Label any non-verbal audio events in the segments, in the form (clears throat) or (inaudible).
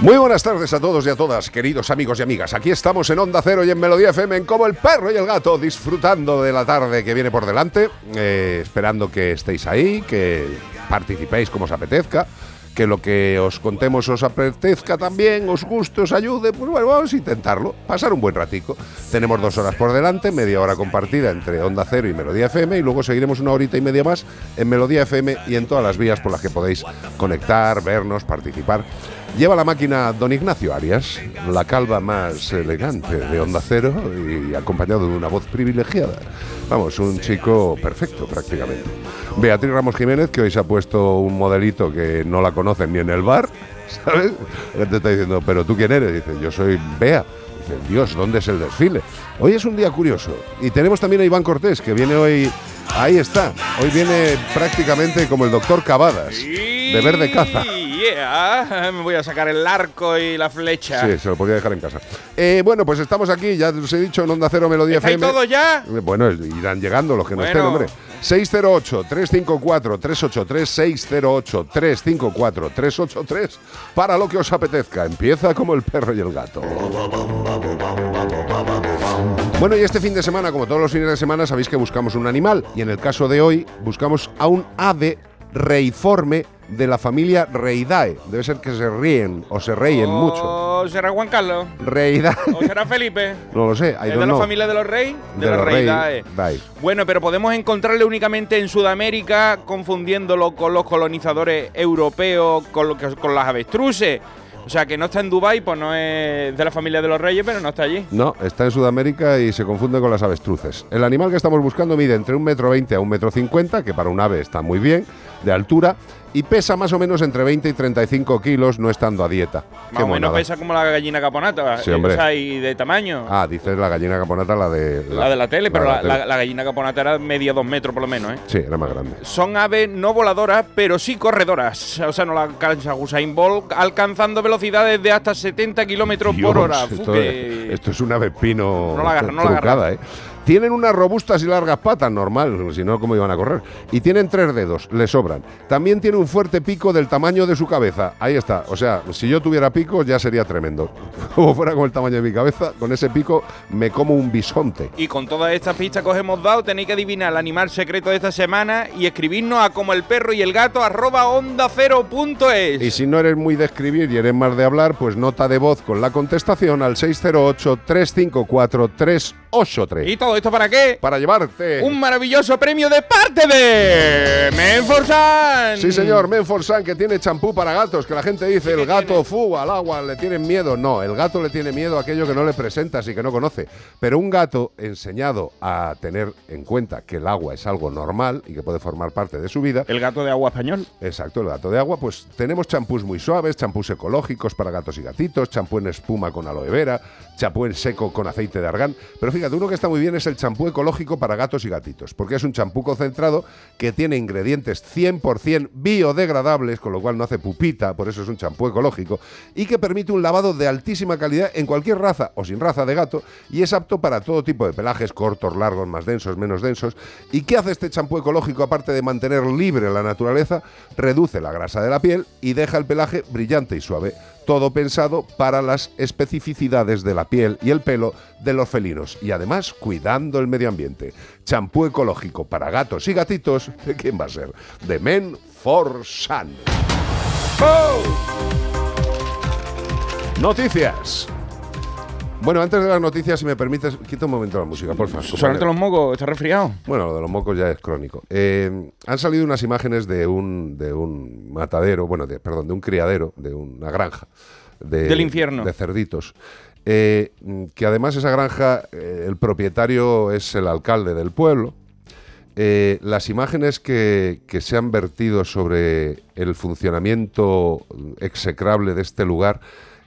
Muy buenas tardes a todos y a todas, queridos amigos y amigas. Aquí estamos en Onda Cero y en Melodía FM Como el Perro y el Gato, disfrutando de la tarde que viene por delante, eh, esperando que estéis ahí, que participéis como os apetezca, que lo que os contemos os apetezca también, os guste, os ayude, pues bueno, vamos a intentarlo, pasar un buen ratico. Tenemos dos horas por delante, media hora compartida entre Onda Cero y Melodía FM y luego seguiremos una horita y media más en Melodía FM y en todas las vías por las que podéis conectar, vernos, participar. Lleva la máquina don Ignacio Arias, la calva más elegante de Onda Cero y acompañado de una voz privilegiada. Vamos, un chico perfecto prácticamente. Beatriz Ramos Jiménez, que hoy se ha puesto un modelito que no la conocen ni en el bar, (laughs) ¿sabes? La gente está diciendo, ¿pero tú quién eres? Dice, yo soy Bea. Dice, Dios, ¿dónde es el desfile? Hoy es un día curioso. Y tenemos también a Iván Cortés, que viene hoy. Ahí está. Hoy viene prácticamente como el doctor Cavadas, de verde caza. Yeah. Me voy a sacar el arco y la flecha. Sí, se lo podía dejar en casa. Eh, bueno, pues estamos aquí, ya os he dicho, en Onda Cero Melodía ¿Estáis FM. todos ya? Bueno, irán llegando los que no estén, hombre. 608-354-383, 608-354-383, para lo que os apetezca. Empieza como el perro y el gato. Bueno, y este fin de semana, como todos los fines de semana, sabéis que buscamos un animal. Y en el caso de hoy, buscamos a un ave reiforme de la familia Reidae. Debe ser que se ríen o se reíen mucho. ¿O será Juan Carlos? Reidae. ¿O será Felipe? No lo sé. I ¿Es de la familia de los reyes? De De, los los reyes. rey- Dae. Bueno, pero podemos encontrarle únicamente en Sudamérica, confundiéndolo con los colonizadores europeos, con, lo que- con las avestruces. O sea, que no está en Dubái, pues no es de la familia de los reyes, pero no está allí. No, está en Sudamérica y se confunde con las avestruces. El animal que estamos buscando mide entre un metro veinte a un metro cincuenta, que para un ave está muy bien, de altura, y pesa más o menos entre 20 y 35 kilos, no estando a dieta. Más o menos pesa como la gallina caponata. Sí, hombre. Y de tamaño. Ah, dices la gallina caponata, la de la, de la tele, pero la, tele. la- la gallina caponata era media dos metros por lo menos, ¿eh? Sí, era más grande. Son aves no voladoras, pero sí corredoras. O sea, no la alcanza Usain Bolt, alcanzando velocidades de hasta 70 kilómetros por hora. Esto, esto es una pepino No la agarra, no la trucada, ¿eh? Tienen unas robustas y largas patas, normal, si no, ¿cómo iban a correr? Y tienen tres dedos, le sobran. También tiene un fuerte pico del tamaño de su cabeza. Ahí está. O sea, si yo tuviera pico ya sería tremendo. (laughs) Como fuera con el tamaño de mi cabeza, con ese pico me como un bisonte. Y con todas estas pistas que os hemos dado, tenéis que adivinar el animal secreto de esta semana y escribirnos a como el perro y el gato arroba onda cero punto es. Y si no eres muy de escribir y eres más de hablar, pues nota de voz con la contestación al 608-354-383. ¿Y todo esto para qué? Para llevarte... Un maravilloso premio de parte de Menforsan. Sí, señor, Menforsan, que tiene champú para gatos, que la gente dice, el gato fu al agua, le tienen miedo. No, el gato le tiene miedo a aquello que no le presentas y que no conoce. Pero un gato enseñado a tener en cuenta que el agua es algo normal y que puede formar parte de su vida, El gato de agua español. Exacto, el gato de agua, pues tenemos champús muy suaves, champús ecológicos para gatos y gatitos, champú en espuma con aloe vera, champú en seco con aceite de argán. Pero fíjate, uno que está muy bien es el champú ecológico para gatos y gatitos, porque es un champú concentrado que tiene ingredientes 100% biodegradables, con lo cual no hace pupita, por eso es un champú ecológico, y que permite un lavado de altísima calidad en cualquier raza o sin raza de gato, y es apto para todo tipo de pelajes, cortos, largos, más densos, menos densos. ¿Y qué hace este champú ecológico aparte de mantener libre la naturaleza? Reduce la grasa de la piel y deja el pelaje brillante y suave. Todo pensado para las especificidades de la piel y el pelo de los felinos y además cuidando el medio ambiente. Champú ecológico para gatos y gatitos, ¿de (laughs) quién va a ser? De Men for Sun. Noticias. Bueno, antes de las noticias, si me permites, quita un momento la música, por favor. Sonarte los mocos, ¿estás resfriado? Bueno, lo de los mocos ya es crónico. Eh, han salido unas imágenes de un, de un matadero, bueno, de, perdón, de un criadero, de una granja. De, Del infierno. De cerditos. Eh, que además esa granja, eh, el propietario es el alcalde del pueblo. Eh, las imágenes que, que se han vertido sobre el funcionamiento execrable de este lugar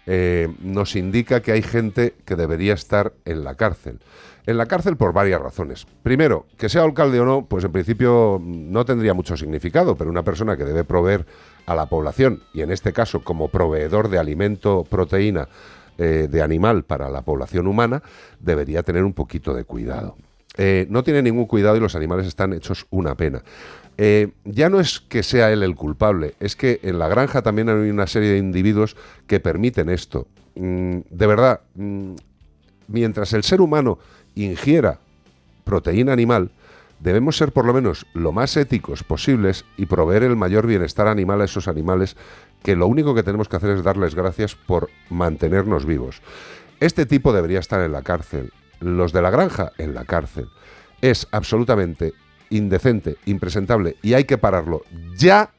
eh, nos indica que hay gente que debería estar en la cárcel. En la cárcel por varias razones. Primero, que sea alcalde o no, pues en principio no tendría mucho significado, pero una persona que debe proveer a la población, y en este caso como proveedor de alimento, proteína, eh, de animal para la población humana, debería tener un poquito de cuidado. Eh, no tiene ningún cuidado y los animales están hechos una pena. Eh, ya no es que sea él el culpable, es que en la granja también hay una serie de individuos que permiten esto. Mm, de verdad, mm, mientras el ser humano ingiera proteína animal, debemos ser por lo menos lo más éticos posibles y proveer el mayor bienestar animal a esos animales que lo único que tenemos que hacer es darles gracias por mantenernos vivos. Este tipo debería estar en la cárcel, los de la granja en la cárcel. Es absolutamente indecente, impresentable y hay que pararlo ya,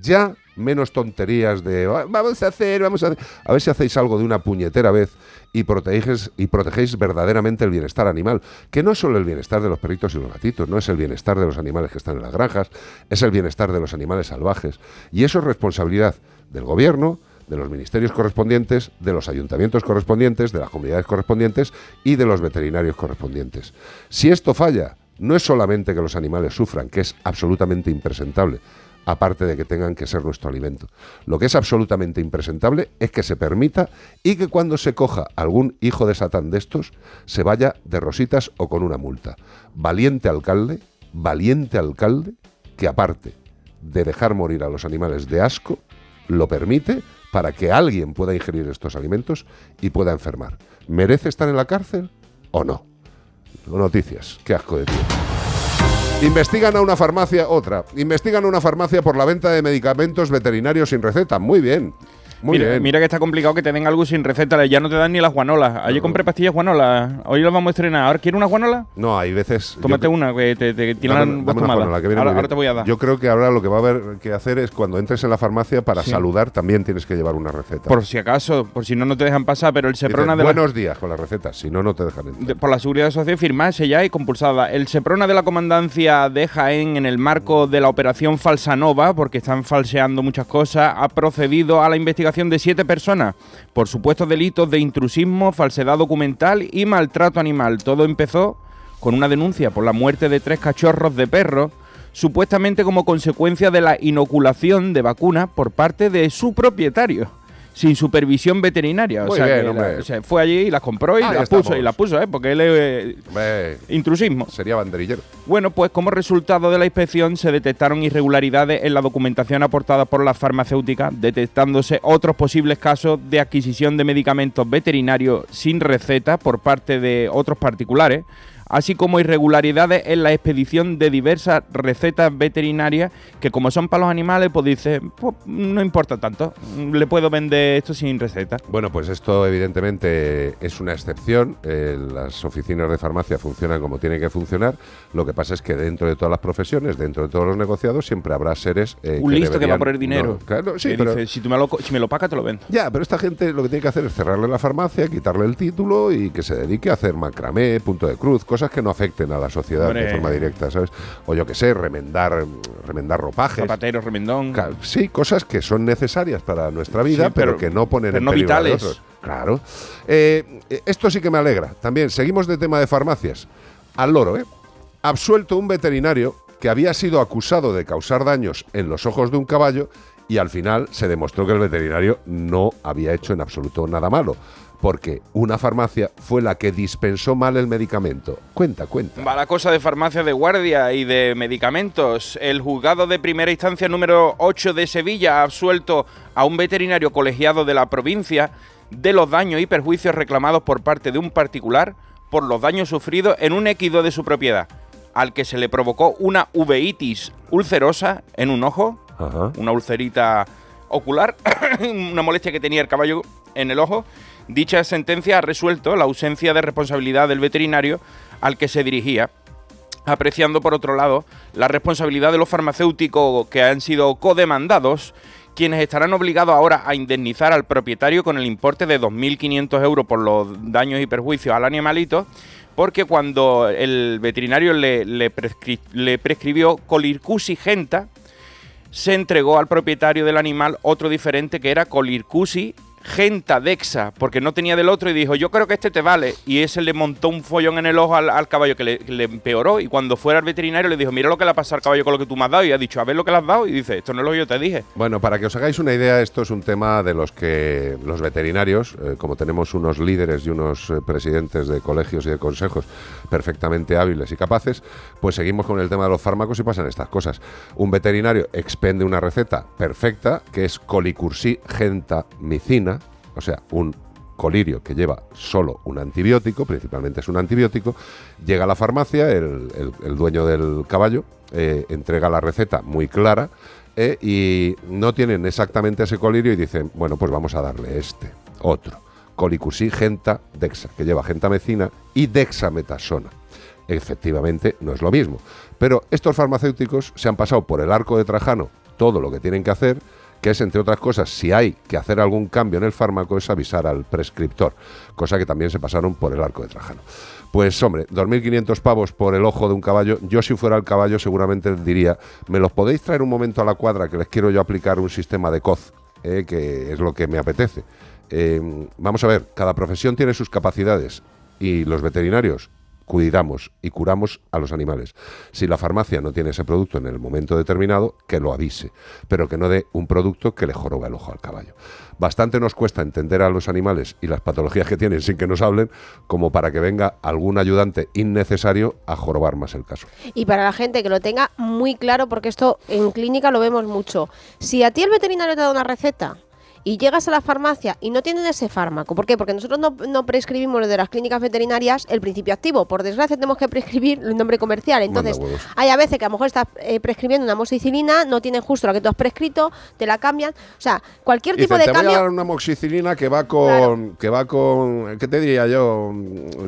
ya, menos tonterías de "Ah, vamos a hacer, vamos a hacer. A ver si hacéis algo de una puñetera vez y protegéis, y protegéis verdaderamente el bienestar animal, que no es solo el bienestar de los perritos y los gatitos, no es el bienestar de los animales que están en las granjas, es el bienestar de los animales salvajes. Y eso es responsabilidad del gobierno, de los ministerios correspondientes, de los ayuntamientos correspondientes, de las comunidades correspondientes y de los veterinarios correspondientes. Si esto falla, no es solamente que los animales sufran, que es absolutamente impresentable, aparte de que tengan que ser nuestro alimento. Lo que es absolutamente impresentable es que se permita y que cuando se coja algún hijo de Satán de estos, se vaya de rositas o con una multa. Valiente alcalde, valiente alcalde, que aparte de dejar morir a los animales de asco, lo permite para que alguien pueda ingerir estos alimentos y pueda enfermar. ¿Merece estar en la cárcel o no? Noticias. Qué asco de tío. Investigan a una farmacia, otra. Investigan a una farmacia por la venta de medicamentos veterinarios sin receta. Muy bien. Muy mira, bien. mira que está complicado que te den algo sin receta, ya no te dan ni las guanolas. Ayer compré pastillas guanolas, hoy las vamos a estrenar. ¿Ahora quieres una guanola? No, hay veces. Tómate una, que te, te tiran Dame- dos dame una tomadas. Juanola, que viene ahora, te voy a dar. Yo creo que ahora lo que va a haber que hacer es cuando entres en la farmacia para Sí. saludar también tienes que llevar una receta. Por si acaso, por si no, no te dejan pasar, pero el Dices, Seprona de la, Buenos días con la receta, si no, no te dejan entrar. de- por la seguridad social firmada, sellada y compulsada. El Seprona de la comandancia de Jaén, en el marco de la operación Falsanova, porque están falseando muchas cosas, ha procedido a la investigación de siete personas por supuestos delitos de intrusismo, falsedad documental y maltrato animal. Todo empezó con una denuncia por la muerte de tres cachorros de perro, supuestamente como consecuencia de la inoculación de vacunas por parte de su propietario. Sin supervisión veterinaria. O Muy sea, bien, que la- hombre. o sea, fue allí y las compró y Ahí las puso, estamos. y las puso, ¿eh? Porque él es eh, intrusismo. sería banderillero. Bueno, pues como resultado de la inspección se detectaron irregularidades en la documentación aportada por la farmacéutica, detectándose otros posibles casos de adquisición de medicamentos veterinarios sin receta por parte de otros particulares, así como irregularidades en la expedición de diversas recetas veterinarias que como son para los animales, pues dice, pues no importa tanto, le puedo vender esto sin receta. Bueno, pues esto evidentemente es una excepción. Eh, las oficinas de farmacia funcionan como tienen que funcionar. Lo que pasa es que dentro de todas las profesiones, dentro de todos los negociados, siempre habrá seres eh, Un listo que va a poner dinero. No, claro, sí, Que pero dice, si, tú me lo, si me lo pagas, te lo vendo. Ya, pero esta gente lo que tiene que hacer es cerrarle la farmacia, quitarle el título y que se dedique a hacer macramé, punto de cruz, cosas que no afecten a la sociedad de forma directa, ¿sabes? O yo que sé, remendar, remendar ropajes. Zapatero, remendón. Sí, cosas que son necesarias para nuestra vida, Sí, pero, pero- que no ponen pero en no peligro a vitales. otros. Claro. Eh, esto sí que me alegra. También seguimos de tema de farmacias. Al loro, ¿eh? Absuelto un veterinario que había sido acusado de causar daños en los ojos de un caballo y al final se demostró que el veterinario no había hecho en absoluto nada malo, porque una farmacia fue la que dispensó mal el medicamento. Cuenta, cuenta. Va la cosa de farmacia de guardia y de medicamentos. El juzgado de primera instancia número 8 de Sevilla ha absuelto a un veterinario colegiado de la provincia de los daños y perjuicios reclamados por parte de un particular por los daños sufridos en un equido de su propiedad, al que se le provocó una uveitis ulcerosa en un ojo, Ajá. una ulcerita ocular, (coughs) una molestia que tenía el caballo en el ojo, Dicha sentencia ha resuelto la ausencia de responsabilidad del veterinario al que se dirigía apreciando por otro lado la responsabilidad de los farmacéuticos que han sido codemandados, quienes estarán obligados ahora a indemnizar al propietario con el importe de 2.500 euros por los daños y perjuicios al animalito, porque cuando el veterinario le, le, prescribió colircusi genta, se entregó al propietario del animal otro diferente que era colircusi Genta Dexa, porque no tenía del otro y dijo, yo creo que este te vale. Y ese le montó un follón en el ojo al, caballo que le, empeoró. Y cuando fuera al veterinario le dijo, mira lo que le ha pasado al caballo con lo que tú me has dado. Y ha dicho, a ver lo que le has dado. Y dice, esto no es lo que yo te dije. Bueno, para que os hagáis una idea, esto es un tema de los que los veterinarios, eh, como tenemos unos líderes y unos eh, presidentes de colegios y de consejos perfectamente hábiles y capaces, pues seguimos con el tema de los fármacos y pasan estas cosas. Un veterinario expende una receta perfecta, que es colicursi gentamicina, o sea, un colirio que lleva solo un antibiótico, principalmente es un antibiótico, llega a la farmacia, el, dueño del caballo eh, entrega la receta muy clara eh, y no tienen exactamente ese colirio y dicen, bueno, pues vamos a darle este, otro, colicusí genta dexa, que lleva gentamecina y dexametasona. Efectivamente, no es lo mismo. Pero estos farmacéuticos se han pasado por el arco de Trajano todo lo que tienen que hacer que es, entre otras cosas, si hay que hacer algún cambio en el fármaco, es avisar al prescriptor, cosa que también se pasaron por el arco de Trajano. Pues hombre, 2.500 pavos por el ojo de un caballo, yo si fuera el caballo seguramente diría, ¿me los podéis traer un momento a la cuadra que les quiero yo aplicar un sistema de COZ, eh, que es lo que me apetece? Eh, vamos a ver, cada profesión tiene sus capacidades y los veterinarios cuidamos y curamos a los animales. Si la farmacia no tiene ese producto en el momento determinado, que lo avise, pero que no dé un producto que le joroba el ojo al caballo. Bastante nos cuesta entender a los animales y las patologías que tienen sin que nos hablen, como para que venga algún ayudante innecesario a jorobar más el caso. Y para la gente que lo tenga muy claro, porque esto en clínica lo vemos mucho. Si a ti el veterinario te da una receta y llegas a la farmacia y no tienen ese fármaco. ¿Por qué? Porque nosotros no, prescribimos desde las clínicas veterinarias el principio activo. Por desgracia tenemos que prescribir el nombre comercial. Entonces, hay a veces que a lo mejor estás eh, prescribiendo una moxicilina, no tienen justo la que tú has prescrito, te la cambian. O sea, cualquier tipo de te cambio... Voy a dar una moxicilina que va con, que va con, ¿qué te diría yo?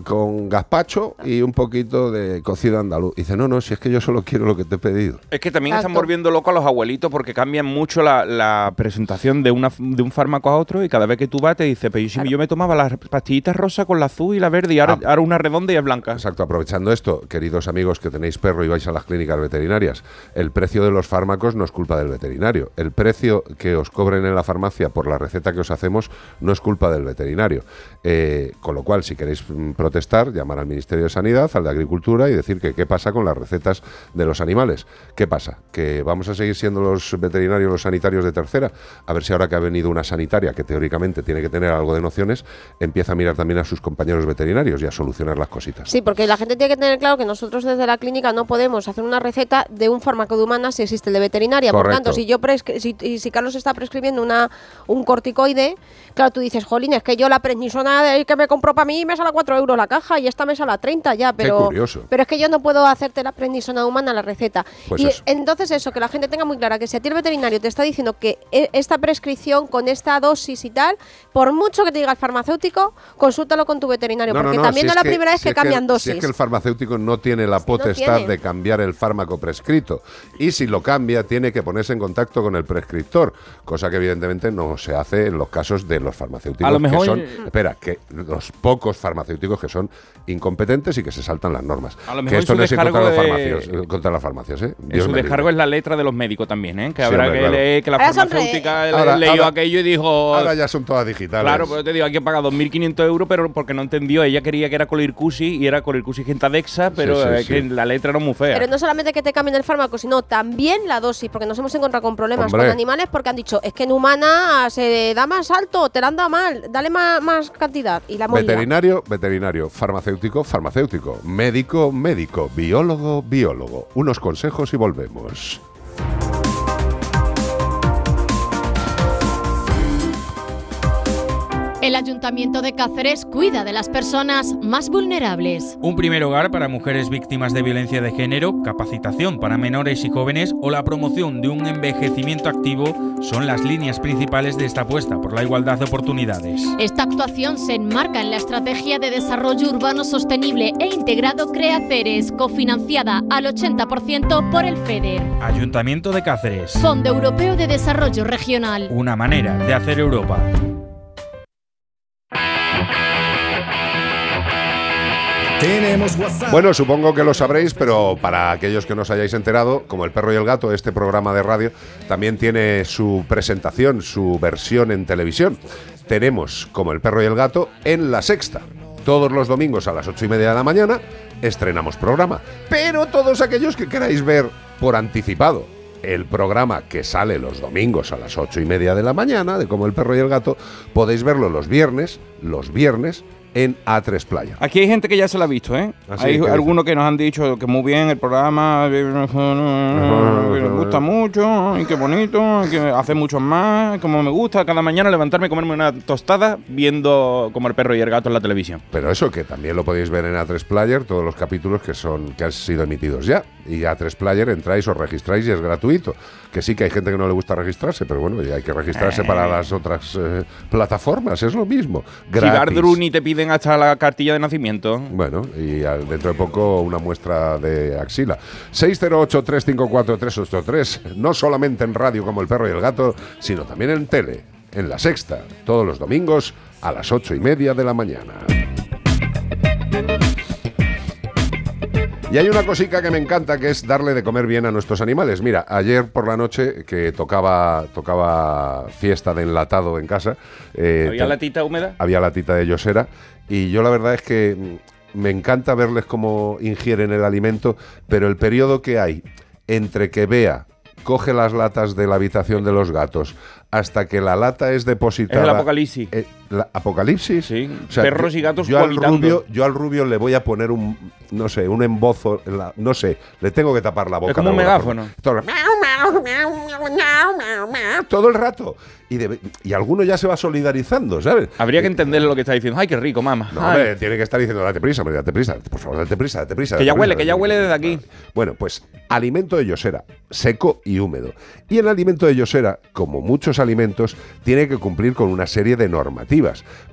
Con gazpacho y un poquito de cocido andaluz. dice, no, no, si es que yo solo quiero lo que te he pedido. Es que también están volviendo locos a los abuelitos porque cambian mucho la, presentación de una un fármaco a otro y cada vez que tú vas te dice, pero si yo me tomaba las pastillitas rosa con la azul y la verde y ahora, ah. una redonda y es blanca. Exacto, aprovechando esto, queridos amigos que tenéis perro y vais a las clínicas veterinarias, el precio de los fármacos no es culpa del veterinario. El precio que os cobren en la farmacia por la receta que os hacemos no es culpa del veterinario. Eh, con lo cual, si queréis mm, protestar, llamar al Ministerio de Sanidad, al de Agricultura y decir que qué pasa con las recetas de los animales. ¿Qué pasa? ¿Que vamos a seguir siendo los veterinarios, los sanitarios de tercera? A ver si ahora que ha venido una sanitaria que teóricamente tiene que tener algo de nociones, empieza a mirar también a sus compañeros veterinarios y a solucionar las cositas. Sí, porque la gente tiene que tener claro que nosotros desde la clínica no podemos hacer una receta de un fármaco de humana si existe el de veterinaria. Por tanto, si yo si, si, Carlos está prescribiendo una, un corticoide, claro, tú dices, jolín, es que yo la prednisona que me compró para mí me sale a 4 euros la caja y esta me sale a 30 ya, pero, pero es que yo no puedo hacerte la prednisona humana la receta. Pues y entonces eso, que la gente tenga muy clara que si a ti el veterinario te está diciendo que e, esta prescripción con esta dosis y tal, por mucho que te diga el farmacéutico, consúltalo con tu veterinario, porque también no es la primera vez que, cambian dosis. es que el farmacéutico no tiene la potestad de cambiar el fármaco prescrito y si lo cambia tiene que ponerse en contacto con el prescriptor, cosa que evidentemente no se hace en los casos de los farmacéuticos a lo mejor, que son, espera, que los pocos farmacéuticos que son incompetentes y que se saltan las normas. A lo mejor que esto no es contra, contra, las farmacias, ¿eh? su descargo es la letra de los médicos también, ¿eh? Que habrá que leer que la farmacéutica leyó aquello y dijo ahora ya son todas digitales. Claro, pero te digo, hay que pagar 2.500 euros, pero porque no entendió. Ella quería que era Colircusi y era Colircusi Gentadexa, pero que la letra era muy fea. Pero no solamente que te cambien el fármaco, sino también la dosis, porque nos hemos encontrado con problemas con animales porque han dicho, es que en humana se da más alto, te la han dado mal, dale más, más Veterinario, veterinario, farmacéutico, farmacéutico, médico, médico, biólogo, biólogo. Unos consejos y volvemos. El Ayuntamiento de Cáceres cuida de las personas más vulnerables. Un primer hogar para mujeres víctimas de violencia de género, capacitación para menores y jóvenes o la promoción de un envejecimiento activo son las líneas principales de esta apuesta por la igualdad de oportunidades. Esta actuación se enmarca en la Estrategia de Desarrollo Urbano Sostenible e Integrado CREACERES, cofinanciada al 80% por el FEDER. Ayuntamiento de Cáceres. Fondo Europeo de Desarrollo Regional. Una manera de hacer Europa. Bueno, supongo que lo sabréis, pero para aquellos que no os hayáis enterado, como El Perro y el Gato, este programa de radio también tiene su presentación, su versión en televisión. Tenemos como El Perro y el Gato en La Sexta. Todos los domingos a las ocho y media de la mañana estrenamos programa. Pero todos aquellos que queráis ver por anticipado el programa que sale los domingos a las ocho y media de la mañana, de Como el Perro y el Gato, podéis verlo los viernes, los viernes en A3 Playa. Aquí hay gente que ya se la ha visto, ¿eh? ¿Ah, sí? hay ¿Qué algunos que nos han dicho que muy bien el programa, que nos gusta mucho, y qué bonito, que hace mucho más, como me gusta cada mañana levantarme y comerme una tostada viendo como el perro y el gato en la televisión. Pero eso que también lo podéis ver en A3 Player, todos los capítulos que son que han sido emitidos ya. Y A3 Player entráis, os registráis y es gratuito. Que sí que hay gente que no le gusta registrarse, pero bueno, y hay que registrarse para las otras eh, plataformas, es lo mismo. Si Gratis. Gardruni te piden hasta la cartilla de nacimiento. Bueno, y al- dentro de poco una muestra de axila. 608-354-383. No solamente en radio como El Perro y el Gato, sino también en tele, en La Sexta, todos los domingos a las ocho y media de la mañana. Y hay una cosica que me encanta que es darle de comer bien a nuestros animales. Mira, ayer por la noche que tocaba, tocaba fiesta de enlatado en casa. eh, ¿Había latita húmeda? había latita de Yosera y yo la verdad es que mm, me encanta verles cómo ingieren el alimento, pero el periodo que hay entre que vea, coge las latas de la habitación de los gatos, hasta que la lata es depositada... Es el apocalipsis. Eh, ¿la ¿Apocalipsis? Sí, perros y gatos yo al, rubio, yo al rubio le voy a poner un, no sé, un embozo, en la- no sé, le tengo que tapar la boca. como de un megáfono. Todo, todo el rato. Y, y alguno ya se va solidarizando, ¿sabes? Habría que entender lo que está diciendo. Ay, qué rico, mamá. No, hombre, tiene que estar diciendo, date prisa, hombre, date prisa, por favor, date prisa, date prisa. Que ya prisa, huele, que ya prisa". huele desde aquí. Bueno, pues alimento de Yosera, seco y húmedo. Y el alimento de Yosera, como muchos alimentos, tiene que cumplir con una serie de normativas.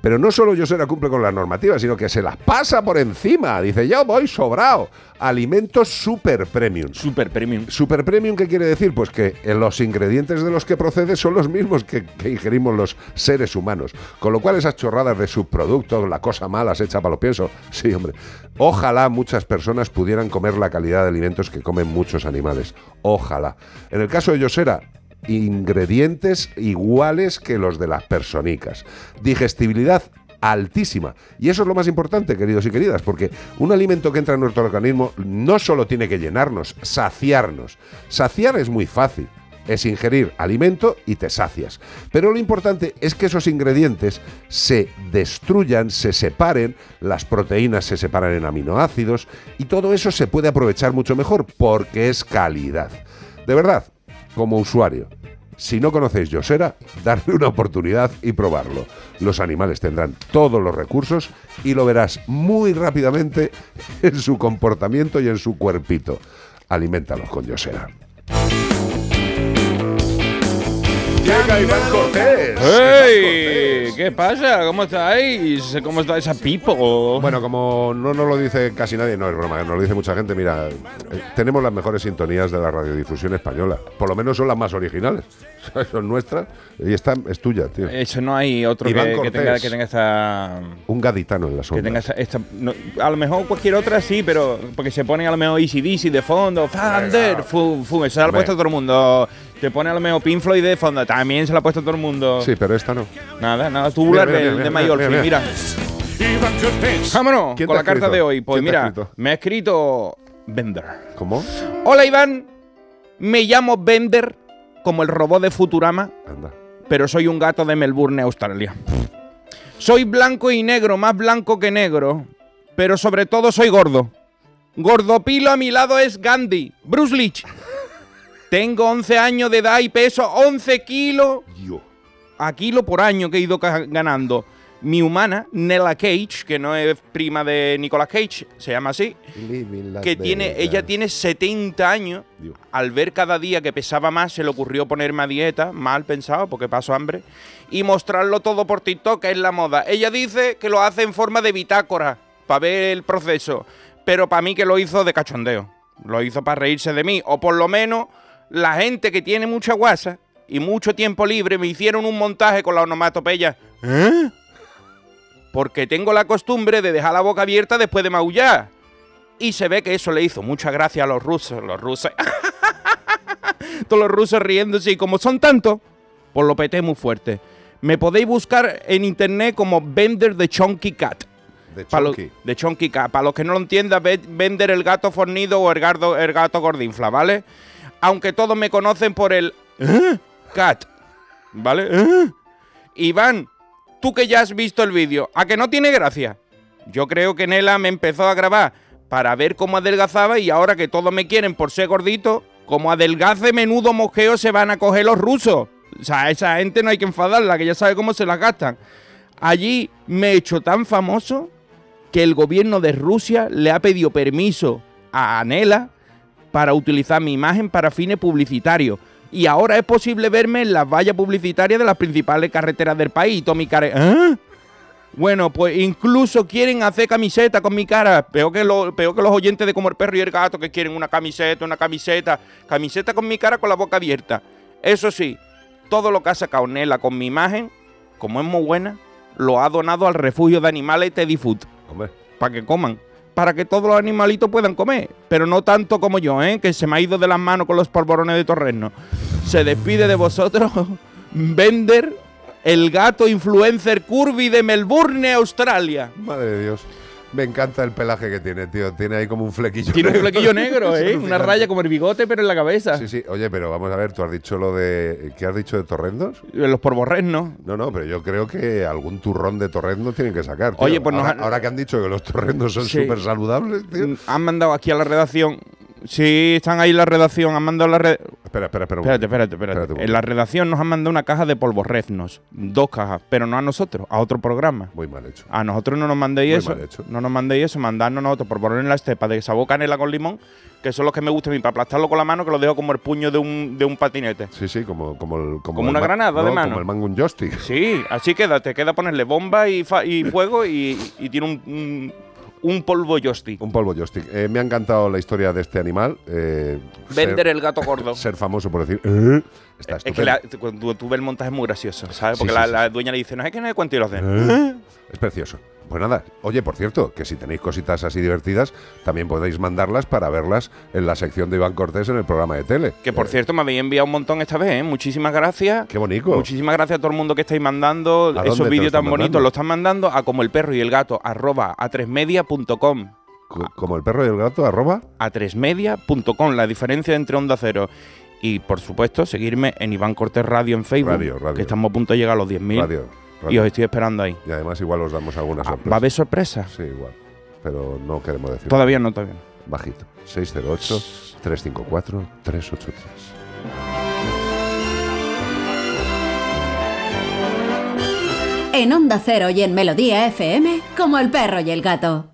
Pero no solo Yosera cumple con las normativas, sino que se las pasa por encima. Dice, yo voy sobrado. Alimentos super premium. Super premium. Super premium, ¿qué quiere decir? Pues que eh, los ingredientes de los que procede son los mismos que, que ingerimos los seres humanos. Con lo cual esas chorradas de subproductos, la cosa mala se echa para los piensos. (laughs) Sí, hombre. Ojalá muchas personas pudieran comer la calidad de alimentos que comen muchos animales. Ojalá. En el caso de Yosera, ingredientes iguales que los de las personicas. Digestibilidad altísima. Y eso es lo más importante, queridos y queridas, porque un alimento que entra en nuestro organismo no solo tiene que llenarnos, saciarnos. Saciar es muy fácil. Es ingerir alimento y te sacias. Pero lo importante es que esos ingredientes se destruyan, se separen, las proteínas se separan en aminoácidos y todo eso se puede aprovechar mucho mejor porque es calidad. De verdad, como usuario, si no conocéis Yosera, darle una oportunidad y probarlo. Los animales tendrán todos los recursos y lo verás muy rápidamente en su comportamiento y en su cuerpito. Aliméntalos con Yosera. Llega Iván Cortés. ¡Ey! ¿Qué pasa? ¿Cómo estáis? ¿Cómo está esa pipo? Bueno, como no nos lo dice casi nadie, no es broma, nos lo dice mucha gente, mira, eh, tenemos las mejores sintonías de la radiodifusión española. Por lo menos son las más originales. (laughs) son nuestras y esta es tuya, tío. Eso no hay otro que, que tenga, que tenga esta. Un gaditano en la Que sombra. tenga esta, esta- no, a lo mejor cualquier otra sí, pero porque se pone a lo mejor Easy Dizzy de fondo, Thunder, fu, fu, eso se lo ha puesto todo el mundo. Te pone a lo mejor Pink Floyd de fondo, también se lo ha puesto todo el mundo. Sí, pero esta no. Nada, nada, tubular Mira, mira, de, mira, de mira, Mayolfi, mira. Vámonos ¿Quién con la carta de hoy. Pues ¿Quién te ha mira, me ha escrito Bender. ¿Cómo? Hola Iván, me llamo Bender, como el robot de Futurama, Anda. pero soy un gato de Melbourne, Australia. Soy blanco y negro, más blanco que negro, pero sobre todo soy gordo. Gordopilo a mi lado es Gandhi, Bruce Lee. Tengo 11 años de edad y peso 11 kilos Yo. a kilo por año que he ido ganando. Mi humana, Nella Cage, que no es prima de Nicolas Cage, se llama así, que tiene, ella tiene 70 años. Al ver cada día que pesaba más, se le ocurrió ponerme a dieta, mal pensado, porque paso hambre, y mostrarlo todo por TikTok, que es la moda. Ella dice que lo hace en forma de bitácora, para ver el proceso, pero para mí que lo hizo de cachondeo. Lo hizo para reírse de mí, o por lo menos la gente que tiene mucha guasa y mucho tiempo libre me hicieron un montaje con la onomatopeya. ¿Eh? Porque tengo la costumbre de dejar la boca abierta después de maullar. Y se ve que eso le hizo mucha gracia a los rusos. Los rusos. (laughs) Todos los rusos riéndose. Y como son tantos, pues lo peté muy fuerte. Me podéis buscar en internet como Vender de Chunky Cat. De Chunky. de Chunky Cat. Para los que no lo entiendan, Vender el gato fornido o el gato, el gato gordinfla, ¿vale? Aunque todos me conocen por el ¿Eh? Cat. ¿Vale? ¿Eh? Iván, tú que ya has visto el vídeo, ¿a que no tiene gracia? Yo creo que Nela me empezó a grabar para ver cómo adelgazaba y ahora que todos me quieren por ser gordito, como adelgace menudo mojeo se van a coger los rusos. O sea, esa gente no hay que enfadarla, que ya sabe cómo se la gastan. Allí me he hecho tan famoso que el gobierno de Rusia le ha pedido permiso a Nela para utilizar mi imagen para fines publicitarios y ahora es posible verme en las vallas publicitarias de las principales carreteras del país. Y mi cara, ¿eh? Bueno, pues incluso quieren hacer camiseta con mi cara. Peor que, lo, peor que los oyentes de Como el Perro y el Gato que quieren una camiseta, una camiseta. Camiseta con mi cara con la boca abierta. Eso sí, todo lo que ha sacado Nela con mi imagen, como es muy buena, lo ha donado al refugio de animales Teddy Food. Para que coman para que todos los animalitos puedan comer, pero no tanto como yo, ¿eh? que se me ha ido de las manos con los polvorones de Torreno. Se despide de vosotros (laughs) Vender, el gato influencer curvy de Melbourne, Australia. Madre de Dios. Me encanta el pelaje que tiene, tío. Tiene ahí como un flequillo Tiene un flequillo negro, (laughs) ¿eh? Una raya como el bigote, pero en la cabeza. Sí, sí. Oye, pero vamos a ver, tú has dicho lo de. ¿Qué has dicho de torrendos? Los porborresnos. No, no, pero yo creo que algún turrón de torrendos tienen que sacar. Oye, pues ahora, ahora, que han dicho que los torrendos son súper saludables, tío. Mm, han mandado aquí a la redacción Sí, están ahí en la redacción, han mandado la red. Espera, espera, espera. Espérate, espérate, espérate. en la redacción nos han mandado una caja de polvorreznos. Dos cajas, pero no a nosotros, a otro programa. Muy mal hecho. A nosotros no nos mandéis Muy eso. Mal hecho. No nos mandéis eso, mandadnos nosotros por poner en la estepa de sabor canela con limón, que son los que me gustan a mí, para aplastarlo con la mano, que lo dejo como el puño de un, de un patinete. Sí, sí, como, como, el, como, una granada de mano. Como el mango un joystick. Sí, así queda, te queda ponerle bomba y, y fuego y, y tiene un un polvo joystick. Un polvo joystick. Eh, me ha encantado la historia de este animal. Eh, Vender el gato gordo. (laughs) Ser famoso por decir. Eh", está es que cuando tú ves el montaje es muy gracioso, ¿sabes? Porque la, dueña le dice, no es que no hay cuánto y los den. Es precioso. Pues nada, oye, por cierto, que si tenéis cositas así divertidas, también podéis mandarlas para verlas en la sección de Iván Cortés en el programa de tele. Que por cierto me habéis enviado un montón esta vez, ¿eh? Muchísimas gracias. Qué bonito. Muchísimas gracias a todo el mundo que estáis mandando esos vídeos tan bonitos. Lo están mandando a como el perro y el gato, arroba a tresmedia.com. Como el perro y el gato, arroba a tresmedia.com. La diferencia entre Onda Cero y por supuesto seguirme en Iván Cortés Radio en Facebook, radio, radio. que estamos a punto de llegar a los 10.000. Y os estoy esperando ahí. Y además igual os damos alguna ah, sorpresa. ¿Va a haber sorpresa? Sí, igual. Pero no queremos decir. Todavía no, todavía Bajito. 608-354-383. En Onda Cero y en Melodía FM, como el perro y el gato.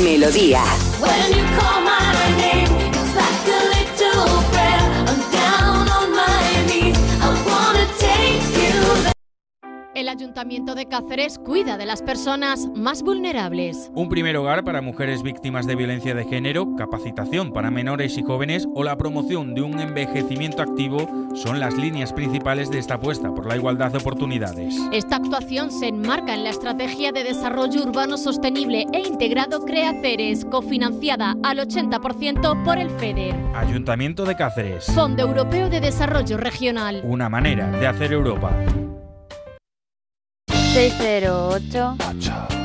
Melodía. El Ayuntamiento de Cáceres cuida de las personas más vulnerables. Un primer hogar para mujeres víctimas de violencia de género, capacitación para menores y jóvenes o la promoción de un envejecimiento activo son las líneas principales de esta apuesta por la igualdad de oportunidades. Esta actuación se enmarca en la Estrategia de Desarrollo Urbano Sostenible e Integrado Creaceres, cofinanciada al 80% por el FEDER. Ayuntamiento de Cáceres. Fondo Europeo de Desarrollo Regional. Una manera de hacer Europa. 608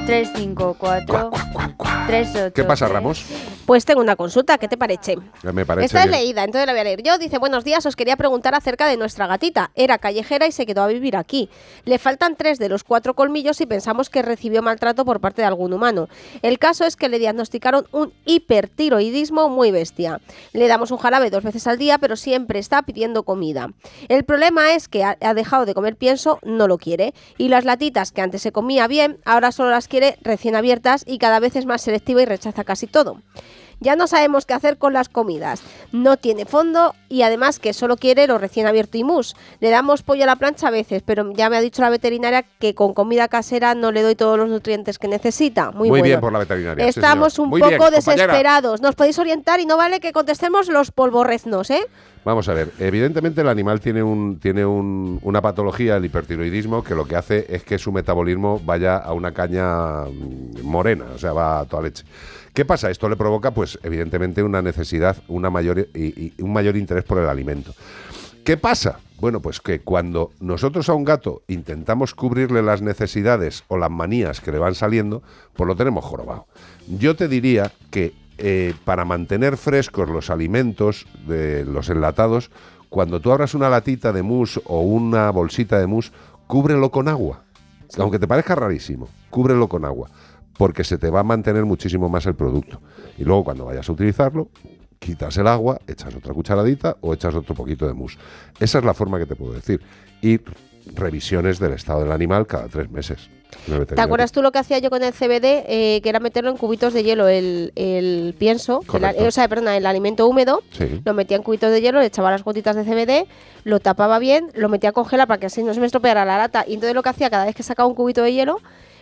354 38 ¿Qué pasa, Ramos? Pues tengo una consulta, ¿qué te parece? Me parece Esta es bien. leída, entonces la voy a leer yo. Dice, buenos días, os quería preguntar acerca de nuestra gatita. Era callejera y se quedó a vivir aquí. Le faltan tres de los cuatro colmillos y pensamos que recibió maltrato por parte de algún humano. El caso es que le diagnosticaron un hipertiroidismo muy bestia. Le damos un jarabe dos veces al día, pero siempre está pidiendo comida. El problema es que ha, ha dejado de comer pienso, no lo quiere. Y las latitas que antes se comía bien, ahora solo las quiere recién abiertas y cada vez es más selectiva y rechaza casi todo. Ya no sabemos qué hacer con las comidas. No tiene fondo y además que solo quiere lo recién abierto y mus. Le damos pollo a la plancha a veces, pero ya me ha dicho la veterinaria que con comida casera no le doy todos los nutrientes que necesita. Muy, Muy bueno. bien por la veterinaria. Estamos un Muy poco bien, desesperados. Nos podéis orientar y no vale que contestemos los polvorreznos, ¿eh? Vamos a ver, evidentemente el animal tiene un tiene un- una patología, el hipertiroidismo, que lo que hace es que su metabolismo vaya a una caña mm, morena, o sea, va a toda leche. ¿Qué pasa? Esto le provoca, pues, evidentemente, una necesidad, una mayor y, y un mayor interés por el alimento. ¿Qué pasa? Bueno, pues que cuando nosotros a un gato intentamos cubrirle las necesidades o las manías que le van saliendo, pues lo tenemos jorobado. Yo te diría que eh, para mantener frescos los alimentos de los enlatados, cuando tú abras una latita de mousse o una bolsita de mousse, cúbrelo con agua. Aunque te parezca rarísimo, cúbrelo con agua, porque se te va a mantener muchísimo más el producto. Y luego cuando vayas a utilizarlo, quitas el agua, echas otra cucharadita o echas otro poquito de mousse. Esa es la forma que te puedo decir. Y revisiones del estado del animal cada tres meses. ¿Te acuerdas tú lo que hacía yo con el CBD? Eh, que era meterlo en cubitos de hielo, el, el pienso, el, o sea, perdona, el alimento húmedo. Sí. Lo metía en cubitos de hielo, le echaba las gotitas de CBD, lo tapaba bien, lo metía a congelar para que así no se me estropeara la lata. Y entonces lo que hacía cada vez que sacaba un cubito de hielo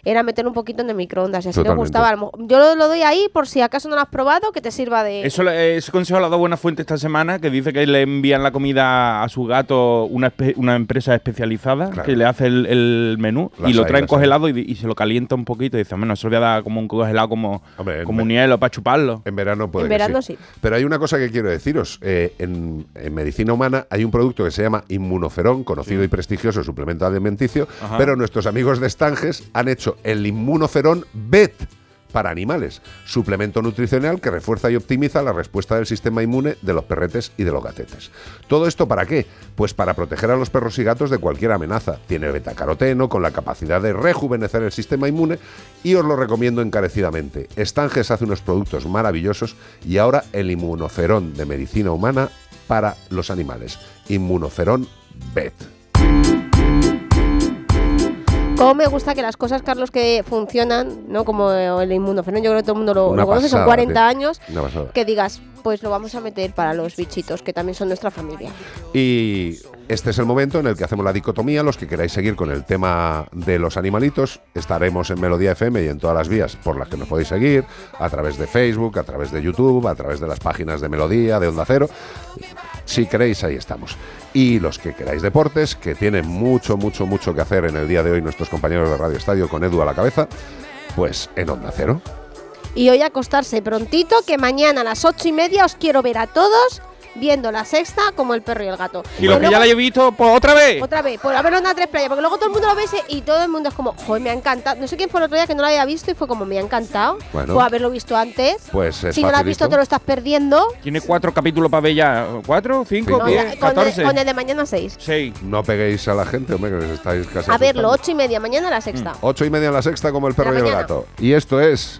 era meter un poquito en el microondas. Y así le gustaba. Lo Yo lo, lo doy ahí por si acaso no lo has probado, que te sirva de. Eso, le- ese consejo lo ha dado Buena Fuente esta semana, que dice que le envían la comida a su gato una, espe- una empresa especializada Claro. que le hace el, el menú Las y lo traen congelado y, y se lo calienta un poquito y dice, bueno, eso le voy a dar como un congelado como, Hombre, como un hielo para chuparlo. En verano puede En verano sí. Pero hay una cosa que quiero deciros. eh, en, en medicina humana hay un producto que se llama inmunoferón, conocido y prestigioso suplemento alimenticio, Ajá. pero nuestros amigos de Stanges han hecho el inmunoferón BET para animales, suplemento nutricional que refuerza y optimiza la respuesta del sistema inmune de los perretes y de los gatetes. ¿Todo esto para qué? Pues para proteger a los perros y gatos de cualquier amenaza. Tiene betacaroteno con la capacidad de rejuvenecer el sistema inmune y os lo recomiendo encarecidamente. Stanges hace unos productos maravillosos y ahora el inmunoferón de medicina humana para los animales. Inmunoferón BET. Cómo me gusta que las cosas, Carlos, que funcionan, ¿no? Como el inmunoferón, yo creo que todo el mundo lo, conoce, son pasada, 40 tío. años. Que digas, pues lo vamos a meter para los bichitos, que también son nuestra familia. Y este es el momento en el que hacemos la dicotomía. Los que queráis seguir con el tema de los animalitos, estaremos en Melodía FM y en todas las vías por las que nos podéis seguir, a través de Facebook, a través de YouTube, a través de las páginas de Melodía, de Onda Cero. Si queréis, ahí estamos. Y los que queráis deportes, que tienen mucho, mucho, mucho que hacer en el día de hoy nuestros compañeros de Radio Estadio con Edu a la cabeza, pues en Onda Cero. Y hoy acostarse prontito, que mañana a las ocho y media os quiero ver a todos viendo la sexta como el perro y el gato. Y lo que ya la he visto, pues otra vez. Otra vez, por haberlo en la tres playa, porque luego todo el mundo lo ve y todo el mundo es como, joder, me ha encantado. No sé quién fue el otro día que no lo había visto y fue como, me ha encantado. Bueno. Pues haberlo visto antes. Pues es si no lo has visto, te lo estás perdiendo. Tiene cuatro capítulos para ver ya. ¿Cuatro? ¿Cinco? No, ¿Diez? ya- con, el, ¿Catorce? con el de mañana seis. Seis. No peguéis a la gente, hombre, que os estáis casi A verlo, ocho y media, mañana a la sexta. Ocho y media en la sexta como el perro y el gato. Y esto es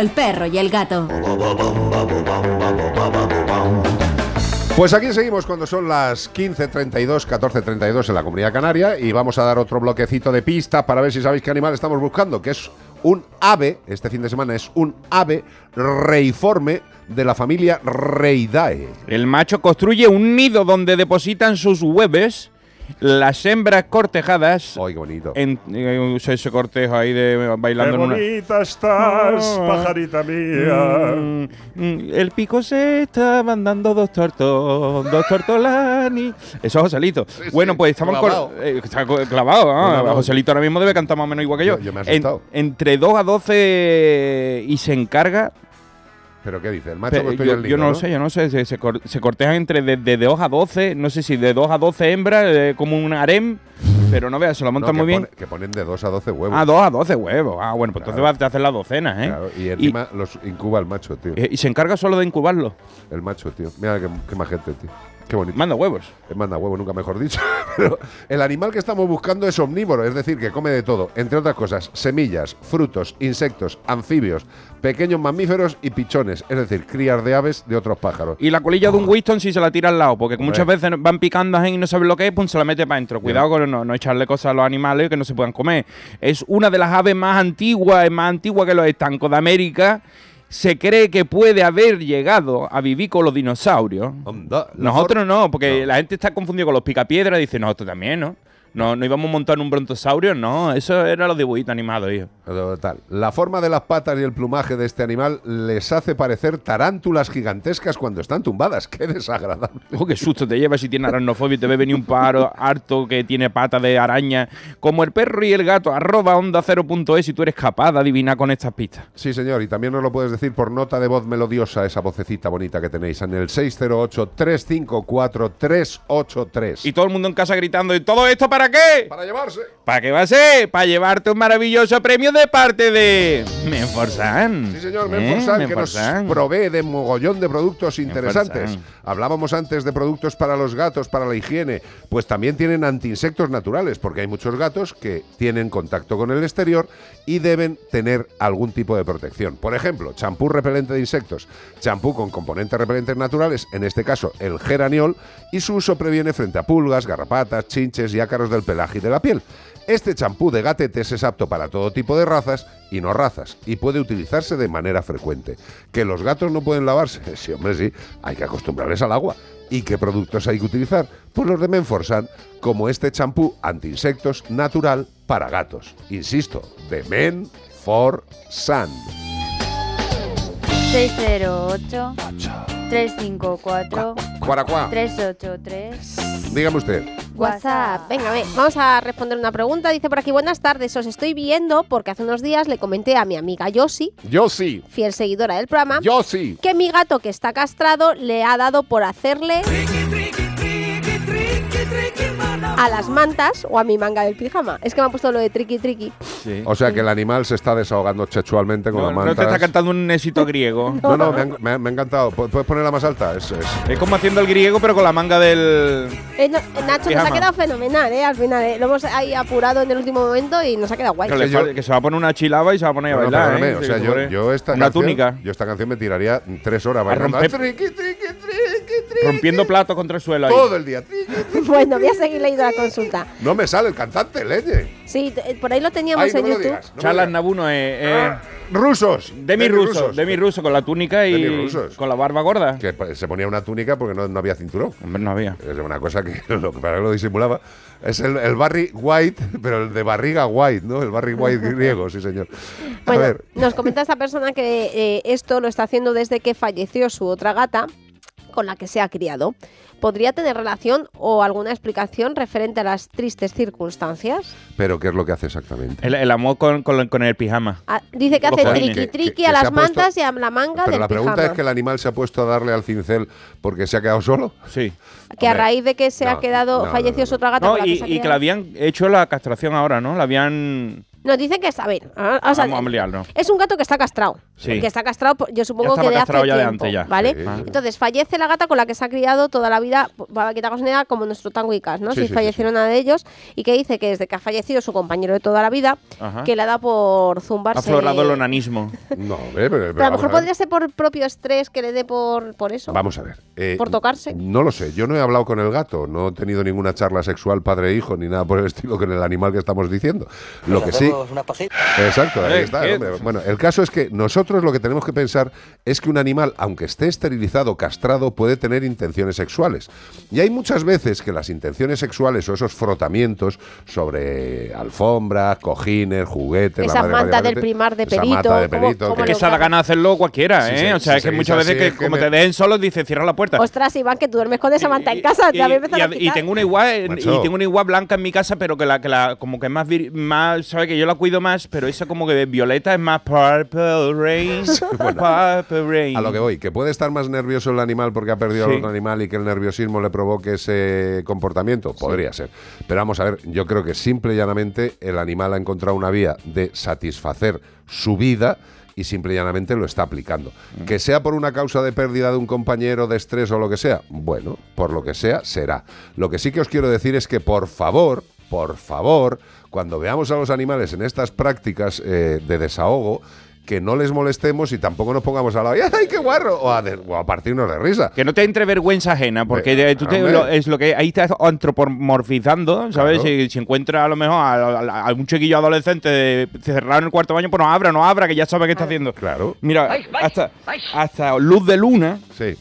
El perro y el gato. Pues aquí seguimos cuando son las 15.32, 14.32 en la Comunidad Canaria y vamos a dar otro bloquecito de pista para ver si sabéis qué animal estamos buscando, que es un ave, este fin de semana es un ave reiforme de la familia Reidae. El macho construye un nido donde depositan sus huevos. Las hembras cortejadas. ¡Ay, qué bonito! En, eh, ese cortejo ahí de bailando Qué en una. bonita estás, Ah. pajarita mía. Mm, mm, el pico se está mandando dos tortos, dos tortolani. Eso es Joselito. bueno, pues estamos clavado. eh, está clavado, ah. Clavado. Joselito ahora mismo debe cantar más o menos igual que yo. Yo- yo me he En- asustado. entre 2 a 12 y se encarga. ¿Pero qué dice? El macho Pe- construye yo, el yo nido, no lo sé, yo no sé. Se, se cor- se cortejan entre de, de 2 a 12, no sé si de 2 a 12 hembras, eh, como un harem, pero no veas, se lo No, montan que muy bien. pone- que ponen de 2 a 12 huevos. Ah, 2 a 12 huevos. Ah, bueno, pues Claro. entonces vas a hacer las docenas, ¿eh? Claro, y encima los incuba el macho, tío. Eh, Y se encarga solo de incubarlo. El macho, tío. Mira qué, qué más gente, tío. Qué bonito. Manda huevos. Eh, Manda huevo, nunca mejor dicho. (laughs) Pero el animal que estamos buscando es omnívoro, es decir, que come de todo. Entre otras cosas, semillas, frutos, insectos, anfibios, pequeños mamíferos y pichones. Es decir, crías de aves de otros pájaros. Y la colilla de un Winston si se la tira al lado, porque muchas veces van picando ahí y no saben lo que es, pues se la mete para adentro. Cuidado con no, no echarle cosas a los animales que no se puedan comer. Es una de las aves más antiguas, es más antigua que los estancos de América. Se cree que puede haber llegado a vivir con los dinosaurios. Nosotros no, porque la gente está confundida con los picapiedras y dice, nosotros también, ¿no? No, no íbamos a montar un brontosaurio, no, eso era los dibujitos animados, hijo. Total. La forma de las patas y el plumaje de este animal les hace parecer tarántulas gigantescas cuando están tumbadas. (laughs) ¡Qué desagradable! Ojo, qué susto te lleva si tiene aracnofobia y te ve venir un paro harto que tiene pata de araña. Como el perro y el gato, arroba onda 0.es si tú eres capaz de adivinar con estas pistas. Sí, señor, y también nos lo puedes decir por nota de voz melodiosa, esa vocecita bonita que tenéis en el 608-354-383. Y todo el mundo en casa gritando, ¿y todo esto para qué? Para llevarse. ¿Para qué va a ser? Para llevarte un maravilloso premio de de parte de Menforsan. Sí, señor, ¿Eh? Menforsan, que Menforsan. nos provee de mogollón de productos interesantes. Menforsan. Hablábamos antes de productos para los gatos, para la higiene. Pues también tienen antiinsectos naturales, porque hay muchos gatos que tienen contacto con el exterior y deben tener algún tipo de protección. Por ejemplo, champú repelente de insectos, champú con componentes repelentes naturales, en este caso el geraniol, y su uso previene frente a pulgas, garrapatas, chinches y ácaros del pelaje y de la piel. Este champú de gatetes es apto para todo tipo de razas y no razas y puede utilizarse de manera frecuente. ¿Que los gatos no pueden lavarse? (laughs) Sí, hombre, sí, hay que acostumbrarles al agua. ¿Y qué productos hay que utilizar? Pues los de Menforsan, como este champú anti-insectos natural para gatos. Insisto, de Menforsan. 608 354 Cuaracuá. 383 Dígame usted. WhatsApp. Venga, a ver, vamos a responder una pregunta. Dice por aquí, buenas tardes, os estoy viendo porque hace unos días le comenté a mi amiga Yossi, Yo sí. fiel seguidora del programa, Yo sí. que mi gato que está castrado le ha dado por hacerle a las mantas o a mi manga del pijama. Es que me ha puesto lo de triqui triqui. O sea que el animal se está desahogando sexualmente con No, las no te está cantando un éxito griego. (laughs) No, no, me ha, me ha- me ha encantado. ¿Pu- ¿Puedes ponerla más alta? Es, es- Es como haciendo el griego, pero con la manga del. Eh, no, eh, Nacho, nos ha Pijama. quedado fenomenal, ¿eh? Al final, ¿eh? Lo hemos ahí apurado en el último momento y nos ha quedado guay. Que, que se va a poner una chilaba y se va a poner a No, no, bailar. ¿eh? o sea, Sí, yo, hombre. yo esta Una canción, túnica. Yo esta canción me tiraría tres horas A bailando. triqui, triqui, triqui. Rompiendo platos contra el suelo ahí. Todo el día. (laughs) bueno, voy a seguir leyendo la consulta. No me sale el cantante, leñe. Sí, eh, por ahí lo teníamos Ay, no en me lo YouTube. digas. no me digas. Nabuno, eh, eh, Rusos. Demi ruso, Demi ruso con la túnica y con la barba gorda. Que se ponía una túnica porque no, no había cinturón. Hombre, no había. Es una cosa que (laughs) lo que para que lo disimulaba. Es el, el Barry White, pero el de barriga White, ¿no? El Barry White griego, sí, señor. A Bueno, ver, nos comenta esta persona que eh, esto lo está haciendo desde que falleció su otra gata con la que se ha criado. ¿Podría tener relación o alguna explicación referente a las tristes circunstancias? pero ¿qué es lo que hace exactamente? El, el amor con, con- con el pijama. Ah, dice que hace triqui triqui a las puesto- mantas y a la manga Pero del la pregunta pijama. es que el animal se ha puesto a darle al cincel porque se ha quedado solo. Sí. que a raíz de que se no, ha quedado, no, no, falleció no, su otra gata No, con la y, que se ha y que criado. le habían hecho la castración ahora, ¿no? La habían. Nos dice que está bien. ah, o sea, Vamos a es un gato que está castrado. Sí. Que está castrado, yo supongo que de hace castrado ya de tiempo, antes ya. ¿vale? Sí. Ah. Entonces fallece la gata con la que se ha criado toda la vida, para que te hagas una idea, como nuestro Tango y Cash, ¿no? Sí, si sí, fallecieron una de ellos y que dice que desde que ha fallecido su compañero de toda la vida, Ajá. que le da por Ha zumbarse. aflorado el onanismo. (laughs) No, hombre, pero, pero Pero a lo vamos mejor a ver. podría ser por propio estrés que le dé por, por eso. Vamos a ver. eh, Por tocarse. No lo sé. Yo no he hablado con el gato. No he tenido ninguna charla sexual padre-hijo ni nada por el estilo con el animal que estamos diciendo. Lo que sí. Exacto, ahí Eh, está. ¿qué? hombre. Bueno, el caso es que nosotros lo que tenemos que pensar es que un animal, aunque esté esterilizado, castrado, puede tener intenciones sexuales. Y hay muchas veces que las intenciones sexuales o esos frotamientos sobre alfombras, cojines, juguetes, Esa la madre manta del primar de esa pelito, mata de ¿cómo- pelito, cómo que- que gana hacerlo cualquiera, Sí, ¿eh? sí, o sea, sí, es que sí, muchas sí, veces que que como me- te dejen solo, dice cierra la puerta. Ostras, Iván, que tú duermes con esa manta en casa, Y- y- y- a y tengo una igual eh, Macho. y tengo una igual blanca en mi casa pero que la que la como que es más vir- más sabe que yo la cuido más pero esa como que de violeta es más purple rain (laughs) purple rain A lo que voy, que puede estar más nervioso el animal porque ha perdido Sí. al otro animal y que el nerviosismo le provoque ese comportamiento, podría ser. Pero vamos a ver, yo creo que simple y llanamente el animal ha encontrado una vía de satisfacer su vida y simple y llanamente lo está aplicando. Mm. Que sea por una causa de pérdida de un compañero, de estrés o lo que sea, bueno, por lo que sea, será. Lo que sí que os quiero decir es que por favor, por favor, cuando veamos a los animales en estas prácticas eh, de desahogo, que no les molestemos y tampoco nos pongamos a la ¡ay, qué guarro! O a, de- o a partirnos de risa. que no te entre vergüenza ajena, porque eh, tú te- hombre. lo- es lo que ahí estás antropomorfizando, ¿sabes? Claro. Si, si encuentras a lo mejor a, a- a un chiquillo adolescente de- cerrado en el cuarto baño, pues no abra, no abra, que ya sabe qué está haciendo. Claro. Mira, hasta, hasta Luz de Luna Sí.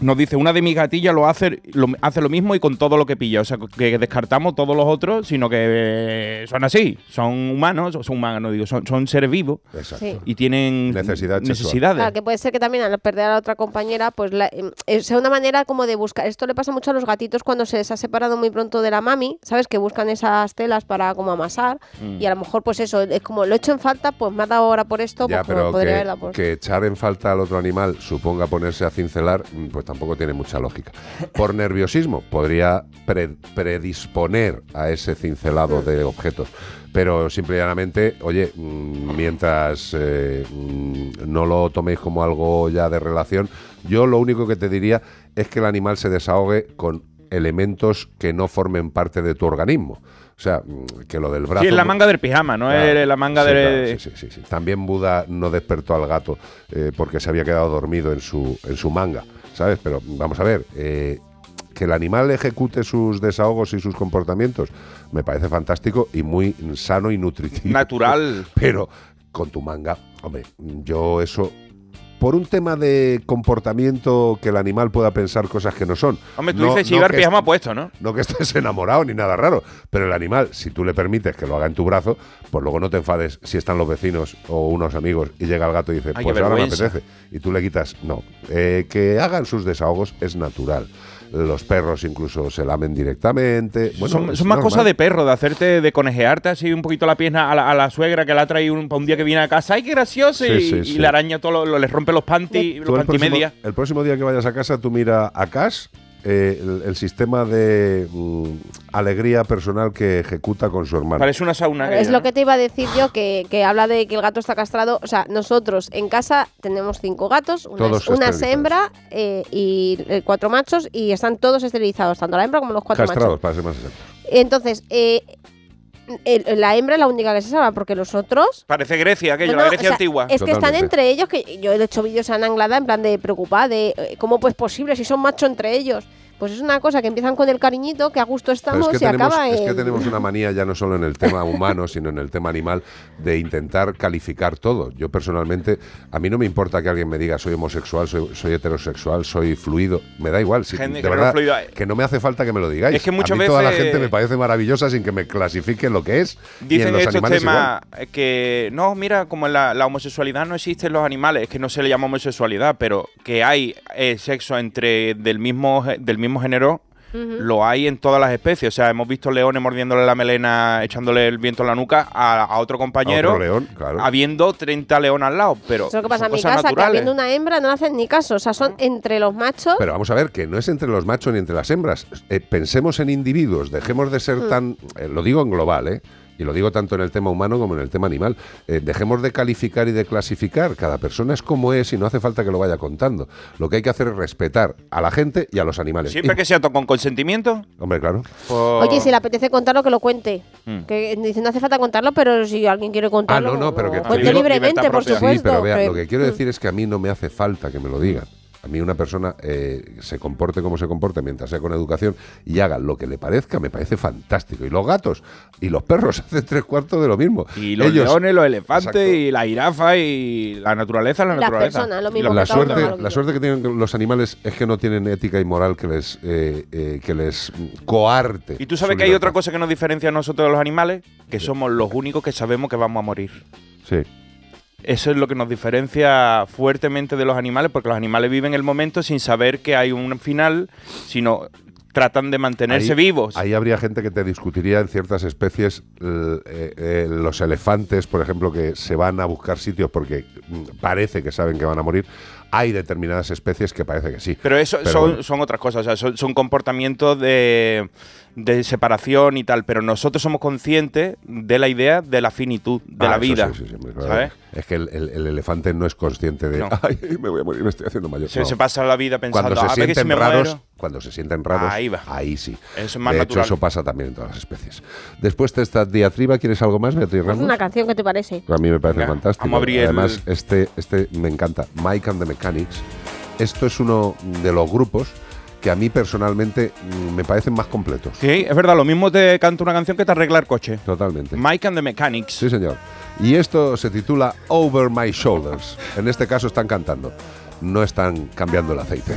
Nos dice, una de mis gatillas lo hace, lo, hace lo mismo y con todo lo que pilla. O sea, que descartamos todos los otros, sino que eh, son así. Son humanos, son humanos, no digo, son, son seres vivos Exacto. Y tienen Necesidad necesidades. Claro, que puede ser que también al perder a la otra compañera, pues la- em, eh, sea una manera como de buscar. Esto le pasa mucho a los gatitos cuando se les ha separado muy pronto de la mami, ¿sabes? Que buscan esas telas para como amasar. Mm. Y a lo mejor, pues eso, es como lo he hecho en falta, pues me ha dado ahora por esto, Ya, pues pero podría que, haber dado por. que echar en falta al otro animal suponga ponerse a cincelar, mm, pues pues tampoco tiene mucha lógica. Por nerviosismo podría pre- predisponer a ese cincelado de objetos, pero simple y llanamente, oye, mm, mientras eh, mm, no lo toméis como algo ya de relación, yo lo único que te diría es que el animal se desahogue con elementos que no formen parte de tu organismo. O sea, mm, que lo del brazo... Sí, es la manga del pijama, no Claro. es la manga Sí, de... claro, sí, sí, sí, sí. También Buda no despertó al gato eh, porque se había quedado dormido en su, en su manga, ¿sabes? Pero vamos a ver, eh, que el animal ejecute sus desahogos y sus comportamientos me parece fantástico y muy sano y nutritivo. Natural. (laughs) Pero con tu manga, hombre, yo eso... Por un tema de comportamiento que el animal pueda pensar cosas que no son. Hombre, tú No- dices no llevar que pijama est- puesto, ¿no? no que estés (laughs) enamorado ni nada raro, pero el animal, si tú le permites que lo haga en tu brazo, pues luego no te enfades si están los vecinos o unos amigos y llega el gato y dice, Ay, pues ahora me apetece. Y tú le quitas, no. Eh, que hagan sus desahogos es natural. Los perros incluso se lamen directamente. Bueno, son más cosas de perro, de hacerte, de conejearte así un poquito la pierna a la, a la suegra que la trae un, un día que viene a casa. ¡Ay, qué gracioso! Sí, y, sí, y sí. le araña todo, lo, lo- le rompe los panty, los el, próximo, media. el próximo día que vayas a casa, tú mira a Cash eh, el, el sistema de mm, alegría personal que ejecuta con su hermano. Parece una sauna. Es lo que te iba a decir yo, que, que habla de que el gato está castrado. O sea, nosotros en casa tenemos cinco gatos, una, Todos hembra eh, y eh, cuatro machos, y están todos esterilizados, tanto la hembra como los cuatro Castrados, machos. para ser más exactos. Entonces, eh, el- la hembra es la única que se salva, porque los otros Parece Grecia, aquello, No, la Grecia o sea, antigua. Es que están entre ellos, que yo he hecho vídeos a Ana Anglada en plan de preocupada, de eh, cómo pues posible si son macho entre ellos. Pues es una cosa que empiezan con el cariñito, que a gusto estamos es que, y tenemos, acaba es en... que tenemos una manía ya no solo en el tema humano, (laughs) sino en el tema animal, de intentar calificar todo. Yo personalmente, a mí no me importa que alguien me diga soy homosexual, soy, soy heterosexual, soy fluido, me da igual. Si, Gente de que no verdad, fluido. que no me hace falta que me lo digáis. Es que muchas a mí toda la veces- gente me parece maravillosa sin que me clasifique lo que es. y en Dicen los estos animales temas igual. eh, que no, mira, como la, la homosexualidad no existe en los animales, es que no se le llama homosexualidad, pero que hay eh, sexo entre del mismo del mismo género. Lo hay en todas las especies. O sea, hemos visto leones mordiéndole la melena, echándole el viento en la nuca a, a otro compañero. A otro león, claro. Habiendo 30 leones al lado. Pero Eso es lo que pasa en mi casa, que habiendo una hembra no le hacen ni caso. O sea, son entre los machos. Pero vamos a ver, que no es entre los machos ni entre las hembras. Eh, pensemos en individuos, dejemos de ser Mm. tan. eh, lo digo en global, ¿eh? Y lo digo tanto en el tema humano como en el tema animal. Eh, dejemos de calificar y de clasificar. Cada persona es como es y no hace falta que lo vaya contando. Lo que hay que hacer es respetar a la gente y a los animales. Siempre Y- que sea to- con consentimiento. Hombre, claro. Oye, si le apetece contarlo, que lo cuente. Mm. Que dice, no hace falta contarlo, pero si alguien quiere Ah, contarlo. no, no, pero que te cuente digo- libremente, por supuesto. Sí, pero vea, lo que quiero Mm. decir es que a mí no me hace falta que me lo digan. A mí una persona eh, se comporte como se comporte mientras sea con educación y haga lo que le parezca, me parece fantástico. Y los gatos y los perros (laughs) hacen tres cuartos de lo mismo. Y los Ellos- leones, los elefantes, Exacto. y la jirafa, y la naturaleza, la Las naturaleza. personas, lo mismo la suerte, lo la suerte que tienen los animales es que no tienen ética y moral que les, eh, eh, que les coarte. Y tú sabes que hay otra cosa que nos diferencia a nosotros de los animales, que somos los únicos que sabemos que vamos a morir. Sí. Eso es lo que nos diferencia fuertemente de los animales, porque los animales viven el momento sin saber que hay un final, sino tratan de mantenerse Ahí- vivos. Ahí habría gente que te discutiría en ciertas especies, l- eh, eh, los elefantes, por ejemplo, que se van a buscar sitios porque mm, parece que saben que van a morir. Hay determinadas especies que parece que sí. Pero eso Pero son, bueno. son otras cosas, o sea, son, son comportamientos de, de separación y tal, pero nosotros somos conscientes de la idea de la finitud de Ah, la vida. sí, sí, sí, hombre, claro. ¿sabes? Es que el, el- el elefante no es consciente de, No. (laughs) ay, me voy a morir, me estoy haciendo mayor. Se, No. se pasa la vida pensando, Cuando se a ver que si sienten me raros, muero. cuando se sienten raros, Ahí va. sí. Eso es más de natural. hecho, eso pasa también en todas las especies. Después de esta diatriba, ¿quieres algo más, Beatriz Es Ramos? una canción que te parece. A mí me parece Venga, fantástico. a el- Además, este, este me encanta. Mike and the Mechanics. Esto es uno de los grupos que a mí personalmente mm, me parecen más completos. Sí, es verdad, lo mismo te canta una canción que te arregla el coche. Totalmente. Mike and the Mechanics. Sí, señor. Y esto se titula Over My Shoulders. En este caso están cantando. No están cambiando el aceite.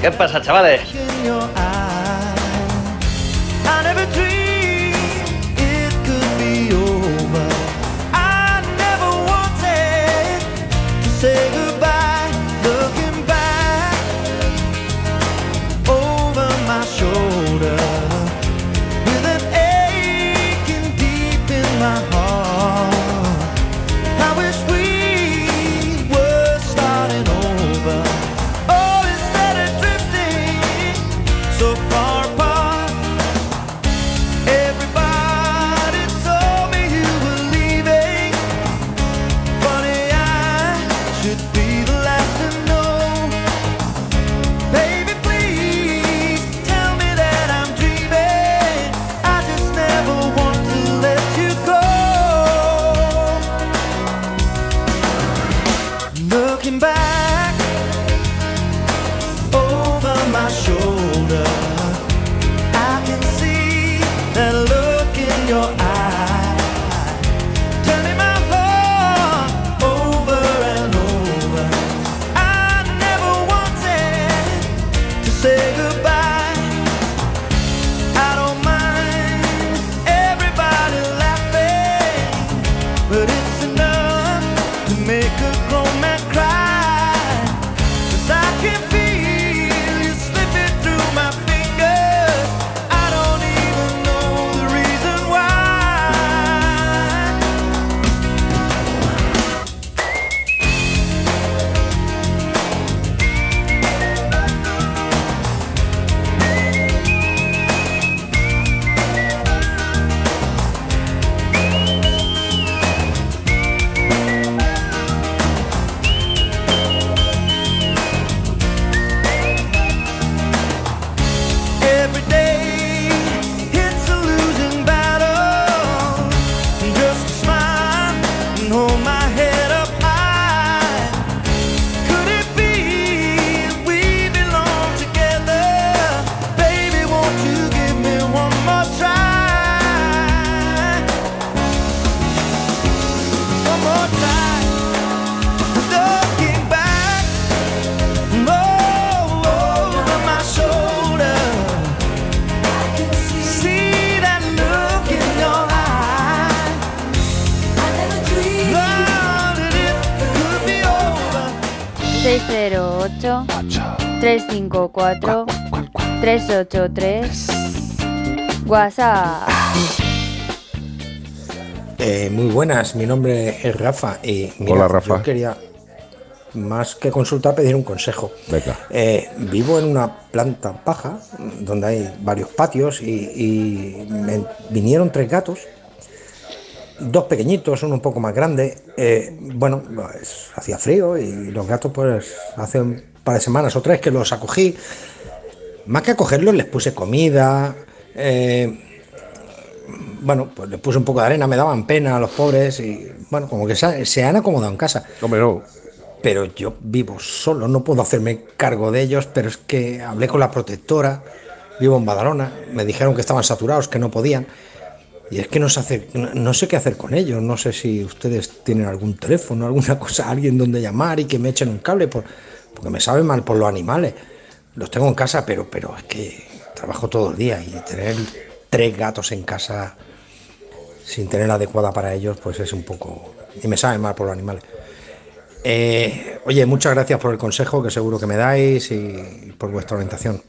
¿Qué pasa, chavales? 383 WhatsApp. Eh, muy buenas, mi nombre es Rafa y mira, Hola, Rafa. yo quería más que consultar pedir un consejo. Venga. Eh, vivo en una planta baja donde hay varios patios y, y me vinieron tres gatos, dos pequeñitos, uno un poco más grande. Eh, bueno, pues, hacía frío y los gatos pues hace un par de semanas o tres que los acogí. Más que acogerlos les puse comida. eh, bueno, pues les puse un poco de arena, me daban pena a los pobres y bueno, como que se, se han acomodado en casa. Hombre, no. Pero yo vivo solo, no puedo hacerme cargo de ellos, pero es que hablé con la protectora, vivo en Badalona, me dijeron que estaban saturados, que no podían. Y es que no sé, hacer- no- no sé qué hacer con ellos, no sé si ustedes tienen algún teléfono, (laughs) alguna cosa, alguien donde llamar y que me echen un cable, por- porque me sabe mal por los animales. Los tengo en casa, pero, pero es que trabajo todo el día y tener tres gatos en casa sin tener adecuada para ellos, pues es un poco... Y me sabe mal por los animales. Eh, oye, muchas gracias por el consejo que seguro que me dais y por vuestra orientación.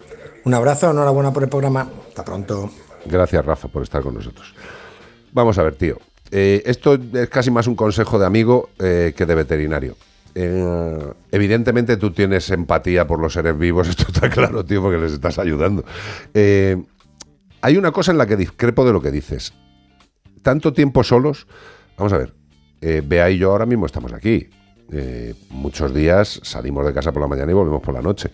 Un abrazo, enhorabuena por el programa. Hasta pronto. Gracias, Rafa, por estar con nosotros. Vamos a ver, tío. Eh, esto es casi más un consejo de amigo eh, que de veterinario. Eh, evidentemente tú tienes empatía por los seres vivos, (laughs) esto está claro, tío, porque les estás ayudando. Eh, hay una cosa en la que discrepo de lo que dices. Tanto tiempo solos. Vamos a ver. Eh, Bea y yo ahora mismo estamos aquí. Eh, muchos días salimos de casa por la mañana y volvemos por la noche.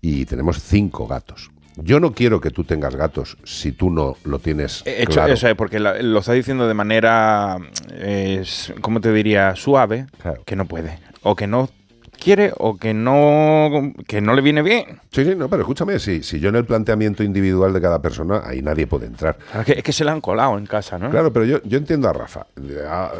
Y tenemos cinco gatos. Yo no quiero que tú tengas gatos si tú no lo tienes He hecho claro. eso, es porque lo está diciendo de manera, eh, ¿cómo te diría? Suave, que no puede. O que no quiere o que no, que no le viene bien. Sí, sí, no, pero escúchame, si, si yo en el planteamiento individual de cada persona, ahí nadie puede entrar. Es que, es que se le han colado en casa, ¿no? Claro, pero yo, yo entiendo a Rafa. A-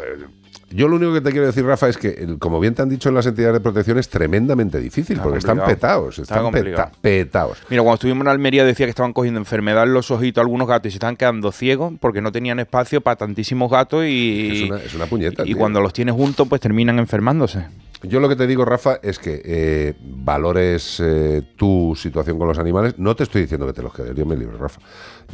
Yo lo único que te quiero decir, Rafa, es que, como bien te han dicho en las entidades de protección, es tremendamente difícil, Está porque están petados, Está están peta- petados. Mira, cuando estuvimos en Almería decía que estaban cogiendo enfermedad en los ojitos algunos gatos y se estaban quedando ciegos porque no tenían espacio para tantísimos gatos y, Es una, es una puñeta. y tío. cuando los tienes juntos pues terminan enfermándose. Yo lo que te digo, Rafa, es que eh, valores eh, tu situación con los animales. No te estoy diciendo que te los quedes, yo me libro, Rafa.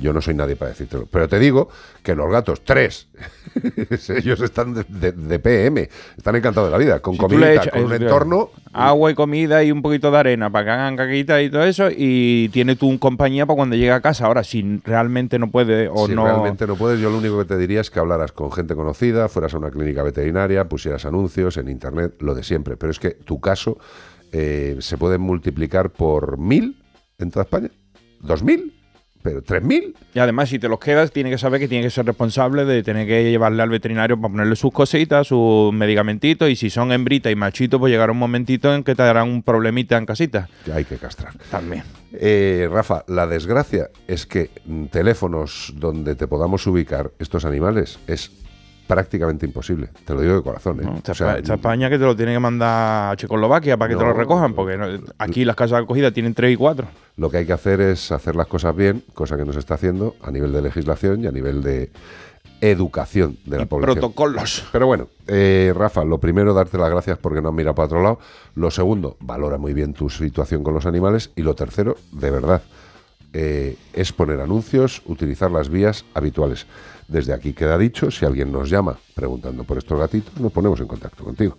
Yo no soy nadie para decírtelo. Pero te digo que los gatos, tres, (laughs) ellos están de, de- de PM, están encantados de la vida, con Si comida, con un entorno. Agua y comida y un poquito de arena para que hagan caquita y todo eso y tiene tú un compañía para cuando llega a casa. Ahora, si realmente no puede o si no... realmente no puedes, yo lo único que te diría es que hablaras con gente conocida, fueras a una clínica veterinaria, pusieras anuncios en internet, lo de siempre. Pero es que tu caso eh, se puede multiplicar por mil en toda España, dos mil, pero tres mil. Y además, si te los quedas, tiene que saber que tiene que ser responsable de tener que llevarle al veterinario para ponerle sus cositas, sus medicamentos. Y si son hembrita y machito, pues llegará un momentito en que te darán un problemita en casita. Que hay que castrar. También. Eh, Rafa, la desgracia es que teléfonos donde te podamos ubicar estos animales es prácticamente imposible. Te lo digo de corazón. ¿eh? ¿no? Esta, O sea, esta España que te lo tiene que mandar a Checoslovaquia para que te lo recojan, porque no- aquí las casas de acogida tienen 3 y 4. Lo que hay que hacer es hacer las cosas bien, cosa que no se está haciendo a nivel de legislación y a nivel de educación de la población. Protocolos. Pero bueno, eh, Rafa, lo primero, darte las gracias porque no has mirado para otro lado. Lo segundo, valora muy bien tu situación con los animales. Y lo tercero, de verdad, eh, es poner anuncios, utilizar las vías habituales. Desde aquí queda dicho, si alguien nos llama preguntando por estos gatitos, nos ponemos en contacto contigo.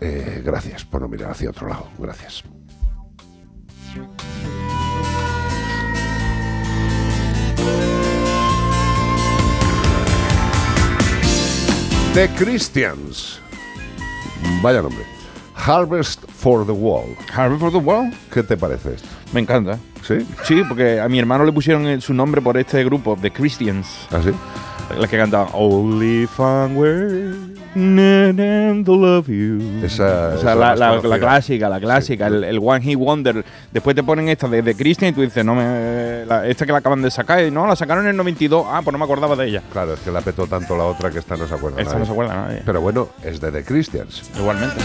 Eh, gracias por no mirar hacia otro lado. Gracias. The Christians. Vaya nombre. Harvest for the World. Harvest for the World. ¿Qué te parece esto? Me encanta. ¿Sí? Sí, porque a mi hermano le pusieron el- su nombre por este grupo, The Christians. ¿Ah, sí? La que cantaba Only where and love you. Esa, O esa sea, la, la- clásica, la clásica, el, el One Hit Wonder. Después te ponen esta de, The Christian y tú dices, no me. la- esta que la acaban de sacar, y no, la sacaron en el 92. Ah, pues no me acordaba de ella. Claro, es que la petó tanto la otra que esta no se acuerda. Esta nadie. no se acuerda nadie. Pero bueno, es de The Christians. Igualmente.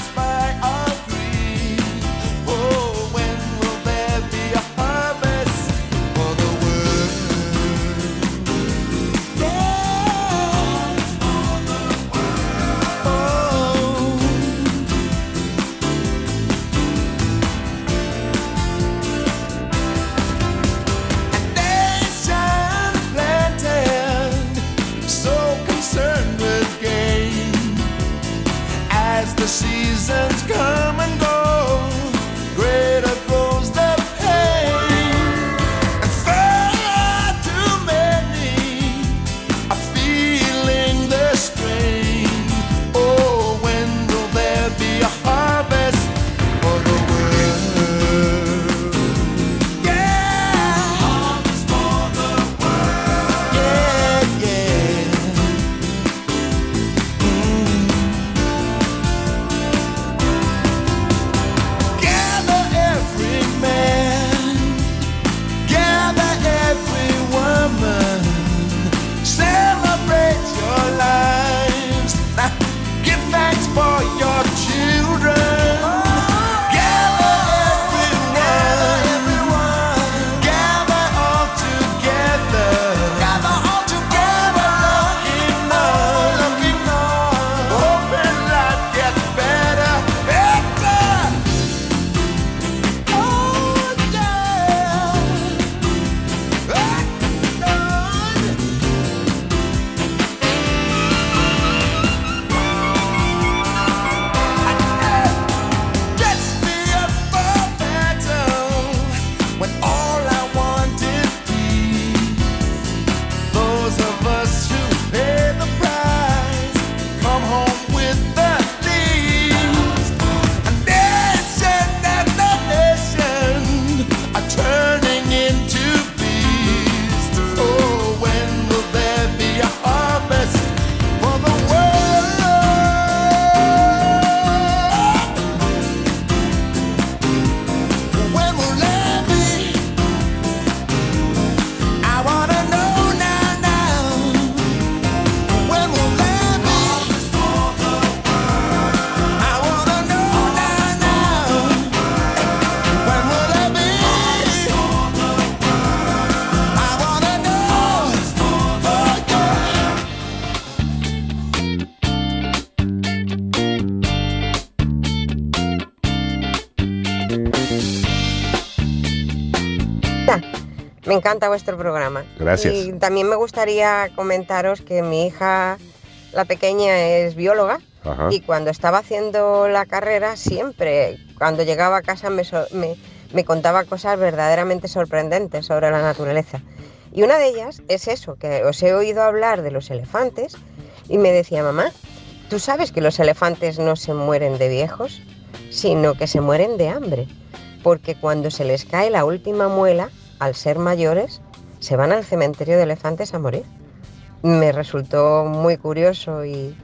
Encanta vuestro programa. Gracias. Y también me gustaría comentaros que mi hija, la pequeña, es bióloga. Ajá. Y cuando estaba haciendo la carrera, siempre, cuando llegaba a casa, me, so- me- me contaba cosas verdaderamente sorprendentes sobre la naturaleza. Y una de ellas es eso, que os he oído hablar de los elefantes y me decía, mamá, ¿tú sabes que los elefantes no se mueren de viejos, sino que se mueren de hambre? Porque cuando se les cae la última muela, al ser mayores, se van al cementerio de elefantes a morir. Me resultó muy curioso y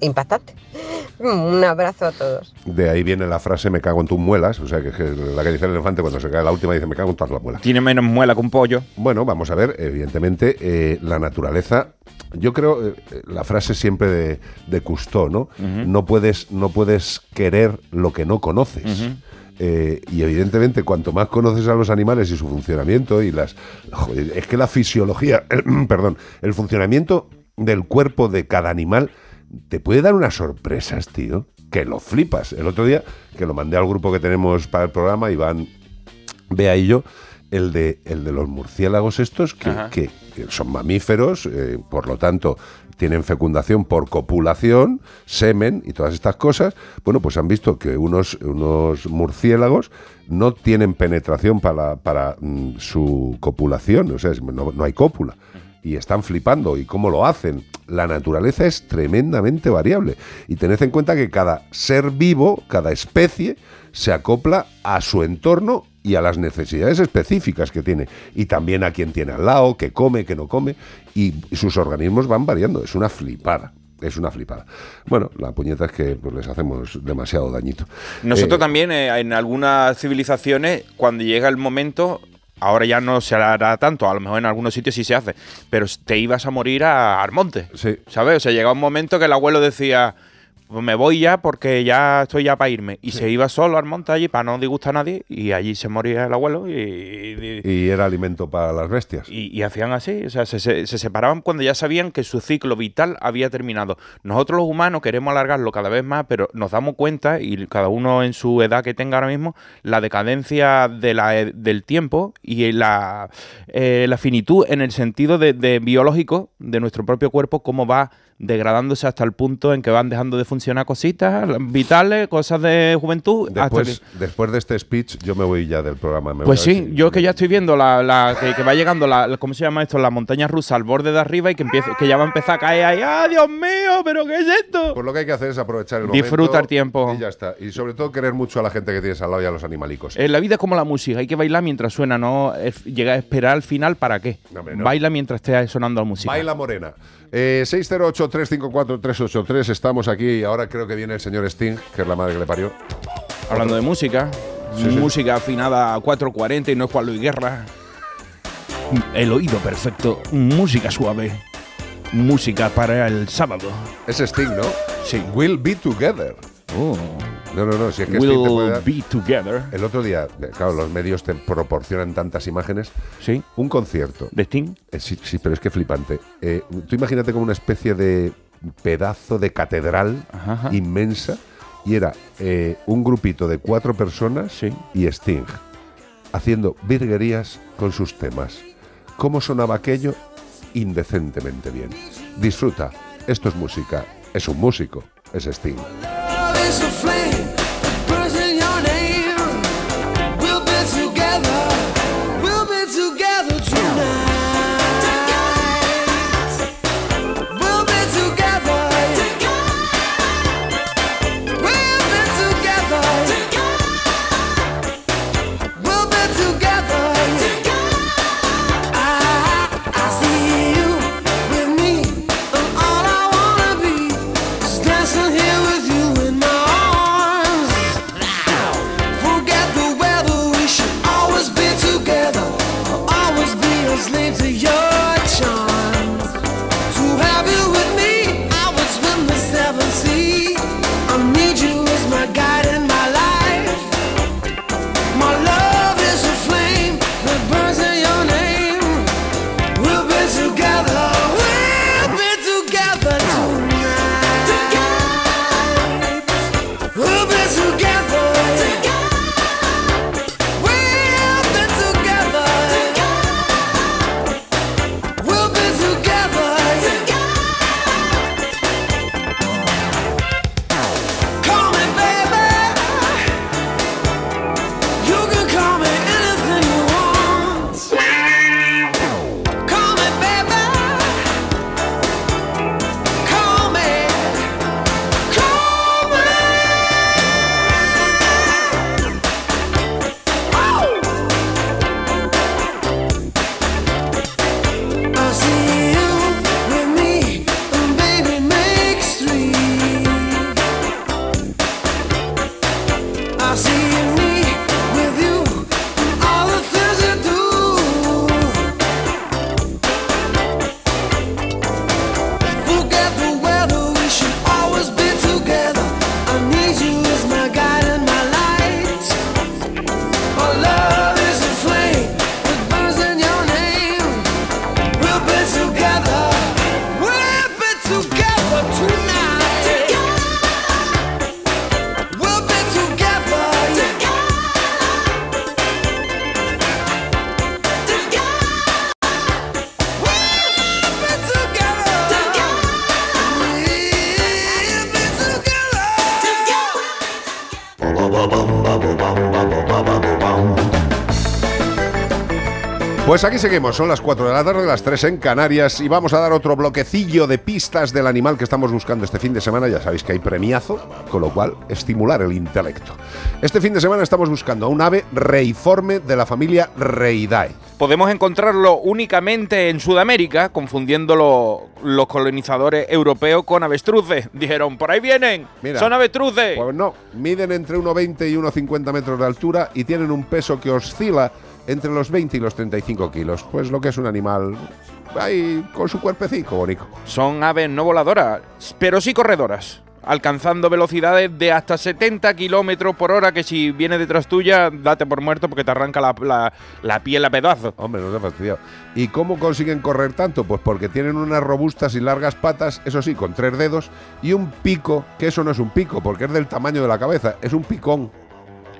impactante. (laughs) Un abrazo a todos. De ahí viene la frase me cago en tus muelas, o sea, que es la que dice el elefante cuando se cae la última dice me cago en todas las muelas. Tiene menos muela que un pollo. Bueno, vamos a ver, evidentemente, eh, la naturaleza. Yo creo eh, la frase siempre de, de Cousteau, ¿no? No puedes, no puedes querer lo que no conoces. Eh, y evidentemente, cuanto más conoces a los animales y su funcionamiento y las. joder, es que la fisiología, (clears throat) perdón, el funcionamiento del cuerpo de cada animal te puede dar unas sorpresas, tío, que lo flipas. El otro día, que lo mandé al grupo que tenemos para el programa, Iván, Bea y yo, el de, el de los murciélagos estos, que- que son mamíferos, eh, por lo tanto tienen fecundación por copulación, semen y todas estas cosas, bueno, pues han visto que unos, unos murciélagos no tienen penetración para, para mm, su copulación, o sea, no, no hay cópula. Y están flipando. ¿Y cómo lo hacen? La naturaleza es tremendamente variable. Y tened en cuenta que cada ser vivo, cada especie, se acopla a su entorno y a las necesidades específicas que tiene. Y también a quien tiene al lado, que come, que no come. Y sus organismos van variando. Es una flipada. Es una flipada. Bueno, la puñeta es que pues, les hacemos demasiado dañito. Nosotros Eh, también, eh, en algunas civilizaciones, cuando llega el momento, ahora ya no se hará tanto, a lo mejor en algunos sitios sí se hace, pero te ibas a morir a, al monte. ¿Sabes? O sea, llegaba un momento que el abuelo decía. Pues me voy ya porque ya estoy ya para irme. Y se iba solo al monte allí para no disgustar a nadie. Y allí se moría el abuelo y, y- Y era alimento para las bestias. y- y hacían así, o sea, se, se- se separaban cuando ya sabían que su ciclo vital había terminado. Nosotros los humanos queremos alargarlo cada vez más, pero nos damos cuenta, y cada uno en su edad que tenga ahora mismo, la decadencia de la e- del tiempo y la, eh, la finitud en el sentido de, de biológico de nuestro propio cuerpo, cómo va degradándose hasta el punto en que van dejando de funcionar funcionar cositas vitales, cosas de juventud. hasta Después, que- después de este speech, yo me voy ya del programa. me pues sí, yo que ya estoy viendo la, la- que, que va llegando la, ¿cómo se llama esto? La montaña rusa al borde de arriba y que empiece, que ya va a empezar a caer ahí. ¡Ah, Dios mío! ¿Pero qué es esto? Pues lo que hay que hacer es aprovechar el Disfruta momento el tiempo. Y ya está. Y sobre todo querer mucho a la gente que tienes al lado y a los animalicos. Eh, la vida es como la música, hay que bailar mientras suena, no es- llega a esperar al final para qué. hombre, no. Baila mientras esté sonando la música. Baila Morena. Eh, 608-354-383. Estamos aquí y ahora creo que viene el señor Sting, que es la madre que le parió. Hablando de música, Sí, sí. música afinada a 440 y no es Juan Luis Guerra. El oído perfecto, música suave, música para el sábado. Es Sting, ¿no? Sí. We'll be together. Oh. No, no, no. Si es que We'll te puede dar- be together. El otro día, eh, claro, los medios te proporcionan tantas imágenes. Sí. Un concierto. ¿De Sting? Eh, sí, sí, pero es que flipante. Eh, tú imagínate como una especie de pedazo de catedral Ajá. inmensa y era eh, un grupito de cuatro personas Sí. y Sting haciendo virguerías con sus temas. ¿Cómo sonaba aquello? Indecentemente bien. Disfruta. Esto es música. Es un músico. Es Sting. Is a flame Pues aquí seguimos, son las 4 de la tarde, las 3 en Canarias y vamos a dar otro bloquecillo de pistas del animal que estamos buscando este fin de semana. Ya sabéis que hay premiazo, con lo cual estimular el intelecto. Este fin de semana estamos buscando a un ave reiforme de la familia Reidae. Podemos encontrarlo únicamente en Sudamérica, confundiéndolo los colonizadores europeos con avestruces. Dijeron, por ahí vienen, Mira, son avestruces. Pues no, miden entre 1,20 y 1,50 metros de altura y tienen un peso que oscila entre los 20 y los 35 kilos. Pues lo que es un animal ahí con su cuerpecico bonito. Son aves no voladoras, pero sí corredoras, alcanzando velocidades de hasta 70 kilómetros por hora, que si viene detrás tuya, date por muerto porque te arranca la, la- la piel a pedazos. Hombre, no te fastidiado. ¿Y cómo consiguen correr tanto? Pues porque tienen unas robustas y largas patas, eso sí, con tres dedos, y un pico, que eso no es un pico, porque es del tamaño de la cabeza, es un picón.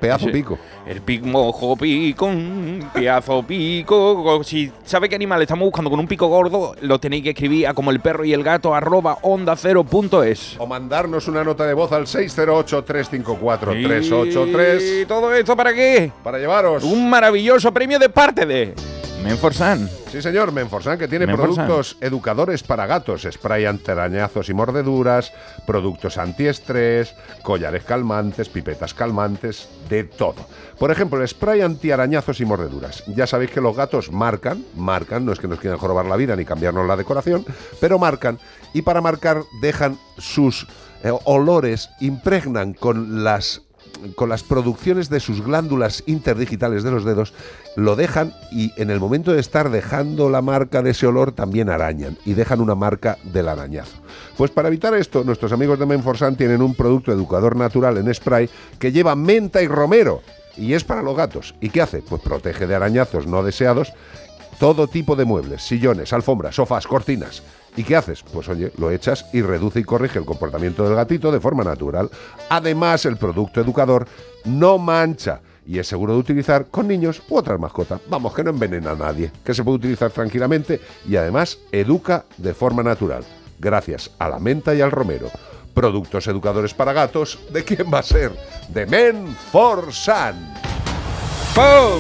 Pedazo pico. El pico, mojo pico, pedazo pico. co- Si sabe qué animal estamos buscando con un pico gordo, lo tenéis que escribir a como el perro y el gato arroba onda cero punto es. O mandarnos una nota de voz al 608-354-383 ¿Y todo esto para qué? para llevaros. Un maravilloso premio de parte de Menforsan. Sí, señor, Menforsan, que tiene Menforsan. productos educadores para gatos, spray antarañazos y mordeduras, productos antiestrés, collares calmantes, pipetas calmantes, de todo. Por ejemplo, el spray antiarañazos y mordeduras. Ya sabéis que los gatos marcan, marcan, no es que nos quieran jorobar la vida ni cambiarnos la decoración, pero marcan y para marcar dejan sus eh, olores, impregnan con las con las producciones de sus glándulas interdigitales de los dedos, lo dejan y en el momento de estar dejando la marca de ese olor también arañan y dejan una marca del arañazo. Pues para evitar esto, nuestros amigos de Menforsan tienen un producto educador natural en spray que lleva menta y romero y es para los gatos. ¿Y qué hace? Pues protege de arañazos no deseados todo tipo de muebles, sillones, alfombras, sofás, cortinas. ¿Y qué haces? Pues oye, lo echas y reduce y corrige el comportamiento del gatito de forma natural. Además, el producto educador no mancha y es seguro de utilizar con niños u otras mascotas. Vamos, que no envenena a nadie, que se puede utilizar tranquilamente y además educa de forma natural, gracias a la menta y al romero. Productos educadores para gatos, ¿de quién va a ser? De Men for Sun.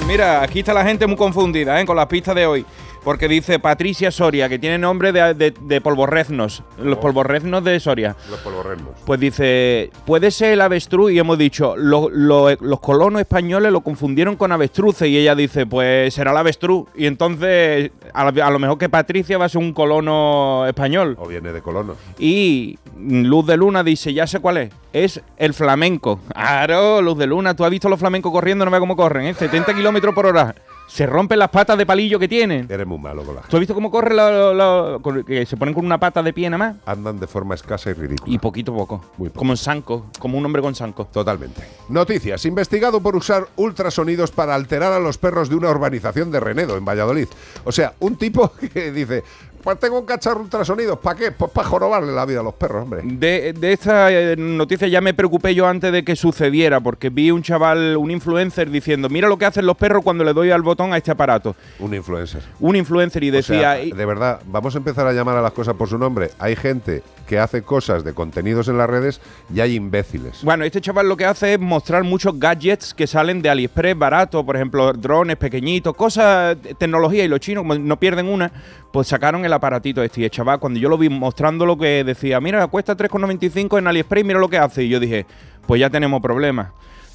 Mira, aquí está la gente muy confundida ¿eh? con las pistas de hoy. Porque dice Patricia Soria, que tiene nombre de, de, de polvorreznos. Los polvorreznos de Soria. Los polvorrenos. Pues dice, puede ser el avestruz y hemos dicho, lo- lo- los colonos españoles lo confundieron con avestruces y ella dice, pues será el avestruz. Y entonces, a, lo- a lo mejor que Patricia va a ser un colono español. O viene de colonos. Y Luz de Luna dice, ya sé cuál es, es el flamenco. Claro, Luz de Luna, tú has visto los flamencos corriendo, no ve cómo corren, ¿eh? 70 kilómetros por hora. Se rompen las patas de palillo que tienen. Eres muy malo con la ¿Tú has visto cómo corre la- que se ponen con una pata de pie nada más? Andan de forma escasa y ridícula. Y poquito a poco. Muy poco. Como en Sanco, como un hombre con Sanco. Totalmente. Noticias. Investigado por usar ultrasonidos para alterar a los perros de una urbanización de Renedo, en Valladolid. O sea, un tipo (laughs) que dice, pues tengo un cacharro ultrasonidos, ¿para qué? Pues para jorobarle la vida a los perros, hombre. De, de esta eh, noticia ya me preocupé yo antes de que sucediera, porque vi un chaval, un influencer, diciendo, mira lo que hacen los perros cuando le doy al botón a este aparato. Un influencer. Un influencer y O decía... sea, "Y- de verdad, vamos a empezar a llamar a las cosas por su nombre. Hay gente que hace cosas de contenidos en las redes y hay imbéciles. Bueno, este chaval lo que hace es mostrar muchos gadgets que salen de AliExpress barato, por ejemplo, drones pequeñitos, cosas, tecnología, y los chinos, como no pierden una, pues sacaron el aparatito este. El chaval, cuando yo lo vi mostrando lo que decía, mira, cuesta 3,95 en AliExpress, mira lo que hace. Y yo dije, pues ya tenemos problemas.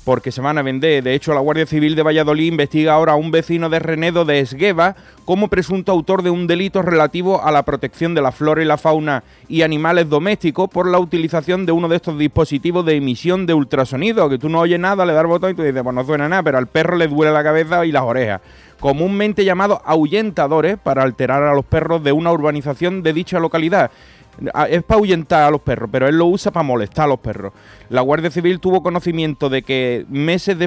Porque se van a vender. De hecho, la Guardia Civil de Valladolid investiga ahora a un vecino de Renedo de Esgueva como presunto autor de un delito relativo a la protección de la flora y la fauna y animales domésticos por la utilización de uno de estos dispositivos de emisión de ultrasonido, que tú no oyes nada, le das el botón y tú dices, pues no suena nada, pero al perro le duele la cabeza y las orejas. Comúnmente llamados ahuyentadores para alterar a los perros de una urbanización de dicha localidad. Ah, Es para ahuyentar a los perros, pero él lo usa para molestar a los perros. La Guardia Civil tuvo conocimiento de que meses,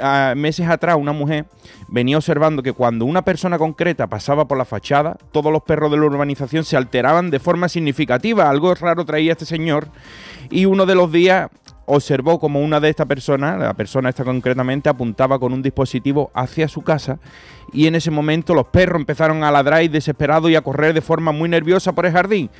ah, meses atrás una mujer venía observando que cuando una persona concreta pasaba por la fachada, todos los perros de la urbanización se alteraban de forma significativa. Algo raro traía este señor. Y uno de los días observó como una de estas personas, la persona esta concretamente, apuntaba con un dispositivo hacia su casa y en ese momento los perros empezaron a ladrar y desesperados y a correr de forma muy nerviosa por el jardín.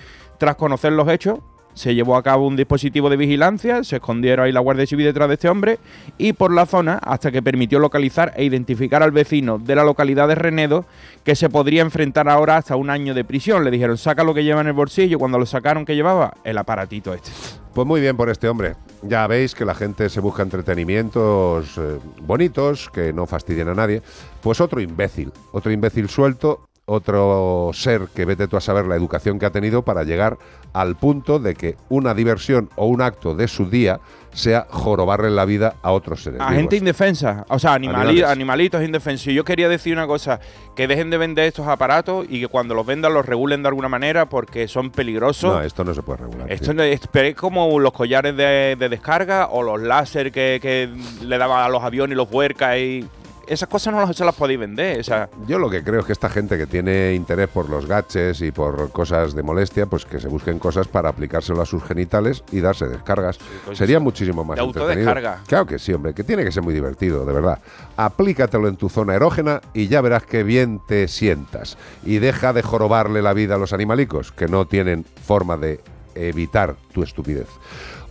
Tras conocer los hechos, se llevó a cabo un dispositivo de vigilancia, se escondieron ahí la Guardia Civil detrás de este hombre y por la zona hasta que permitió localizar e identificar al vecino de la localidad de Renedo que se podría enfrentar ahora hasta un año de prisión. Le dijeron, saca lo que lleva en el bolsillo. Cuando lo sacaron, que llevaba? El aparatito este. Pues muy bien por este hombre. Ya veis que la gente se busca entretenimientos eh, bonitos, que no fastidien a nadie. Pues otro imbécil, otro imbécil suelto, otro ser que vete tú a saber la educación que ha tenido para llegar al punto de que una diversión o un acto de su día sea jorobarle la vida a otros seres A vivos. gente indefensa, o sea, animali- animalitos indefensos. Yo quería decir una cosa, que dejen de vender estos aparatos y que cuando los vendan los regulen de alguna manera porque son peligrosos. No, esto no se puede regular. Esto no es, pero es como los collares de, de descarga o los láser que, que le daban a los aviones y los huercas y esas cosas no las, se las podéis vender. O sea, Yo lo que creo es que esta gente que tiene interés por los gaches y por cosas de molestia, pues que se busquen cosas para aplicárselo a sus genitales y darse descargas. pues, Sería muchísimo más de autodescarga. Claro que sí, hombre, que tiene que ser muy divertido, de verdad. Aplícatelo en tu zona erógena y ya verás qué bien te sientas. Y deja de jorobarle la vida a los animalicos, que no tienen forma de evitar tu estupidez.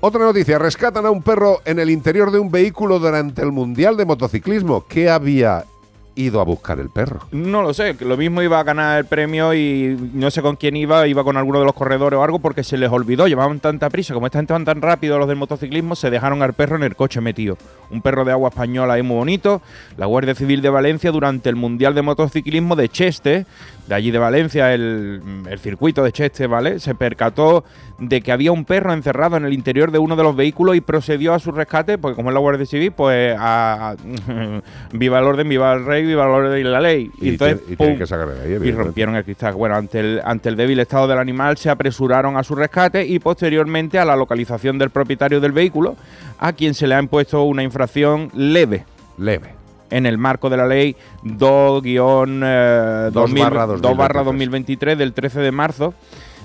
Otra noticia, rescatan a un perro en el interior de un vehículo durante el Mundial de Motociclismo. ¿Qué había ido a buscar el perro? no lo sé, lo mismo iba a ganar el premio y no sé con quién iba, iba con alguno de los corredores o algo porque se les olvidó, llevaban tanta prisa, como esta gente van tan rápido los del motociclismo, se dejaron al perro en el coche metido. Un perro de agua española ahí muy bonito. La Guardia Civil de Valencia durante el Mundial de Motociclismo de Cheste, de allí de Valencia, el, el circuito de Cheste, ¿vale? Se percató de que había un perro encerrado en el interior de uno de los vehículos y procedió a su rescate, porque como es la Guardia Civil, pues a, (laughs) viva el orden, viva el rey, viva el orden y la ley. Y, entonces, tiene- y ¡pum! que ahí, y rompieron el cristal. Bueno, ante el, ante el débil estado del animal se apresuraron a su rescate y posteriormente a la localización del propietario del vehículo, a quien se le ha impuesto una infracción leve. Leve. En el marco de la ley 2-2000 Dos barra 2 barra 2023 del 13 de marzo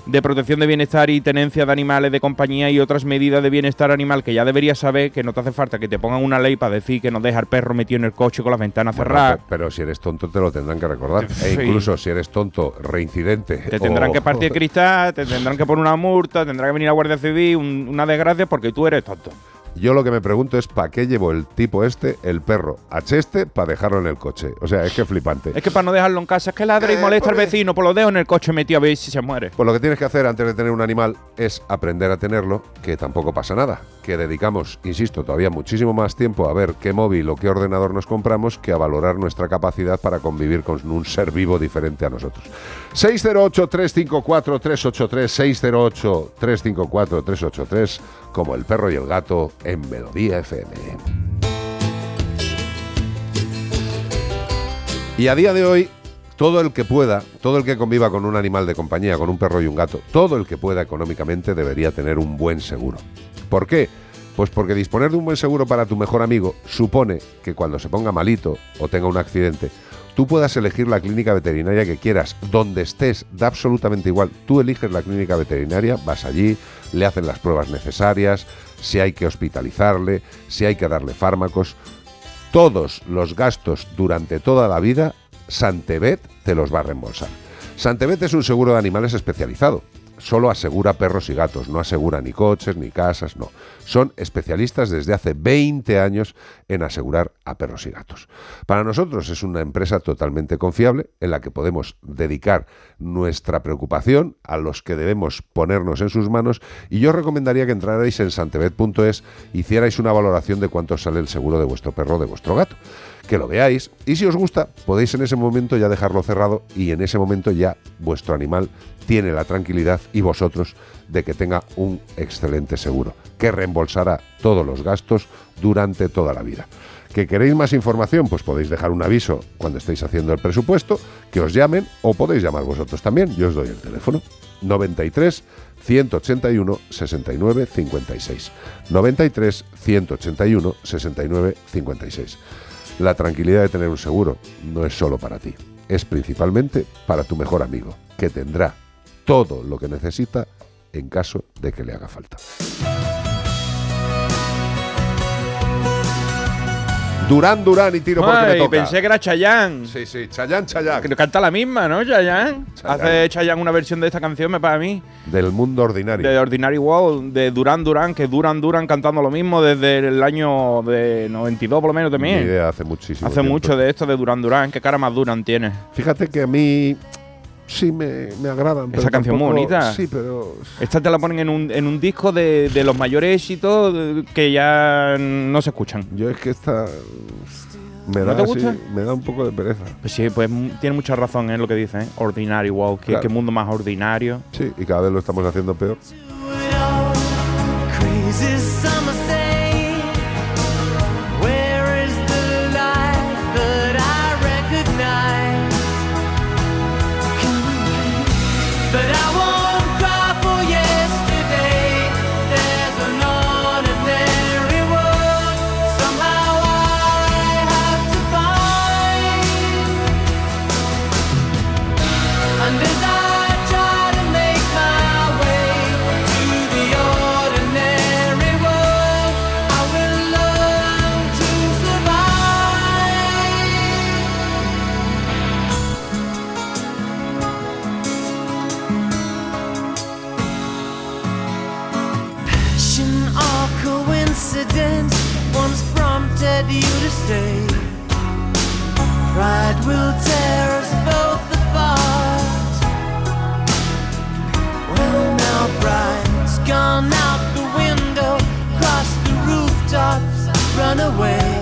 de protección de bienestar y tenencia de animales de compañía y otras medidas de bienestar animal que ya deberías saber que no te hace falta que te pongan una ley para decir que no deja al perro metido en el coche con las ventanas Bueno, cerradas. pe- pero si eres tonto te lo tendrán que recordar. (laughs) E incluso si eres tonto reincidente. Te tendrán o- que partir (laughs) cristal, te tendrán que poner una multa, tendrá que venir la Guardia Civil, un- una desgracia porque tú eres tonto. Yo lo que me pregunto es para qué llevó el tipo este, el perro, a Cheste para dejarlo en el coche. O sea, es que flipante. Es que para no dejarlo en casa, es que ladra y Eh, molesta al pues- vecino, pues lo dejo en el coche metido a ver si se muere. Pues lo que tienes que hacer antes de tener un animal es aprender a tenerlo, que tampoco pasa nada. Que dedicamos, insisto, todavía muchísimo más tiempo a ver qué móvil o qué ordenador nos compramos que a valorar nuestra capacidad para convivir con un ser vivo diferente a nosotros. 608-354-383, 608-354-383, como el perro y el gato en Melodía FM. Y a día de hoy, todo el que pueda, todo el que conviva con un animal de compañía, con un perro y un gato, todo el que pueda económicamente debería tener un buen seguro. ¿Por qué? Pues porque disponer de un buen seguro para tu mejor amigo supone que cuando se ponga malito o tenga un accidente, tú puedas elegir la clínica veterinaria que quieras, donde estés, da absolutamente igual. Tú eliges la clínica veterinaria, vas allí, le hacen las pruebas necesarias, si hay que hospitalizarle, si hay que darle fármacos, todos los gastos durante toda la vida, Santebet te los va a reembolsar. Santebet es un seguro de animales especializado. Solo asegura perros y gatos, no asegura ni coches ni casas, no. Son especialistas desde hace 20 años en asegurar a perros y gatos. Para nosotros es una empresa totalmente confiable en la que podemos dedicar nuestra preocupación a los que debemos ponernos en sus manos y yo recomendaría que entrarais en santebet.es hicierais una valoración de cuánto sale el seguro de vuestro perro o de vuestro gato. Que lo veáis y si os gusta podéis en ese momento ya dejarlo cerrado y en ese momento ya vuestro animal tiene la tranquilidad y vosotros de que tenga un excelente seguro que reembolsará todos los gastos durante toda la vida. ¿Que queréis más información? Pues podéis dejar un aviso cuando estéis haciendo el presupuesto, que os llamen o podéis llamar vosotros también. Yo os doy el teléfono. 93 181 69 56. 93 181 69 56. La tranquilidad de tener un seguro no es solo para ti, es principalmente para tu mejor amigo, que tendrá todo lo que necesita en caso de que le haga falta. Durán, Durán y tiro porque me toca. pensé que era Chayanne. Sí, sí, Chayán, Chayán. Que canta la misma, ¿no? Chayanne. Hace Chayanne una versión de esta canción, me para mí. Del mundo ordinario. De Ordinary World, de Duran Duran, que Duran Duran cantando lo mismo desde el año de 92 por lo menos Ni también. idea, hace muchísimo Hace tiempo. mucho de esto de Duran Duran. ¿Qué cara más Duran tiene? Fíjate que a mí sí me, me agradan. pero Esa canción muy bonita. Sí, pero Esta te la ponen en un, en un disco de, de los mayores éxitos que ya no se escuchan. yo es que esta me ¿No da, te así- gusta? me da un poco de pereza. Pues sí, pues tiene mucha razón en lo que dice, ¿eh? Ordinary World. Que, Claro. que mundo más ordinario. Sí, y cada vez lo estamos haciendo peor. day. Pride will tear us both apart. Well, now pride's gone out the window, across the rooftops, run away.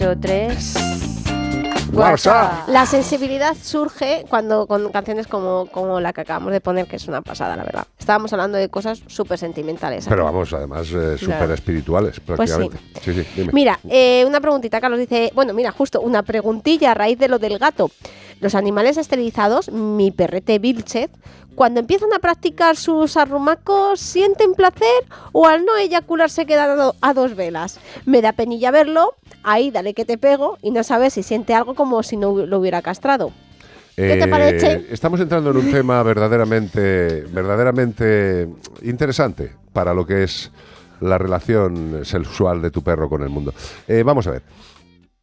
...383... WhatsApp. La sensibilidad surge cuando con canciones como, como la que acabamos de poner, que es una pasada, la verdad. Estábamos hablando de cosas súper sentimentales. Pero vamos, además, eh, súper espirituales, Pues sí. prácticamente. sí. sí, dime. Mira, eh, una preguntita, Carlos dice, bueno, mira, justo una preguntilla a raíz de lo del gato. Los animales esterilizados, mi perrete Vilchez, cuando empiezan a practicar sus arrumacos, ¿sienten placer o al no eyacular se quedan a, do- a dos velas? Me da penilla verlo, ahí dale que te pego y no sabes si siente algo como si no lo hubiera castrado. ¿Qué te Eh, parece? Estamos entrando en un (laughs) tema verdaderamente, verdaderamente interesante para lo que es la relación sexual de tu perro con el mundo. Eh, vamos a ver.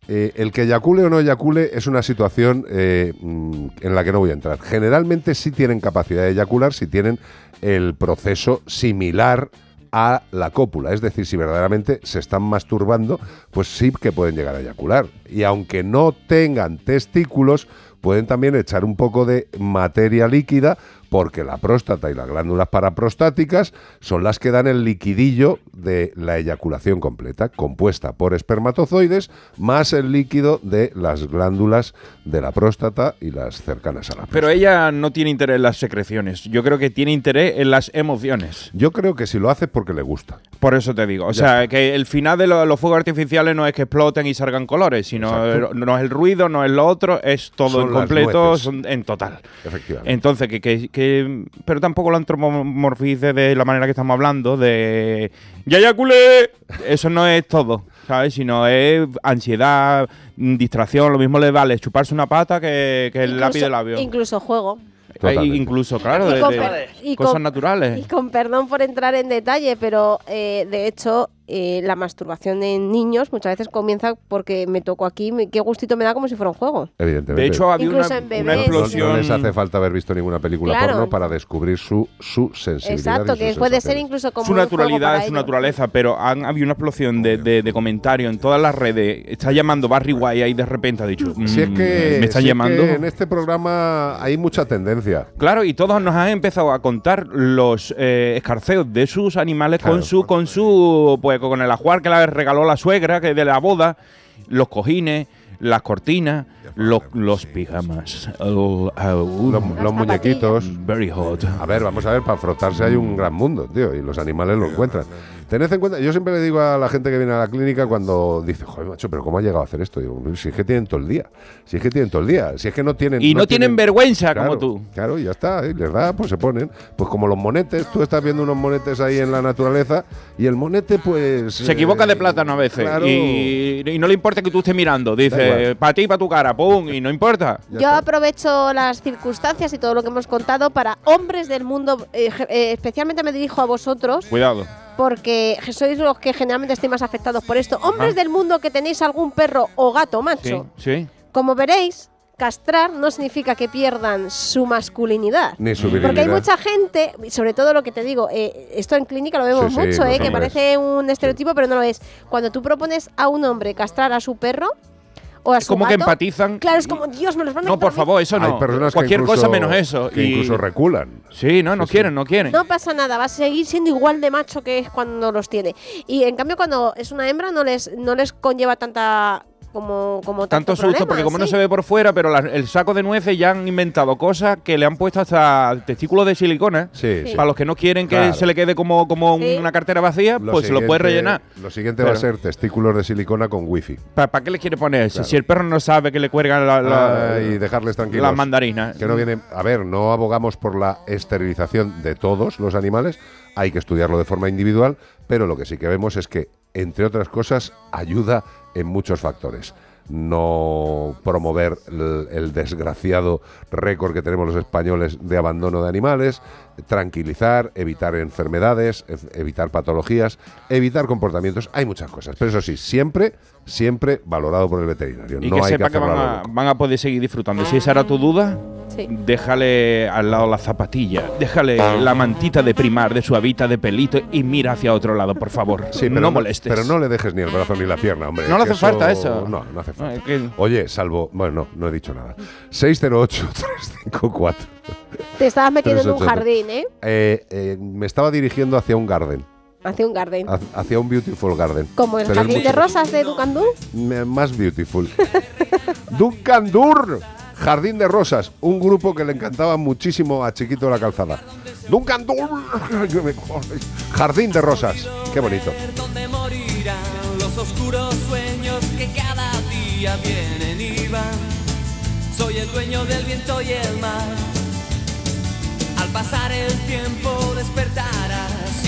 Eh, el que eyacule o no eyacule es una situación eh, mm, en la que no voy a entrar. Generalmente sí tienen capacidad de eyacular si tienen el proceso similar a la cópula. Es decir, si verdaderamente se están masturbando, pues sí que pueden llegar a eyacular. Y aunque no tengan testículos, pueden también echar un poco de materia líquida porque la próstata y las glándulas paraprostáticas son las que dan el liquidillo de la eyaculación completa, compuesta por espermatozoides más el líquido de las glándulas de la próstata y las cercanas a la Pero ella no tiene interés en las secreciones. Yo creo que tiene interés en las emociones. Yo creo que si lo hace es porque le gusta. Por eso te digo. O Ya sea, está. que el final de lo- los fuegos artificiales no es que exploten y salgan colores, sino no es el ruido, no es lo otro, es todo Son en completo, son en total. Efectivamente. Entonces, que, que- que- pero tampoco lo antropomorfice de la manera que estamos hablando, de ¡Ya eyaculé! Eso no es todo, ¿sabes? Sino es ansiedad, mm, distracción, lo mismo le vale chuparse una pata que, que el lápiz de labio. Incluso juego. Hay incluso, claro, Y de, con de per- y cosas con- naturales. Y con perdón por entrar en detalle, pero eh, de hecho eh, la masturbación en niños muchas veces comienza porque me tocó aquí, me- qué gustito me da como si fuera un juego. Evidentemente. De hecho, había Incluso una, en bebés. No- explosión. No les hace falta haber visto ninguna película Claro. porno para descubrir su, su sensibilidad. Exacto, y que puede ser incluso como su un juego naturalidad, para su ellos. naturaleza, pero han habido una explosión de, de- de comentarios en todas las redes. Está llamando Barry White ahí de repente ha dicho, Si es "Mm, que, me está si es llamando. que en este programa hay mucha tendencia. Claro, y todos nos han empezado a contar los eh, escarceos de sus animales Claro. con su, con su, pues con el ajuar que le regaló la suegra, que de la boda, los cojines, las cortinas, los, los pijamas, el- Los, los muñequitos. very hot. A ver, vamos a ver, para frotarse hay un gran mundo, tío, y los animales lo encuentran. Tened en cuenta, yo siempre le digo a la gente que viene a la clínica cuando dice, joder, macho, pero ¿cómo ha llegado a hacer esto? Digo, si es que tienen todo el día, si es que tienen todo el día, si es que no tienen... Y no tienen vergüenza Claro, como tú. Claro, y ya está, ¿eh? les da, pues se ponen. Pues como los monetes, tú estás viendo unos monetes ahí en la naturaleza y el monete, pues... Se equivoca de plátano a veces. claro. Y, y no le importa que tú estés mirando. Dice, para ti, para tu cara, pum, y no importa. Yo aprovecho las circunstancias y todo lo que hemos contado para hombres del mundo, eh, eh, especialmente me dirijo a vosotros, Cuidado. Porque sois los que generalmente estáis más afectados por esto. Hombres Ah. del mundo que tenéis algún perro o gato macho, sí. como veréis, castrar no significa que pierdan su masculinidad. Ni su Porque hay virilidad. mucha gente, sobre todo lo que te digo, eh, esto en clínica lo vemos Sí, sí, mucho, eh, que parece un estereotipo, pero no lo es. Cuando tú propones a un hombre castrar a su perro o a su Como que empatizan. Claro, es como, Dios, me los van a No, por quitar a mí". favor, eso Hay no. personas que Cualquier incluso- cosa menos eso. Que Y- incluso reculan. Sí, no, no quieren, no quieren. No pasa nada, va a seguir siendo igual de macho que es cuando los tiene. Y en cambio, cuando es una hembra, no les, no les conlleva tanta. Como, como Tanto susto, problema, porque como no se ve por fuera, pero la- el saco de nueces ya han inventado cosas que le han puesto hasta testículos de silicona. Sí, sí. Para los que no quieren que Claro. se le quede como, como Sí. una cartera vacía, Lo pues se lo puede rellenar. Lo siguiente va a ser testículos de silicona con wifi. ¿Para qué le quiere poner eso? Claro. Si el perro no sabe que le cuelgan la, la- Ah, y dejarles tranquilos. las mandarinas. Que no viene. A ver, no abogamos por la esterilización de todos los animales. Hay que estudiarlo de forma individual, pero lo que sí que vemos es que, entre otras cosas, ayuda en muchos factores. No promover el, desgraciado récord que tenemos los españoles de abandono de animales, tranquilizar, evitar enfermedades, ev- evitar patologías, evitar comportamientos. Hay muchas cosas, pero eso sí, siempre, siempre valorado por el veterinario. Y no que hay sepa que, van, a van poder seguir disfrutando. Si esa era tu duda, Sí. déjale al lado la zapatilla, déjale la mantita de primar de suavita de pelito y mira hacia otro lado, por favor. Sí, pero no molestes. Pero no le dejes ni el brazo ni la pierna, hombre. No le hace falta eso. No, no hace falta. Oye, salvo. Bueno, no, no he dicho nada. 608-354. Te estabas metiendo en un 388. jardín, ¿eh? Eh, eh, me estaba dirigiendo hacia un garden. Hacia un garden. ha- Hacia un beautiful garden. Como el Pero es jardín de mucho- rosas de Ducandú. me- Más beautiful. (laughs) Duncandur. Jardín de Rosas, un grupo que le encantaba muchísimo a Chiquito de la Calzada. (laughs) Me cojones. Jardín de Rosas. Qué bonito. donde morirán los oscuros sueños que cada día vienen y van. Soy el dueño del viento y el mar. Al pasar el tiempo despertarás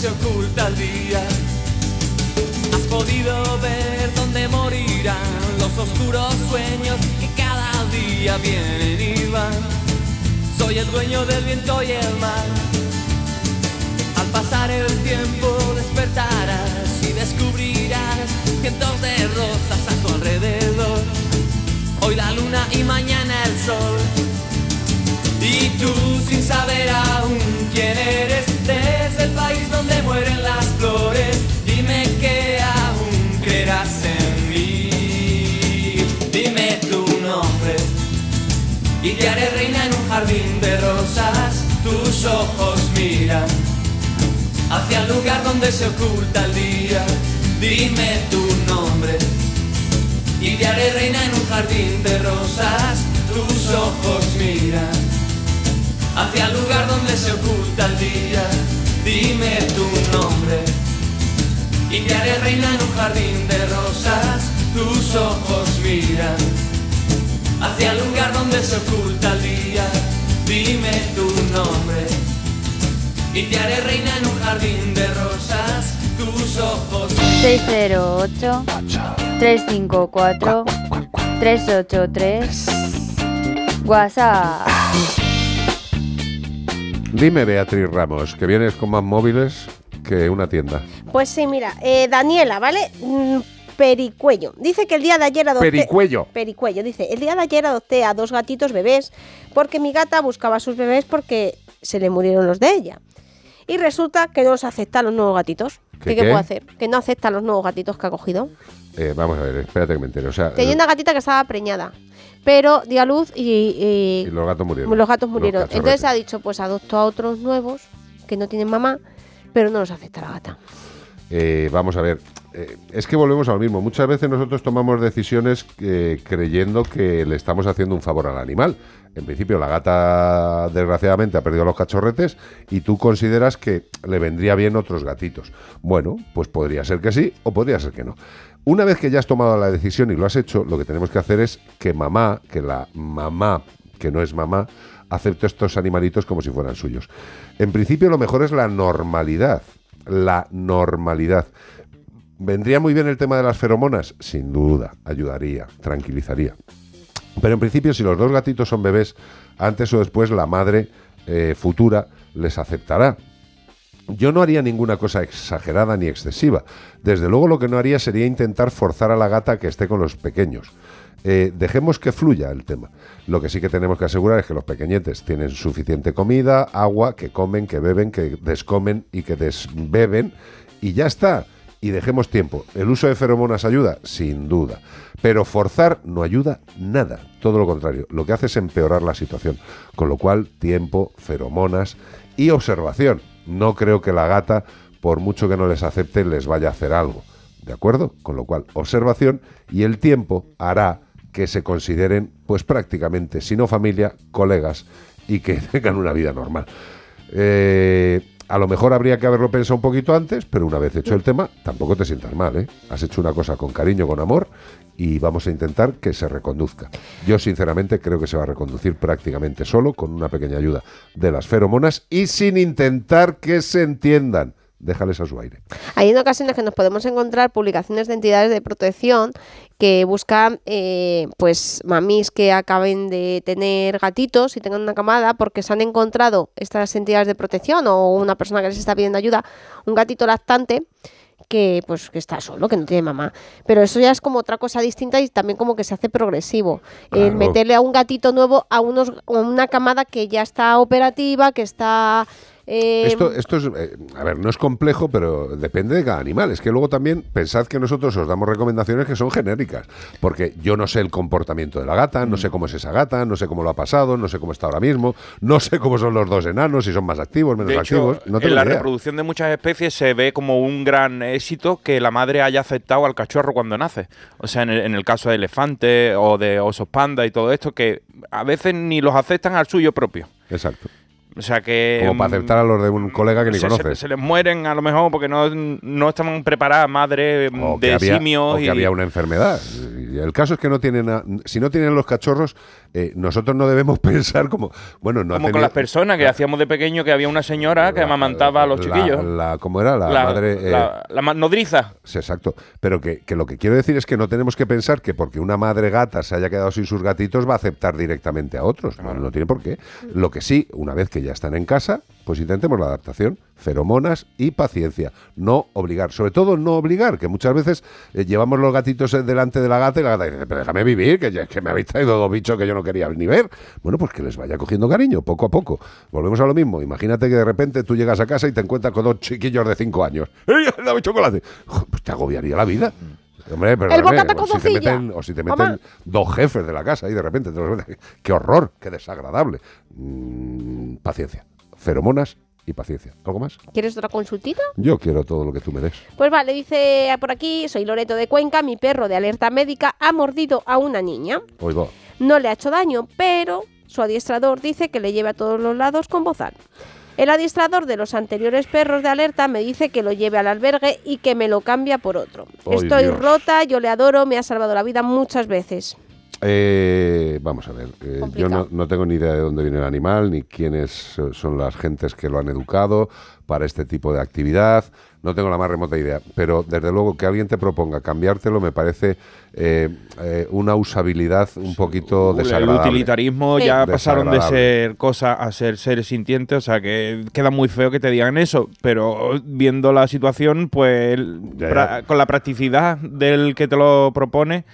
se oculta el día. Has podido ver dónde morirán los oscuros sueños que cada día vienen y van. Soy el dueño del viento y el mar. Al pasar el tiempo despertarás y descubrirás cientos de rosas a tu alrededor. Hoy la luna y mañana el sol. Y tú sin saber aún quién eres desde el país donde mueren las flores, dime que aún creerás en mí. Dime tu nombre y te haré reina en un jardín de rosas. Tus ojos miran hacia el lugar donde se oculta el día. Dime tu nombre y te haré reina en un jardín de rosas. Tus ojos miran hacia el lugar donde se oculta el día. Dime tu nombre y te haré reina en un jardín de rosas. Tus ojos miran hacia el lugar donde se oculta el día. Dime tu nombre y te haré reina en un jardín de rosas. Tus ojos 608 354 383 WhatsApp. Dime, Beatriz Ramos, que vienes con más móviles que una tienda. Pues sí, mira, eh, Daniela, ¿vale? Mm, Pericuello. Dice que el día de ayer adopté... Pericuello. Pericuello. Dice, el día de ayer adopté a dos gatitos bebés porque mi gata buscaba a sus bebés porque se le murieron los de ella. Y resulta que no los acepta a los nuevos gatitos. ¿Qué ¿Qué, qué puedo hacer? Que no acepta los nuevos gatitos que ha cogido. Eh, vamos a ver, espérate que me entere. O sea, Tenía una gatita que estaba preñada, pero dio a luz y, y- y los gatos murieron. los gatos murieron. cachorretes. Entonces ha dicho, pues adopto a otros nuevos que no tienen mamá, pero no los acepta la gata. Eh, vamos a ver, eh, es que volvemos a lo mismo. Muchas veces nosotros tomamos decisiones eh, creyendo que le estamos haciendo un favor al animal. En principio, la gata desgraciadamente ha perdido los cachorretes y tú consideras que le vendría bien otros gatitos. Bueno, pues podría ser que sí o podría ser que no. Una vez que ya has tomado la decisión y lo has hecho, lo que tenemos que hacer es que mamá, que la mamá, que no es mamá, acepte estos animalitos como si fueran suyos. En principio, lo mejor es la normalidad. La normalidad. ¿Vendría muy bien el tema de las feromonas? Sin duda, ayudaría, tranquilizaría. Pero en principio, si los dos gatitos son bebés, antes o después la madre eh, futura les aceptará. Yo no haría ninguna cosa exagerada ni excesiva. Desde luego lo que no haría sería intentar forzar a la gata que esté con los pequeños. Eh, dejemos que fluya el tema. Lo que sí que tenemos que asegurar es que los pequeñetes tienen suficiente comida, agua, que comen, que beben, que descomen y que desbeben y ya está. Y dejemos tiempo. ¿El uso de feromonas ayuda? Sin duda. Pero forzar no ayuda nada. Todo lo contrario. Lo que hace es empeorar la situación. Con lo cual, tiempo, feromonas y observación. No creo que la gata, por mucho que no les acepte, les vaya a hacer algo. ¿De acuerdo? Con lo cual, observación y el tiempo hará que se consideren, pues prácticamente, si no familia, colegas y que (laughs) tengan una vida normal. Eh, a lo mejor habría que haberlo pensado un poquito antes, pero una vez hecho el tema, tampoco te sientas mal, ¿eh? Has hecho una cosa con cariño, con amor, y vamos a intentar que se reconduzca. Yo, sinceramente, creo que se va a reconducir prácticamente solo, con una pequeña ayuda de las feromonas y sin intentar que se entiendan. Déjales a su aire. Hay en ocasiones que nos podemos encontrar publicaciones de entidades de protección que buscan eh, pues mamis que acaben de tener gatitos y tengan una camada porque se han encontrado estas entidades de protección o una persona que les está pidiendo ayuda, un gatito lactante que pues que está solo, que no tiene mamá. Pero eso ya es como otra cosa distinta y también como que se hace progresivo. El meterle a un gatito nuevo a unos a una camada que ya está operativa, que está eh, Esto, esto es, eh, a ver, no es complejo, pero depende de cada animal. Es que luego también pensad que nosotros os damos recomendaciones que son genéricas, porque yo no sé el comportamiento de la gata, no sé cómo es esa gata, no sé cómo lo ha pasado, no sé cómo está ahora mismo, no sé cómo son los dos enanos, si son más activos, menos De hecho, activos. No en la idea. reproducción de muchas especies se ve como un gran éxito que la madre haya aceptado al cachorro cuando nace. O sea, en el, en el caso de elefantes o de osos panda y todo esto, que a veces ni los aceptan al suyo propio. Exacto. O sea que... Como para mm, aceptar a los de un colega que ni se, conoces. se les mueren a lo mejor porque no, no estaban preparadas madres mm, o de había, simios. o que y- había una enfermedad. Y el caso es que no tienen, a- si no tienen los cachorros, eh, nosotros no debemos (laughs) pensar como, bueno, no como con las personas que hacíamos de pequeño que había una señora que amamantaba a los la- chiquillos. la- ¿Cómo era? La, madre... eh, la- ma- nodriza. Sí, exacto. Pero que, que lo que quiero decir es que no tenemos que pensar que porque una madre gata se haya quedado sin sus gatitos va a aceptar directamente a otros. No, no tiene por qué. Lo que sí, una vez que ya están en casa, pues intentemos la adaptación, feromonas y paciencia. No obligar, sobre todo no obligar, que muchas veces eh, llevamos los gatitos eh, delante de la gata y la gata dice, pero déjame vivir, que, ya- que me habéis traído dos bichos que yo no quería ni ver. Bueno, pues que les vaya cogiendo cariño, poco a poco. Volvemos a lo mismo. Imagínate que de repente tú llegas a casa y te encuentras con dos chiquillos de cinco años. (laughs) ¡Ey, dame chocolate! Pues te agobiaría la vida. Hombre, pero El bocata con si te nocilla. meten, o si te Mamá. meten dos jefes de la casa y de repente te los meten. (laughs) ¡Qué horror! ¡Qué desagradable! Mm, paciencia. Feromonas y paciencia. ¿Algo más? ¿Quieres otra consultita? Yo quiero todo lo que tú me des. Pues vale, dice por aquí, soy Loreto de Cuenca, mi perro de alerta médica ha mordido a una niña. Oigo. No le ha hecho daño, pero su adiestrador dice que le lleve a todos los lados con bozal. El adiestrador de los anteriores perros de alerta me dice que lo lleve al albergue y que me lo cambia por otro. Estoy Dios. rota, yo le adoro, me ha salvado la vida muchas veces. Eh, vamos a ver, eh, yo no, no tengo ni idea de dónde viene el animal, ni quiénes son las gentes que lo han educado para este tipo de actividad, no tengo la más remota idea, pero desde luego que alguien te proponga cambiártelo me parece eh, eh, una usabilidad un poquito El desagradable. utilitarismo Sí. ya pasaron de ser cosas a ser seres sintientes, o sea que queda muy feo que te digan eso, pero viendo la situación, pues el- Ya, ya. pra- con la practicidad del que te lo propone,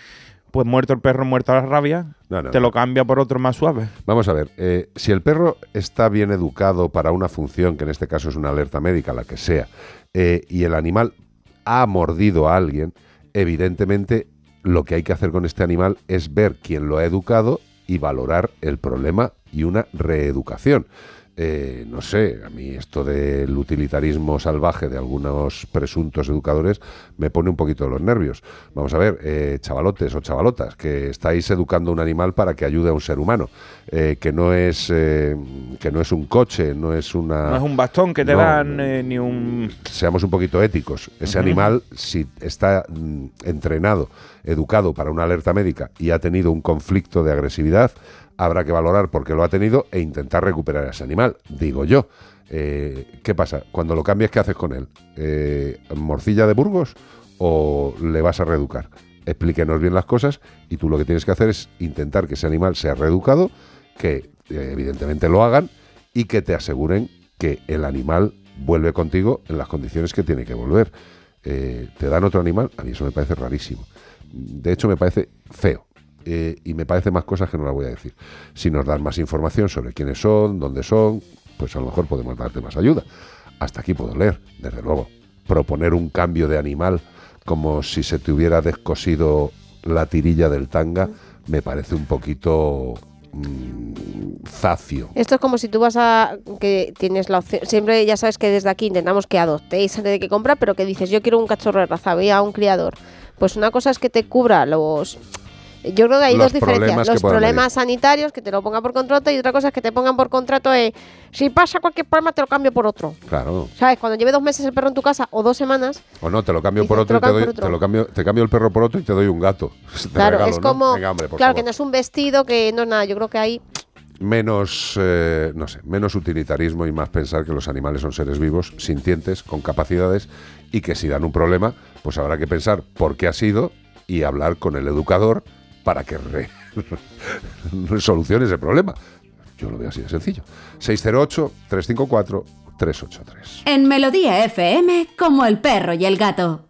pues muerto el perro, muerta la rabia, No, no, te lo cambia por otro más suave. Vamos a ver, eh, si el perro está bien educado para una función, que en este caso es una alerta médica, la que sea, eh, y el animal ha mordido a alguien, evidentemente lo que hay que hacer con este animal es ver quién lo ha educado y valorar el problema y una reeducación. Eh, no sé, a mí esto del utilitarismo salvaje de algunos presuntos educadores me pone un poquito de los nervios. Vamos a ver, eh, chavalotes o chavalotas, que estáis educando un animal para que ayude a un ser humano, eh, que no es eh, que no es un coche, no es una No es un bastón que te No, dan eh, ni un... seamos un poquito éticos. Ese animal, si está mm, entrenado, educado para una alerta médica y ha tenido un conflicto de agresividad, habrá que valorar por qué lo ha tenido e intentar recuperar a ese animal, digo yo. Eh, ¿Qué pasa? Cuando lo cambias, ¿qué haces con él? Eh, ¿Morcilla de Burgos o le vas a reeducar? Explíquenos bien las cosas y tú lo que tienes que hacer es intentar que ese animal sea reeducado, que eh, evidentemente lo hagan y que te aseguren que el animal vuelve contigo en las condiciones que tiene que volver. Te dan otro animal, a mí eso me parece rarísimo. De hecho, me parece feo. Eh, y me parece más cosas que no las voy a decir. Si nos dan más información sobre quiénes son, dónde son, pues a lo mejor podemos darte más ayuda. Hasta aquí puedo leer, desde luego. Proponer un cambio de animal como si se te hubiera descosido la tirilla del tanga me parece un poquito mm, zafio. Esto es como si tú vas a. que tienes la opción. Siempre ya sabes que desde aquí intentamos que adoptéis antes de que comprar, pero que dices, yo quiero un cachorro de raza, voy a un criador. Pues una cosa es que te cubra los. Yo creo que hay Los dos diferencias. problemas Los problemas sanitarios, que te lo pongan por contrato, y otra cosa es que te pongan por contrato, eh, si pasa cualquier problema, te lo cambio por otro. Claro. ¿Sabes? Cuando lleve dos meses el perro en tu casa o dos semanas, O no, te lo cambio por otro te, doy, por otro. te lo cambio, te cambio el perro por otro y te doy un gato. (laughs) Claro, regalo, es ¿no? como. Venga, hombre, por claro, favor. que no es un vestido, que no es nada. Yo creo que ahí. menos, eh, no sé, menos utilitarismo y más pensar que los animales son seres vivos, sintientes, con capacidades y que si dan un problema, pues habrá que pensar por qué ha sido y hablar con el educador para que re- (laughs) solucione ese problema. Yo lo veo así de sencillo. 608-354-383. En Melodía FM, como el perro y el gato.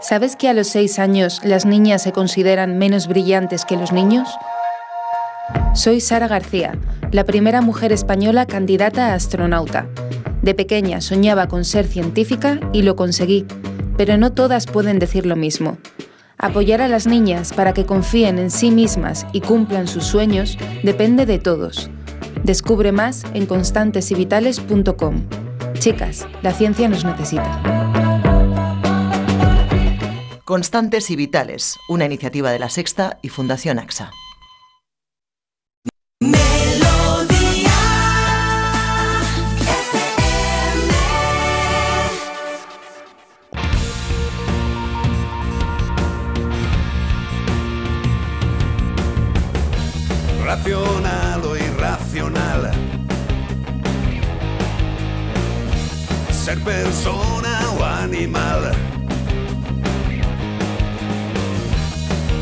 ¿Sabes que a los 6 años las niñas se consideran menos brillantes que los niños? Soy Sara García, la primera mujer española candidata a astronauta. De pequeña soñaba con ser científica y lo conseguí, pero no todas pueden decir lo mismo. Apoyar a las niñas para que confíen en sí mismas y cumplan sus sueños depende de todos. Descubre más en constantesyvitales.com. Chicas, la ciencia nos necesita. Constantes y Vitales, una iniciativa de la Sexta y Fundación AXA. Racional o irracional. Ser persona o animal.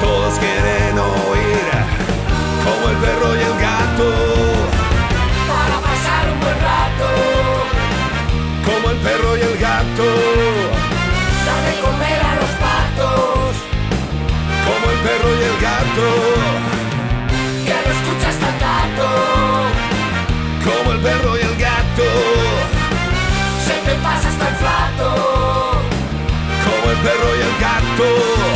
Todos quieren oír como el perro y el gato. Para pasar un buen rato, Como el perro y el gato. dar de comer a los patos, Como el perro y el gato. que lo escuchas tan gato, Como el perro y el gato. se te pasa hasta el flato, Como el perro y el gato.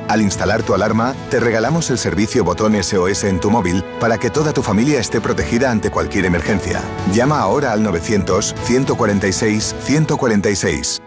al instalar tu alarma, te regalamos el servicio botón SOS en tu móvil para que toda tu familia esté protegida ante cualquier emergencia. Llama ahora al 900 146 146.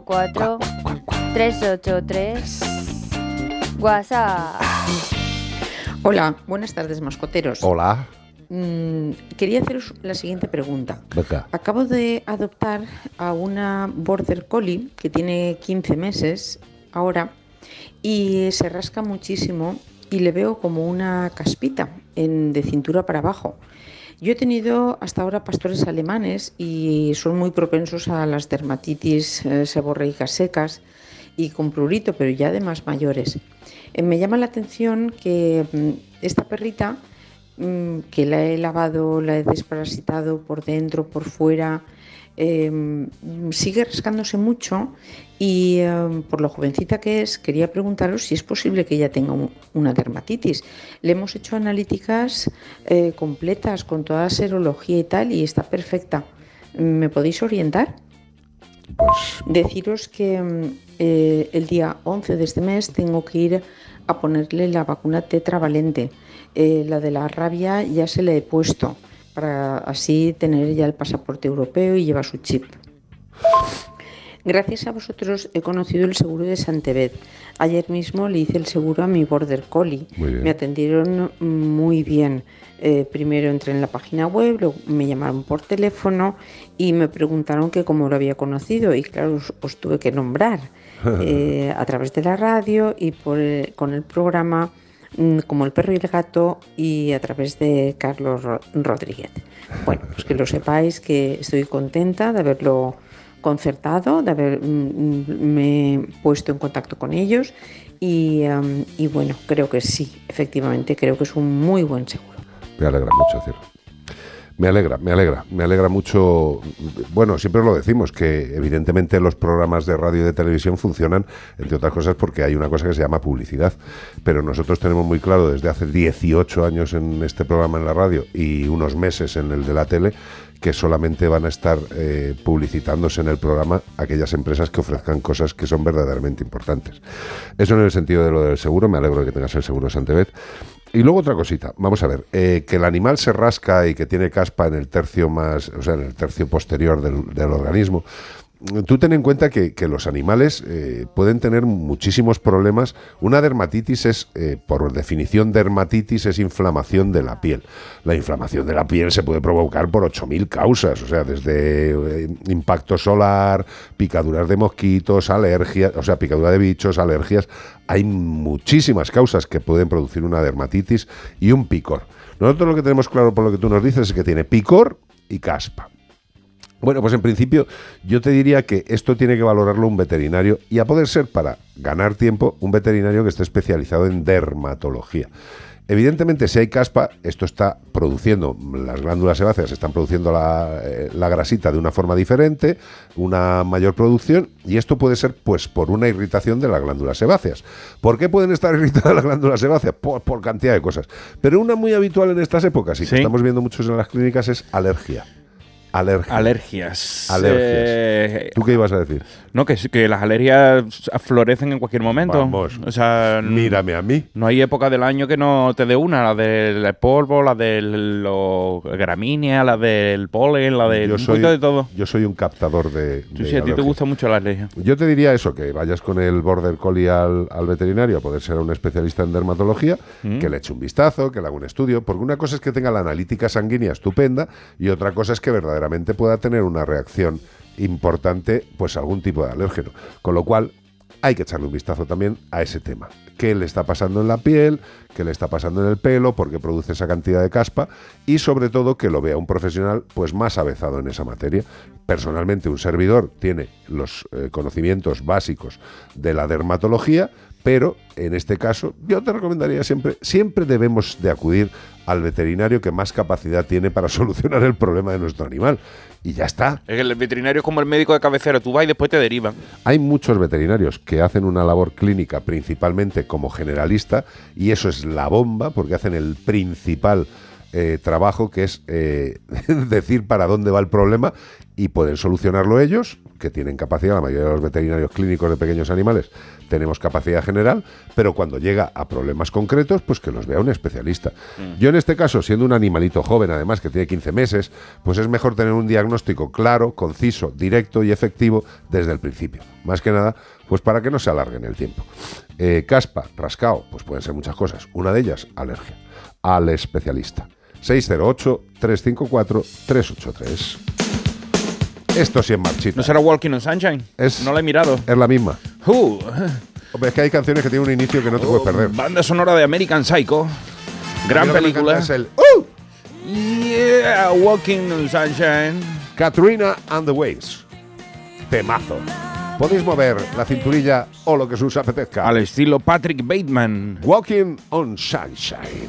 354 383 WhatsApp. Hola, buenas tardes, mascoteros. Hola. Mm, quería haceros la siguiente pregunta. Venga. Acabo de adoptar a una Border Collie que tiene 15 meses ahora y se rasca muchísimo y le veo como una caspita en- de cintura para abajo. Yo he tenido hasta ahora pastores alemanes y son muy propensos a las dermatitis eh, seborreicas secas y con prurito, pero ya de más mayores. Eh, me llama la atención que mm, esta perrita, mm, que la he lavado, la he desparasitado por dentro, por fuera, eh, mm, sigue rascándose mucho y eh, por lo jovencita que es, quería preguntaros si es posible que ella tenga un- una dermatitis. Le hemos hecho analíticas eh, completas con toda serología y tal y está perfecta. ¿Me podéis orientar? Deciros que mm, eh, el día 11 de este mes tengo que ir a ponerle la vacuna tetravalente. Eh, la de la rabia ya se le he puesto para así tener ya el pasaporte europeo y llevar su chip. Gracias a vosotros he conocido el seguro de Santeved. Ayer mismo le hice el seguro a mi Border Collie. Me atendieron muy bien. Eh, primero entré en la página web, luego me llamaron por teléfono y me preguntaron que cómo lo había conocido. Y claro, os, os tuve que nombrar (laughs) eh, a través de la radio y por el- con el programa mm, como El perro y el gato y a través de Carlos Ro- Rodríguez. Bueno, pues que lo sepáis que estoy contenta de haberlo concertado, de haberme puesto en contacto con ellos y, em, y bueno, creo que sí, efectivamente, creo que es un muy buen seguro. Me alegra mucho, Cielo. Me alegra, me alegra, me alegra mucho. Bueno, siempre lo decimos, que evidentemente los programas de radio y de televisión funcionan, entre otras cosas, porque hay una cosa que se llama publicidad. Pero nosotros tenemos muy claro desde hace 18 años en este programa en la radio y unos meses en el de la tele, que solamente van a estar eh, publicitándose en el programa aquellas empresas que ofrezcan cosas que son verdaderamente importantes. Eso en el sentido de lo del seguro, me alegro de que tengas el seguro Santebet. Y luego otra cosita, vamos a ver, eh, que el animal se rasca y que tiene caspa en el tercio más, o sea, en el tercio posterior del, del organismo. Tú ten en cuenta que, los animales eh, pueden tener muchísimos problemas. Una dermatitis es, eh, por definición, dermatitis es inflamación de la piel. La inflamación de la piel se puede provocar por 8.000 causas, o sea, desde eh, impacto solar, picaduras de mosquitos, alergias, o sea, picadura de bichos, alergias. Hay muchísimas causas que pueden producir una dermatitis y un picor. Nosotros lo que tenemos claro por lo que tú nos dices es que tiene picor y caspa. Bueno, pues en principio yo te diría que esto tiene que valorarlo un veterinario y a poder ser para ganar tiempo un veterinario que esté especializado en dermatología. Evidentemente, si hay caspa, esto está produciendo, las glándulas sebáceas están produciendo la, eh, la grasita de una forma diferente, una mayor producción, y esto puede ser pues por una irritación de las glándulas sebáceas. ¿Por qué pueden estar (laughs) irritadas las glándulas sebáceas? Por, por cantidad de cosas. Pero una muy habitual en estas épocas y que estamos viendo muchos en las clínicas es alergia. Alergia. Alergias. Alergias. Eh, ¿Tú qué ibas a decir? No, que, que las alergias florecen en cualquier momento. Vamos. O sea, Mírame a mí. No hay época del año que no te dé una. La del polvo, la del lo- gramínea, la del polen, la del Yo soy, de todo. yo soy un captador de. Sí, de sí, a ti te gusta mucho la alergia. Yo te diría eso, que vayas con el Border Collie al, al veterinario a poder ser un especialista en dermatología, Mm. que le eche un vistazo, que le haga un estudio, porque una cosa es que tenga la analítica sanguínea estupenda y otra cosa es que verdaderamente pueda tener una reacción importante, pues algún tipo de alérgeno. Con lo cual, hay que echarle un vistazo también a ese tema. ¿Qué le está pasando en la piel? ¿Qué le está pasando en el pelo? ¿Por qué produce esa cantidad de caspa? Y sobre todo que lo vea un profesional pues más avezado en esa materia. Personalmente un servidor tiene los eh, conocimientos básicos de la dermatología, pero en este caso yo te recomendaría siempre, siempre debemos de acudir al veterinario que más capacidad tiene para (laughs) solucionar el problema de nuestro animal. Y ya está. Es que el veterinario es como el médico de cabecera. Tú vas y después te derivan. Hay muchos veterinarios que hacen una labor clínica principalmente como generalista y eso es la bomba porque hacen el principal eh, trabajo que es eh, (laughs) decir para dónde va el problema y pueden solucionarlo ellos, que tienen capacidad, la mayoría de los veterinarios clínicos de pequeños animales tenemos capacidad general, pero cuando llega a problemas concretos, pues que los vea un especialista. Yo en este caso, siendo un animalito joven, además que tiene 15 meses, pues es mejor tener un diagnóstico claro, conciso, directo y efectivo desde el principio. Más que nada, pues para que no se alargue en el tiempo. Eh, caspa, rascao, pues pueden ser muchas cosas. Una de ellas, alergia. Al especialista. 608-354-383. Esto sí es marchita. ¿No será Walking on Sunshine? Es, no la he mirado. Es la misma. Uh, Hombre, es que hay canciones que tienen un inicio que no te puedes perder. banda sonora de American Psycho. Gran película. es el Yeah, Walking on Sunshine. Katrina and the Waves. Temazo. Podéis mover la cinturilla o lo que se os apetezca. Al estilo Patrick Bateman. Walking on Sunshine.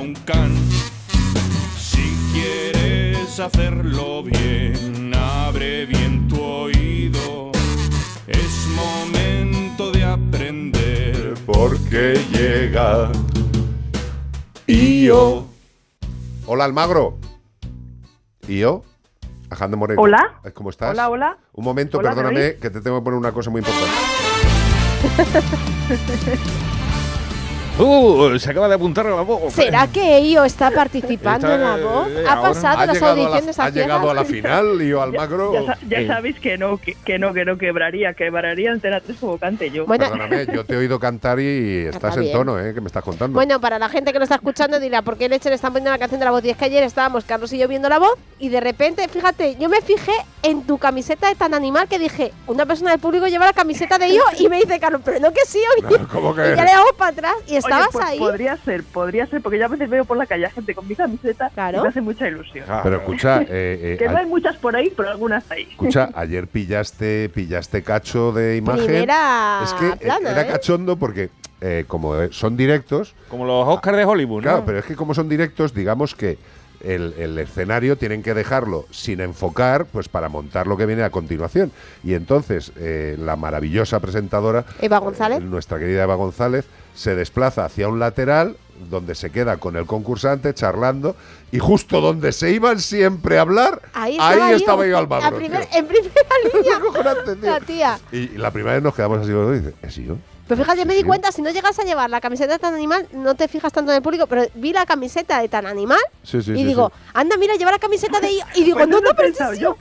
un can. Si quieres hacerlo bien, abre bien tu oído. Es momento de aprender. Porque llega. Io. Hola, Almagro. ¿Io? Ajande Moreno. Hola. ¿Cómo estás? Hola, hola. Un momento, Hola, ¿me perdóname, que te tengo que poner una cosa muy importante. (laughs) Uh, se acaba de apuntar a la voz. ¿Será que Io está participando Está, en la voz? eh, ¿Ha pasado Ha las llegado a la- audiciones ha llegado a la (laughs) final, Io Almagro. Ya, sa- ya Eh, sabéis que no, que, que no, que no quebraría, quebraría Antena 3 como cante yo. Perdóname, yo te he oído cantar y (laughs) estás en tono, ¿eh? Que me estás contando. Bueno, para la gente que lo está escuchando dirá, ¿por qué leche le están poniendo la canción de la voz? Y es que ayer estábamos Carlos y yo viendo la voz y de repente, fíjate, yo me fijé en tu camiseta de tan animal que dije, una persona del público lleva la camiseta de yo y me dice Carlos, pero no que sí, oye. No, ¿cómo que? Y ya le hago para atrás y Oye, estabas pues ahí. Podría ser, podría ser, porque yo a veces veo por la calle a gente con mi camiseta y me hace mucha ilusión. Pero escucha, (laughs) eh, eh, que no hay muchas por ahí, pero algunas hay. (laughs) escucha, ayer pillaste, pillaste cacho de imagen. Primera es que eh, plana, era ¿eh? cachondo porque eh, como son directos. Como los Oscars de Hollywood, Claro, ¿no? pero es que como son directos, digamos que el, el escenario tienen que dejarlo sin enfocar, pues para montar lo que viene a continuación. Y entonces eh, la maravillosa presentadora, Eva González. nuestra querida Eva González, se desplaza hacia un lateral donde se queda con el concursante charlando y justo donde se iban siempre a hablar, Ahí estaba, ahí yo, estaba yo al la Magro, primer- tío. En primera (laughs) línea. la tía. Y la primera vez nos quedamos así, y dice, ¿es yo? Pero fíjate, me di cuenta, si no llegas a llevar la camiseta de tan animal, no te fijas tanto en el público, pero vi la camiseta de tan animal Sí, sí, y sí, digo, sí. anda, mira, lleva la camiseta de. Y digo, Pues no, no, pero es yo.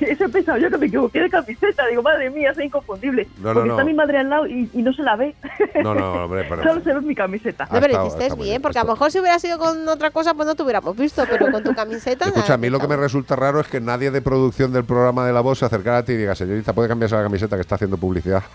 Eso he pensado yo que me equivoqué de camiseta. Digo, madre mía, es inconfundible. No, no, porque no. está mi madre al lado y, y no se la ve. No, no, hombre, (laughs) pero... Solo se ve mi camiseta. No, pero hiciste bien, porque a lo mejor si hubiera sido con otra cosa, pues no te hubiéramos visto, pero con tu camiseta. Escucha, a mí lo que me resulta raro es que nadie de producción del programa de La Voz se acercara a ti y diga, señorita, ¿puede cambiarse la camiseta que está haciendo publicidad? (laughs)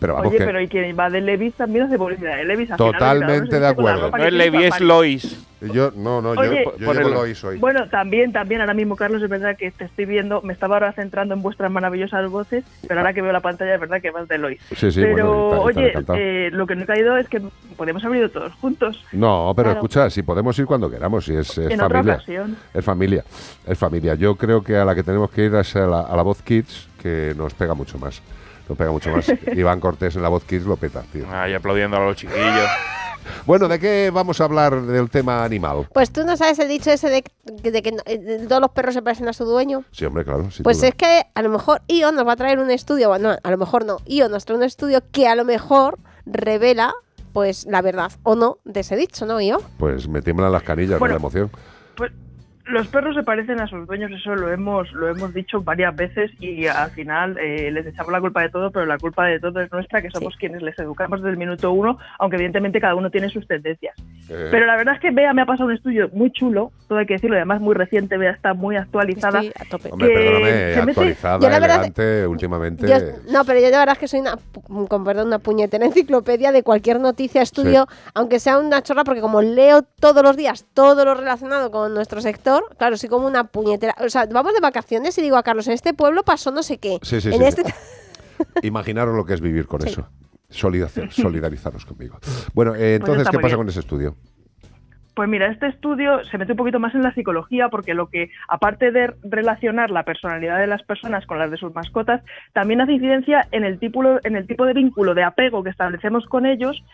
pero vamos Oye, que... pero y quien va de Levis también hace publicidad Levis. final, Totalmente de acuerdo. No que es tiene Levi, es. Lois. Yo, no, no, Oye, yo, yo Por llevo el- Lois hoy. Bueno, también, también, ahora mismo, Carlos, es verdad que te estoy viendo, me estaba ahora centrando en vuestras maravillosas voces, pero ahora que veo la pantalla es verdad que vas de Lois. Sí, sí, pero, bueno, está- está oye, eh, lo que no he caído es que podemos haber ido todos juntos. No, pero Claro. escucha, si podemos ir cuando queramos, si es, es En otra familia. ocasión. Es familia, es familia. Yo creo que a la que tenemos que ir es a la, a la Voz Kids, que nos pega mucho más. Nos pega mucho más. (laughs) Iván Cortés en la Voz Kids lo peta, tío. Ay, aplaudiendo a los chiquillos. (laughs) Bueno, ¿de qué vamos a hablar del tema animal? Pues tú no sabes el dicho ese de, de que eh, todos los perros se parecen a su dueño. Sí, hombre, claro. Pues duda. es que a lo mejor IO nos va a traer un estudio, bueno, a lo mejor no, IO nos trae un estudio que a lo mejor revela pues la verdad o no de ese dicho, ¿no, IO? Pues me tiemblan las canillas Bueno. de la emoción. Pues los perros se parecen a sus dueños, eso lo hemos, lo hemos dicho varias veces y al final eh, les echamos la culpa de todo, pero la culpa de todo es nuestra, que somos quienes les educamos desde el minuto uno, aunque evidentemente cada uno tiene sus tendencias. Eh, Pero la verdad es que Bea me ha pasado un estudio muy chulo, todo hay que decirlo, y además muy reciente, Bea está muy actualizada. Hombre, que perdóname, se mete- actualizada, Yo la verdad- elegante, últimamente. Yo- no, pero yo de verdad es que soy una, con perdón, una puñetera enciclopedia de cualquier noticia, estudio, aunque sea una chorra, porque como leo todos los días todo lo relacionado con nuestro sector, claro, soy como una puñetera. O sea, vamos de vacaciones y digo a Carlos, en este pueblo pasó no sé qué. Sí, sí, en sí. este (laughs) Imaginaros lo que es vivir con Sí. eso. Solidariza- solidarizaros conmigo. Bueno, eh, entonces, está ¿qué pasa bien. con ese estudio? Pues mira, este estudio se mete un poquito más en la psicología porque lo que, aparte de relacionar la personalidad de las personas con las de sus mascotas, también hace incidencia en el tipo, en el tipo de vínculo de apego que establecemos con ellos,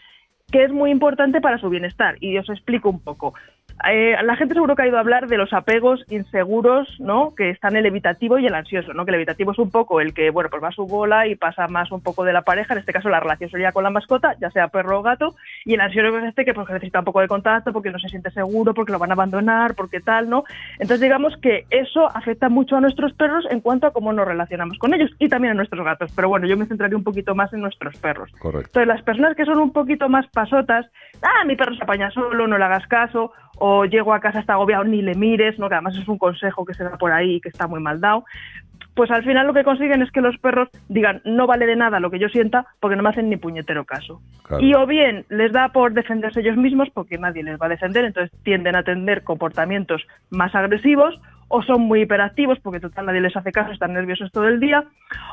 que es muy importante para su bienestar. Y os explico un poco. Eh, la gente seguro que ha ido a hablar de los apegos inseguros, ¿no? Que están el evitativo y el ansioso, ¿no? Que el evitativo es un poco el que, bueno, pues va a su bola y pasa más un poco de la pareja, en este caso la relación sería con la mascota, ya sea perro o gato, y el ansioso es este que pues, necesita un poco de contacto porque no se siente seguro, porque lo van a abandonar, porque tal, ¿no? Entonces digamos que eso afecta mucho a nuestros perros en cuanto a cómo nos relacionamos con ellos y también a nuestros gatos, pero bueno, yo me centraría un poquito más en nuestros perros. Correcto. Entonces, las personas que son un poquito más pasotas, ah, mi perro se apaña solo, no le hagas caso, o llego a casa está agobiado, ni le mires, ¿no? que además es un consejo que se da por ahí y que está muy mal dado, pues al final lo que consiguen es que los perros digan, no vale de nada lo que yo sienta porque no me hacen ni puñetero caso. Claro. Y o bien les da por defenderse ellos mismos porque nadie les va a defender, entonces tienden a tener comportamientos más agresivos o son muy hiperactivos porque total nadie les hace caso, están nerviosos todo el día,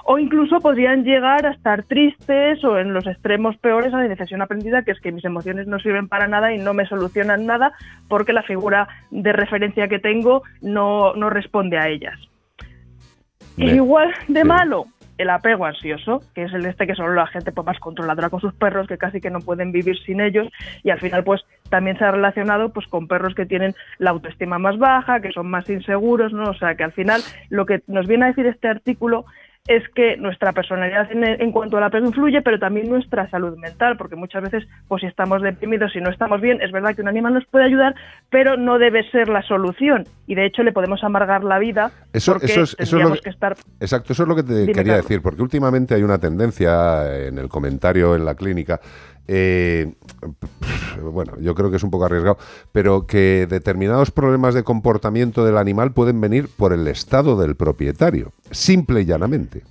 o incluso podrían llegar a estar tristes o en los extremos peores a la decisión aprendida, que es que mis emociones no sirven para nada y no me solucionan nada porque la figura de referencia que tengo no, no responde a ellas. Me- Igual de malo, el apego ansioso, que es el este que solo la gente pues, más controladora con sus perros, que casi que no pueden vivir sin ellos, y al final pues también se ha relacionado pues con perros que tienen la autoestima más baja, que son más inseguros, ¿no? O sea que al final lo que nos viene a decir este artículo es que nuestra personalidad en, en cuanto al apego influye, pero también nuestra salud mental, porque muchas veces, pues si estamos deprimidos, si no estamos bien, es verdad que un animal nos puede ayudar, pero no debe ser la solución. Y de hecho le podemos amargar la vida Eso, porque eso es, eso es lo que, que estar Exacto, eso es lo que te Dime, quería Carlos. decir, porque últimamente hay una tendencia en el comentario en la clínica. Eh, bueno, yo creo que es un poco arriesgado, pero que determinados problemas de comportamiento del animal pueden venir por el estado del propietario, simple y llanamente.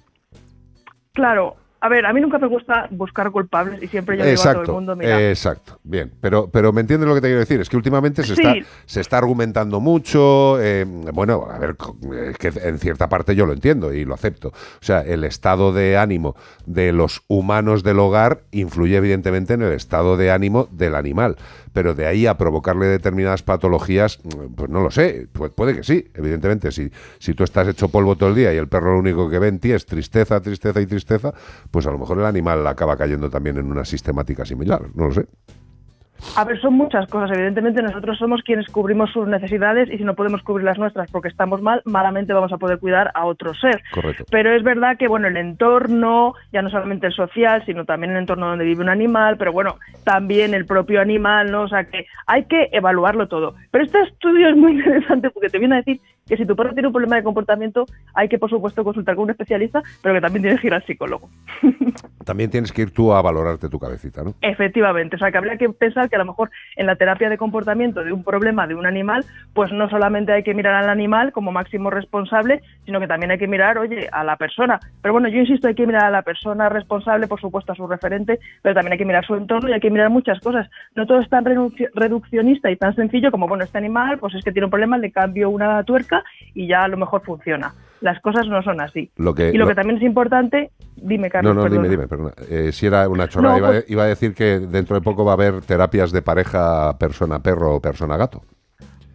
Claro, a ver, a mí nunca me gusta buscar culpables y siempre yo digo a todo el Exacto, mundo, mira, exacto, bien, pero, pero me entiendes lo que te quiero decir, es que últimamente se, Sí. está, se está argumentando mucho, eh, bueno, a ver, eh, que en cierta parte yo lo entiendo y lo acepto, o sea, el estado de ánimo de los humanos del hogar influye evidentemente en el estado de ánimo del animal, pero de ahí a provocarle determinadas patologías, mm, pues no lo sé, pu- puede que sí, evidentemente, si, si tú estás hecho polvo todo el día y el perro lo único que ve en ti es tristeza, tristeza y tristeza, pues a lo mejor el animal acaba cayendo también en una sistemática similar, no lo sé. A ver, son muchas cosas. Evidentemente nosotros somos quienes cubrimos sus necesidades y si no podemos cubrir las nuestras porque estamos mal, malamente vamos a poder cuidar a otro ser. Correcto. Pero es verdad que, bueno, el entorno, ya no solamente el social, sino también el entorno donde vive un animal, pero bueno, también el propio animal, ¿no? O sea que hay que evaluarlo todo. Pero este estudio es muy (laughs) interesante porque te viene a decir que si tu perro tiene un problema de comportamiento, hay que, por supuesto, consultar con un especialista, pero que también tienes que ir al psicólogo. (laughs) También tienes que ir tú a valorarte tu cabecita, ¿no? Efectivamente, o sea que habría que pensar que a lo mejor en la terapia de comportamiento de un problema de un animal, pues no solamente hay que mirar al animal como máximo responsable, sino que también hay que mirar, oye, a la persona. Pero bueno, yo insisto, hay que mirar a la persona responsable, por supuesto, a su referente, pero también hay que mirar su entorno y hay que mirar muchas cosas. No todo es tan reduc- reduccionista y tan sencillo como, bueno, este animal, pues es que tiene un problema, le cambio una tuerca y ya a lo mejor funciona. Las cosas no son así. Lo que- y lo, lo- que también es importante, dime, Carlos. no, no, perdona. dime, dime, perdona. Eh, si era una chorrada, No, iba, pues- iba a decir que dentro de poco va a haber terapias de pareja persona-perro o persona-gato.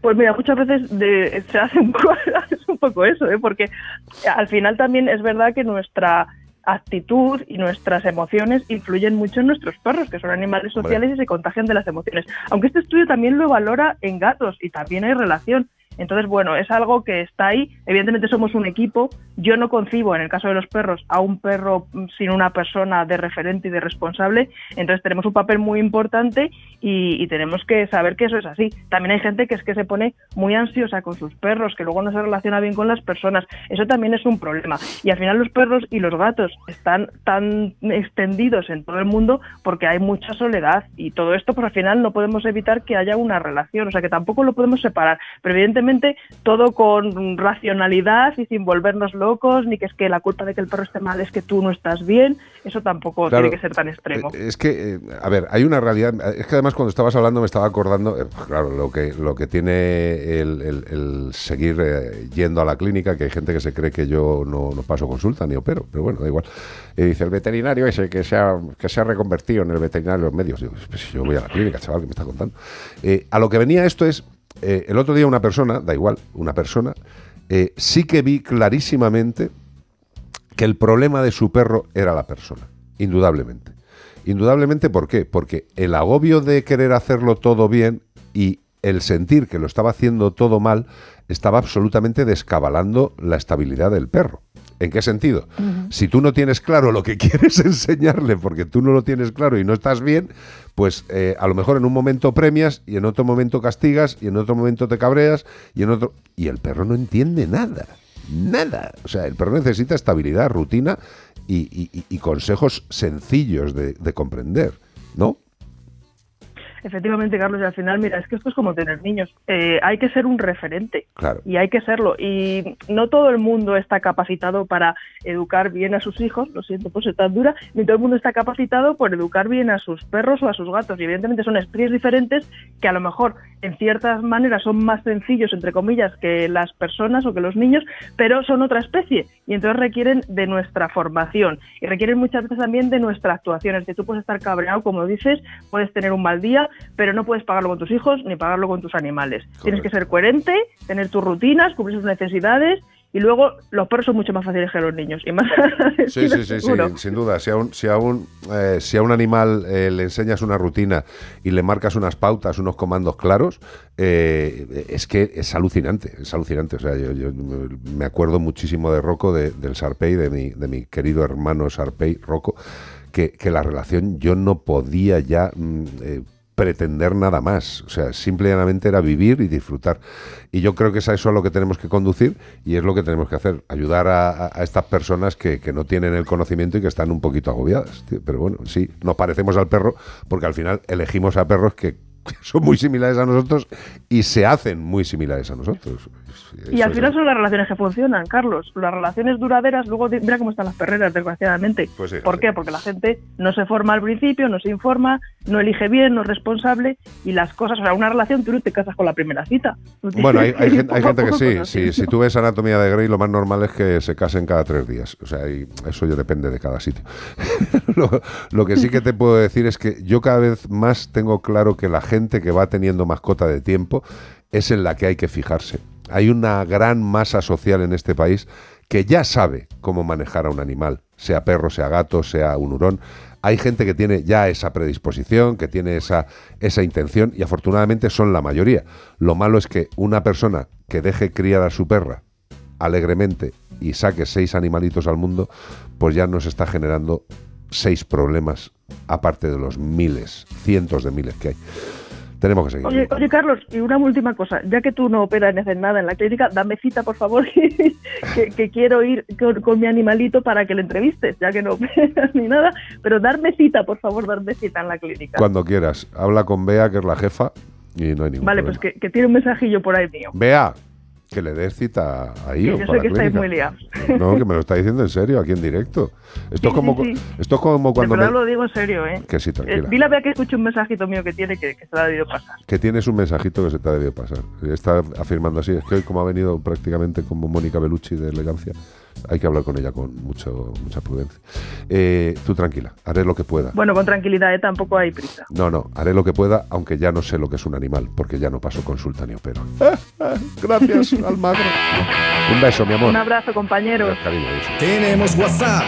Pues mira, muchas veces de- se hace un poco, (laughs) es un poco eso, ¿eh? porque al final también es verdad que nuestra actitud y nuestras emociones influyen mucho en nuestros perros, que son animales sociales y se contagian de las emociones. Aunque este estudio también lo valora en gatos y también hay relación. Entonces, bueno, es algo que está ahí. Evidentemente somos un equipo. Yo no concibo, en el caso de los perros, a un perro sin una persona de referente y de responsable. Entonces tenemos un papel muy importante y tenemos que saber que eso es así. También hay gente que es que se pone muy ansiosa con sus perros, que luego no se relaciona bien con las personas. Eso también es un problema. Y al final los perros y los gatos están tan extendidos en todo el mundo porque hay mucha soledad y todo esto, pues al final no podemos evitar que haya una relación. O sea que tampoco lo podemos separar. Pero evidentemente todo con racionalidad y sin volvernos locos, ni que es que la culpa de que el perro esté mal es que tú no estás bien. Eso tampoco Claro, tiene que ser tan extremo. Eh, Es que, eh, a ver, hay una realidad. Es que además cuando estabas hablando me estaba acordando, eh, claro, lo que, lo que tiene el, el- el seguir yendo a la clínica, que hay gente que se cree que yo no, no paso consulta ni opero, pero bueno, da igual. Y dice el veterinario ese que se ha, que se ha reconvertido en el veterinario de los medios. Digo, pues yo voy a la clínica, chaval, que me está contando. Eh, a lo que venía esto es, eh, el otro día una persona, da igual, una persona, eh, sí que vi clarísimamente que el problema de su perro era la persona, indudablemente. Indudablemente, ¿por qué? Porque el agobio de querer hacerlo todo bien y el sentir que lo estaba haciendo todo mal estaba absolutamente descabalando la estabilidad del perro. ¿En qué sentido? Si tú no tienes claro lo que (laughs) quieres enseñarle porque tú no lo tienes claro y no estás bien, pues eh, a lo mejor en un momento premias y en otro momento castigas y en otro momento te cabreas y en otro... Y el perro no entiende nada. Nada. O sea, el perro necesita estabilidad, rutina y, y- y- y consejos sencillos de, de comprender, ¿no? Efectivamente, Carlos, y al final, mira, es que esto es como tener niños. Eh, hay que ser un referente. Claro. Y hay que serlo. Y no todo el mundo está capacitado para educar bien a sus hijos, lo siento por ser tan dura, ni todo el mundo está capacitado por educar bien a sus perros o a sus gatos. Y evidentemente son especies diferentes que a lo mejor en ciertas maneras son más sencillos, entre comillas, que las personas o que los niños, pero son otra especie. Y entonces requieren de nuestra formación y requieren muchas veces también de nuestra actuación. Es que tú puedes estar cabreado, como dices, puedes tener un mal día, pero no puedes pagarlo con tus hijos ni pagarlo con tus animales. Tienes que ser coherente, tener tus rutinas, cubrir sus necesidades y luego los perros son mucho más fáciles que los niños. Y más (laughs) Sí, sí, sí, sí, sin duda. Si a un, si a un, eh, si a un animal eh, le enseñas una rutina y le marcas unas pautas, unos comandos claros, eh, es que es alucinante, es alucinante. O sea, yo, yo me acuerdo muchísimo de Rocco, de- del Sarpei, de mi, de mi querido hermano Sarpei, Rocco, que, que la relación yo no podía ya mm, eh, pretender nada más. O sea, simplemente era vivir y disfrutar. Y yo creo que es a eso a lo que tenemos que conducir y es lo que tenemos que hacer, ayudar a, estas personas que, que no tienen el conocimiento y que están un poquito agobiadas. Pero bueno, sí, nos parecemos al perro porque al final elegimos a perros que (laughs) son muy similares a nosotros y se hacen muy similares a nosotros. Y Eso al final son las relaciones que funcionan, Carlos. Las relaciones duraderas, luego mira cómo están las perreras, desgraciadamente. Pues sí, ¿Por qué? Porque la gente no se forma al principio, no se informa, no elige bien, no es responsable y las cosas, o sea, una relación tú no te casas con la primera cita. Bueno, hay, (laughs) hay gente que sí. conociendo. Si, tú ves Anatomía de Grey, lo más normal es que se casen cada tres días. O sea, y eso ya depende de cada sitio. (laughs) lo, lo que sí que te puedo decir es que yo cada vez más tengo claro que la gente que va teniendo mascota de tiempo es en la que hay que fijarse. Hay una gran masa social en este país que ya sabe cómo manejar a un animal, sea perro, sea gato, sea un hurón. Hay gente que tiene ya esa predisposición, que tiene esa, esa intención y afortunadamente son la mayoría. Lo malo es que una persona que deje criar a su perra alegremente y saque seis animalitos al mundo, pues ya nos está generando seis problemas, aparte de los miles, cientos de miles que hay. Tenemos que seguir. Oye, oye, Carlos, y una última cosa. Ya que tú no operas ni haces nada en la clínica, dame cita, por favor, (laughs) que, que quiero ir con, con mi animalito para que le entrevistes, ya que no (laughs) operas ni nada. Pero darme cita, por favor, darme cita en la clínica. Cuando quieras. Habla con Bea, que es la jefa, y no hay ningún Vale, problema. pues que, que tiene un mensajillo por ahí mío. Bea, que le des cita ahí. Yo sé que estáis muy liados. No, que me lo está diciendo en serio, aquí en directo. Esto es Sí, como, sí, sí. esto es como cuando verdad me- lo digo en serio, ¿eh? Que sí, Eh, tranquila. dile a Bea que escuche un mensajito mío que tiene que, que se la ha debido pasar. que tienes un mensajito que se te ha debido pasar. Está afirmando así. Es que hoy, como ha venido prácticamente como Mónica Bellucci de elegancia, hay que hablar con ella con mucho, mucha prudencia. Eh, tú tranquila, haré lo que pueda. Bueno, con tranquilidad, ¿eh? Tampoco hay prisa. No, no, haré lo que pueda, aunque ya no sé lo que es un animal, porque ya no paso consulta ni opero. (laughs) Gracias, (laughs) Almagro. Un beso, mi amor. Un abrazo, compañeros. Cariño, beso. Tenemos WhatsApp,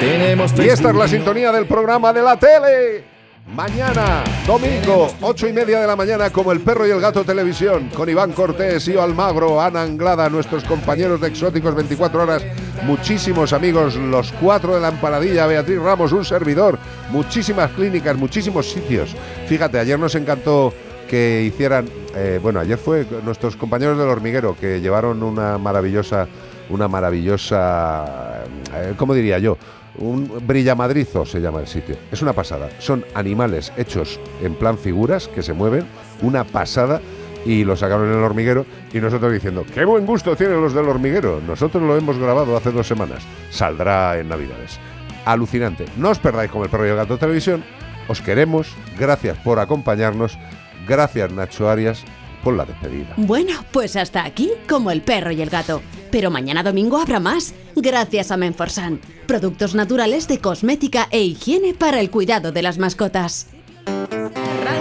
tenemos Y esta es la Facebook. sintonía del programa de la tele. Mañana, domingo, ocho y media de la mañana, como el perro y el gato televisión, con Iván Cortés, Io Almagro, Ana Anglada, nuestros compañeros de Exóticos 24 horas, muchísimos amigos, los cuatro de la empanadilla, Beatriz Ramos, un servidor, muchísimas clínicas, muchísimos sitios. Fíjate, ayer nos encantó que hicieran, eh, bueno, ayer fue nuestros compañeros del hormiguero que llevaron una maravillosa, una maravillosa, eh, ¿cómo diría yo? Un brillamadrizo se llama el sitio. Es una pasada. Son animales hechos en plan figuras que se mueven. Una pasada. Y lo sacaron en el hormiguero. Y nosotros diciendo, qué buen gusto tienen los del hormiguero. Nosotros lo hemos grabado hace dos semanas. Saldrá en Navidades. Alucinante. No os perdáis con el perro y el gato televisión. Os queremos. Gracias por acompañarnos. Gracias Nacho Arias por la despedida. Bueno, pues hasta aquí, como el perro y el gato. Pero mañana domingo habrá más, gracias a Menforsan. Productos naturales de cosmética e higiene para el cuidado de las mascotas.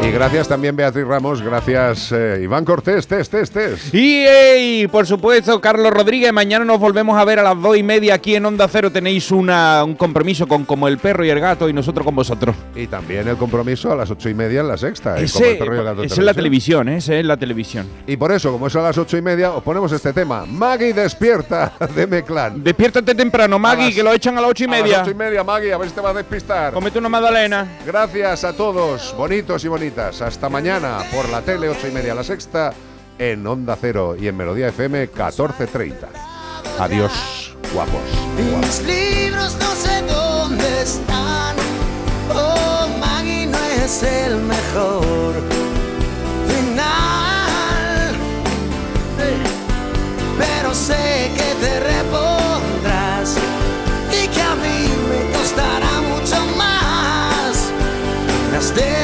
Y gracias también Beatriz Ramos, gracias eh, Iván Cortés, tes, tes, tes. Y, por supuesto, Carlos Rodríguez, mañana nos volvemos a ver a las dos y media aquí en Onda Cero. Tenéis una, un compromiso con Como el Perro y el Gato y nosotros con vosotros. Y también el compromiso a las ocho y media en la sexta. en Ese, Como el Perro y el Gato ese es la televisión, ¿eh? ese es la televisión. Y por eso, como es a las ocho y media, os ponemos este tema. Maggie despierta (laughs) de Meclán. Despiértate temprano, Maggie, las- que lo echan a las ocho y A media. las ocho y media, Maggie, a ver si te vas a despistar. Comete una magdalena. Gracias a todos, bonitos y bonitas. Hasta mañana por la tele, ocho y media la sexta, en Onda Cero y en Melodía FM 14.30. Adiós, guapos. Mis libros no sé dónde están. Oh, Maggie no es el mejor final. Pero sé que te repondrás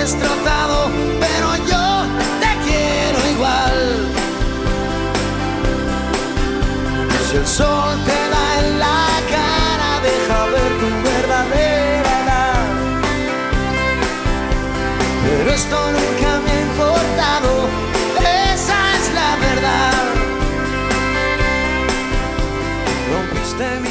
destrozado, pero yo te quiero igual. Si el sol te da en la cara, deja ver tu verdadera edad. Pero esto nunca me ha importado, esa es la verdad. Rompiste mi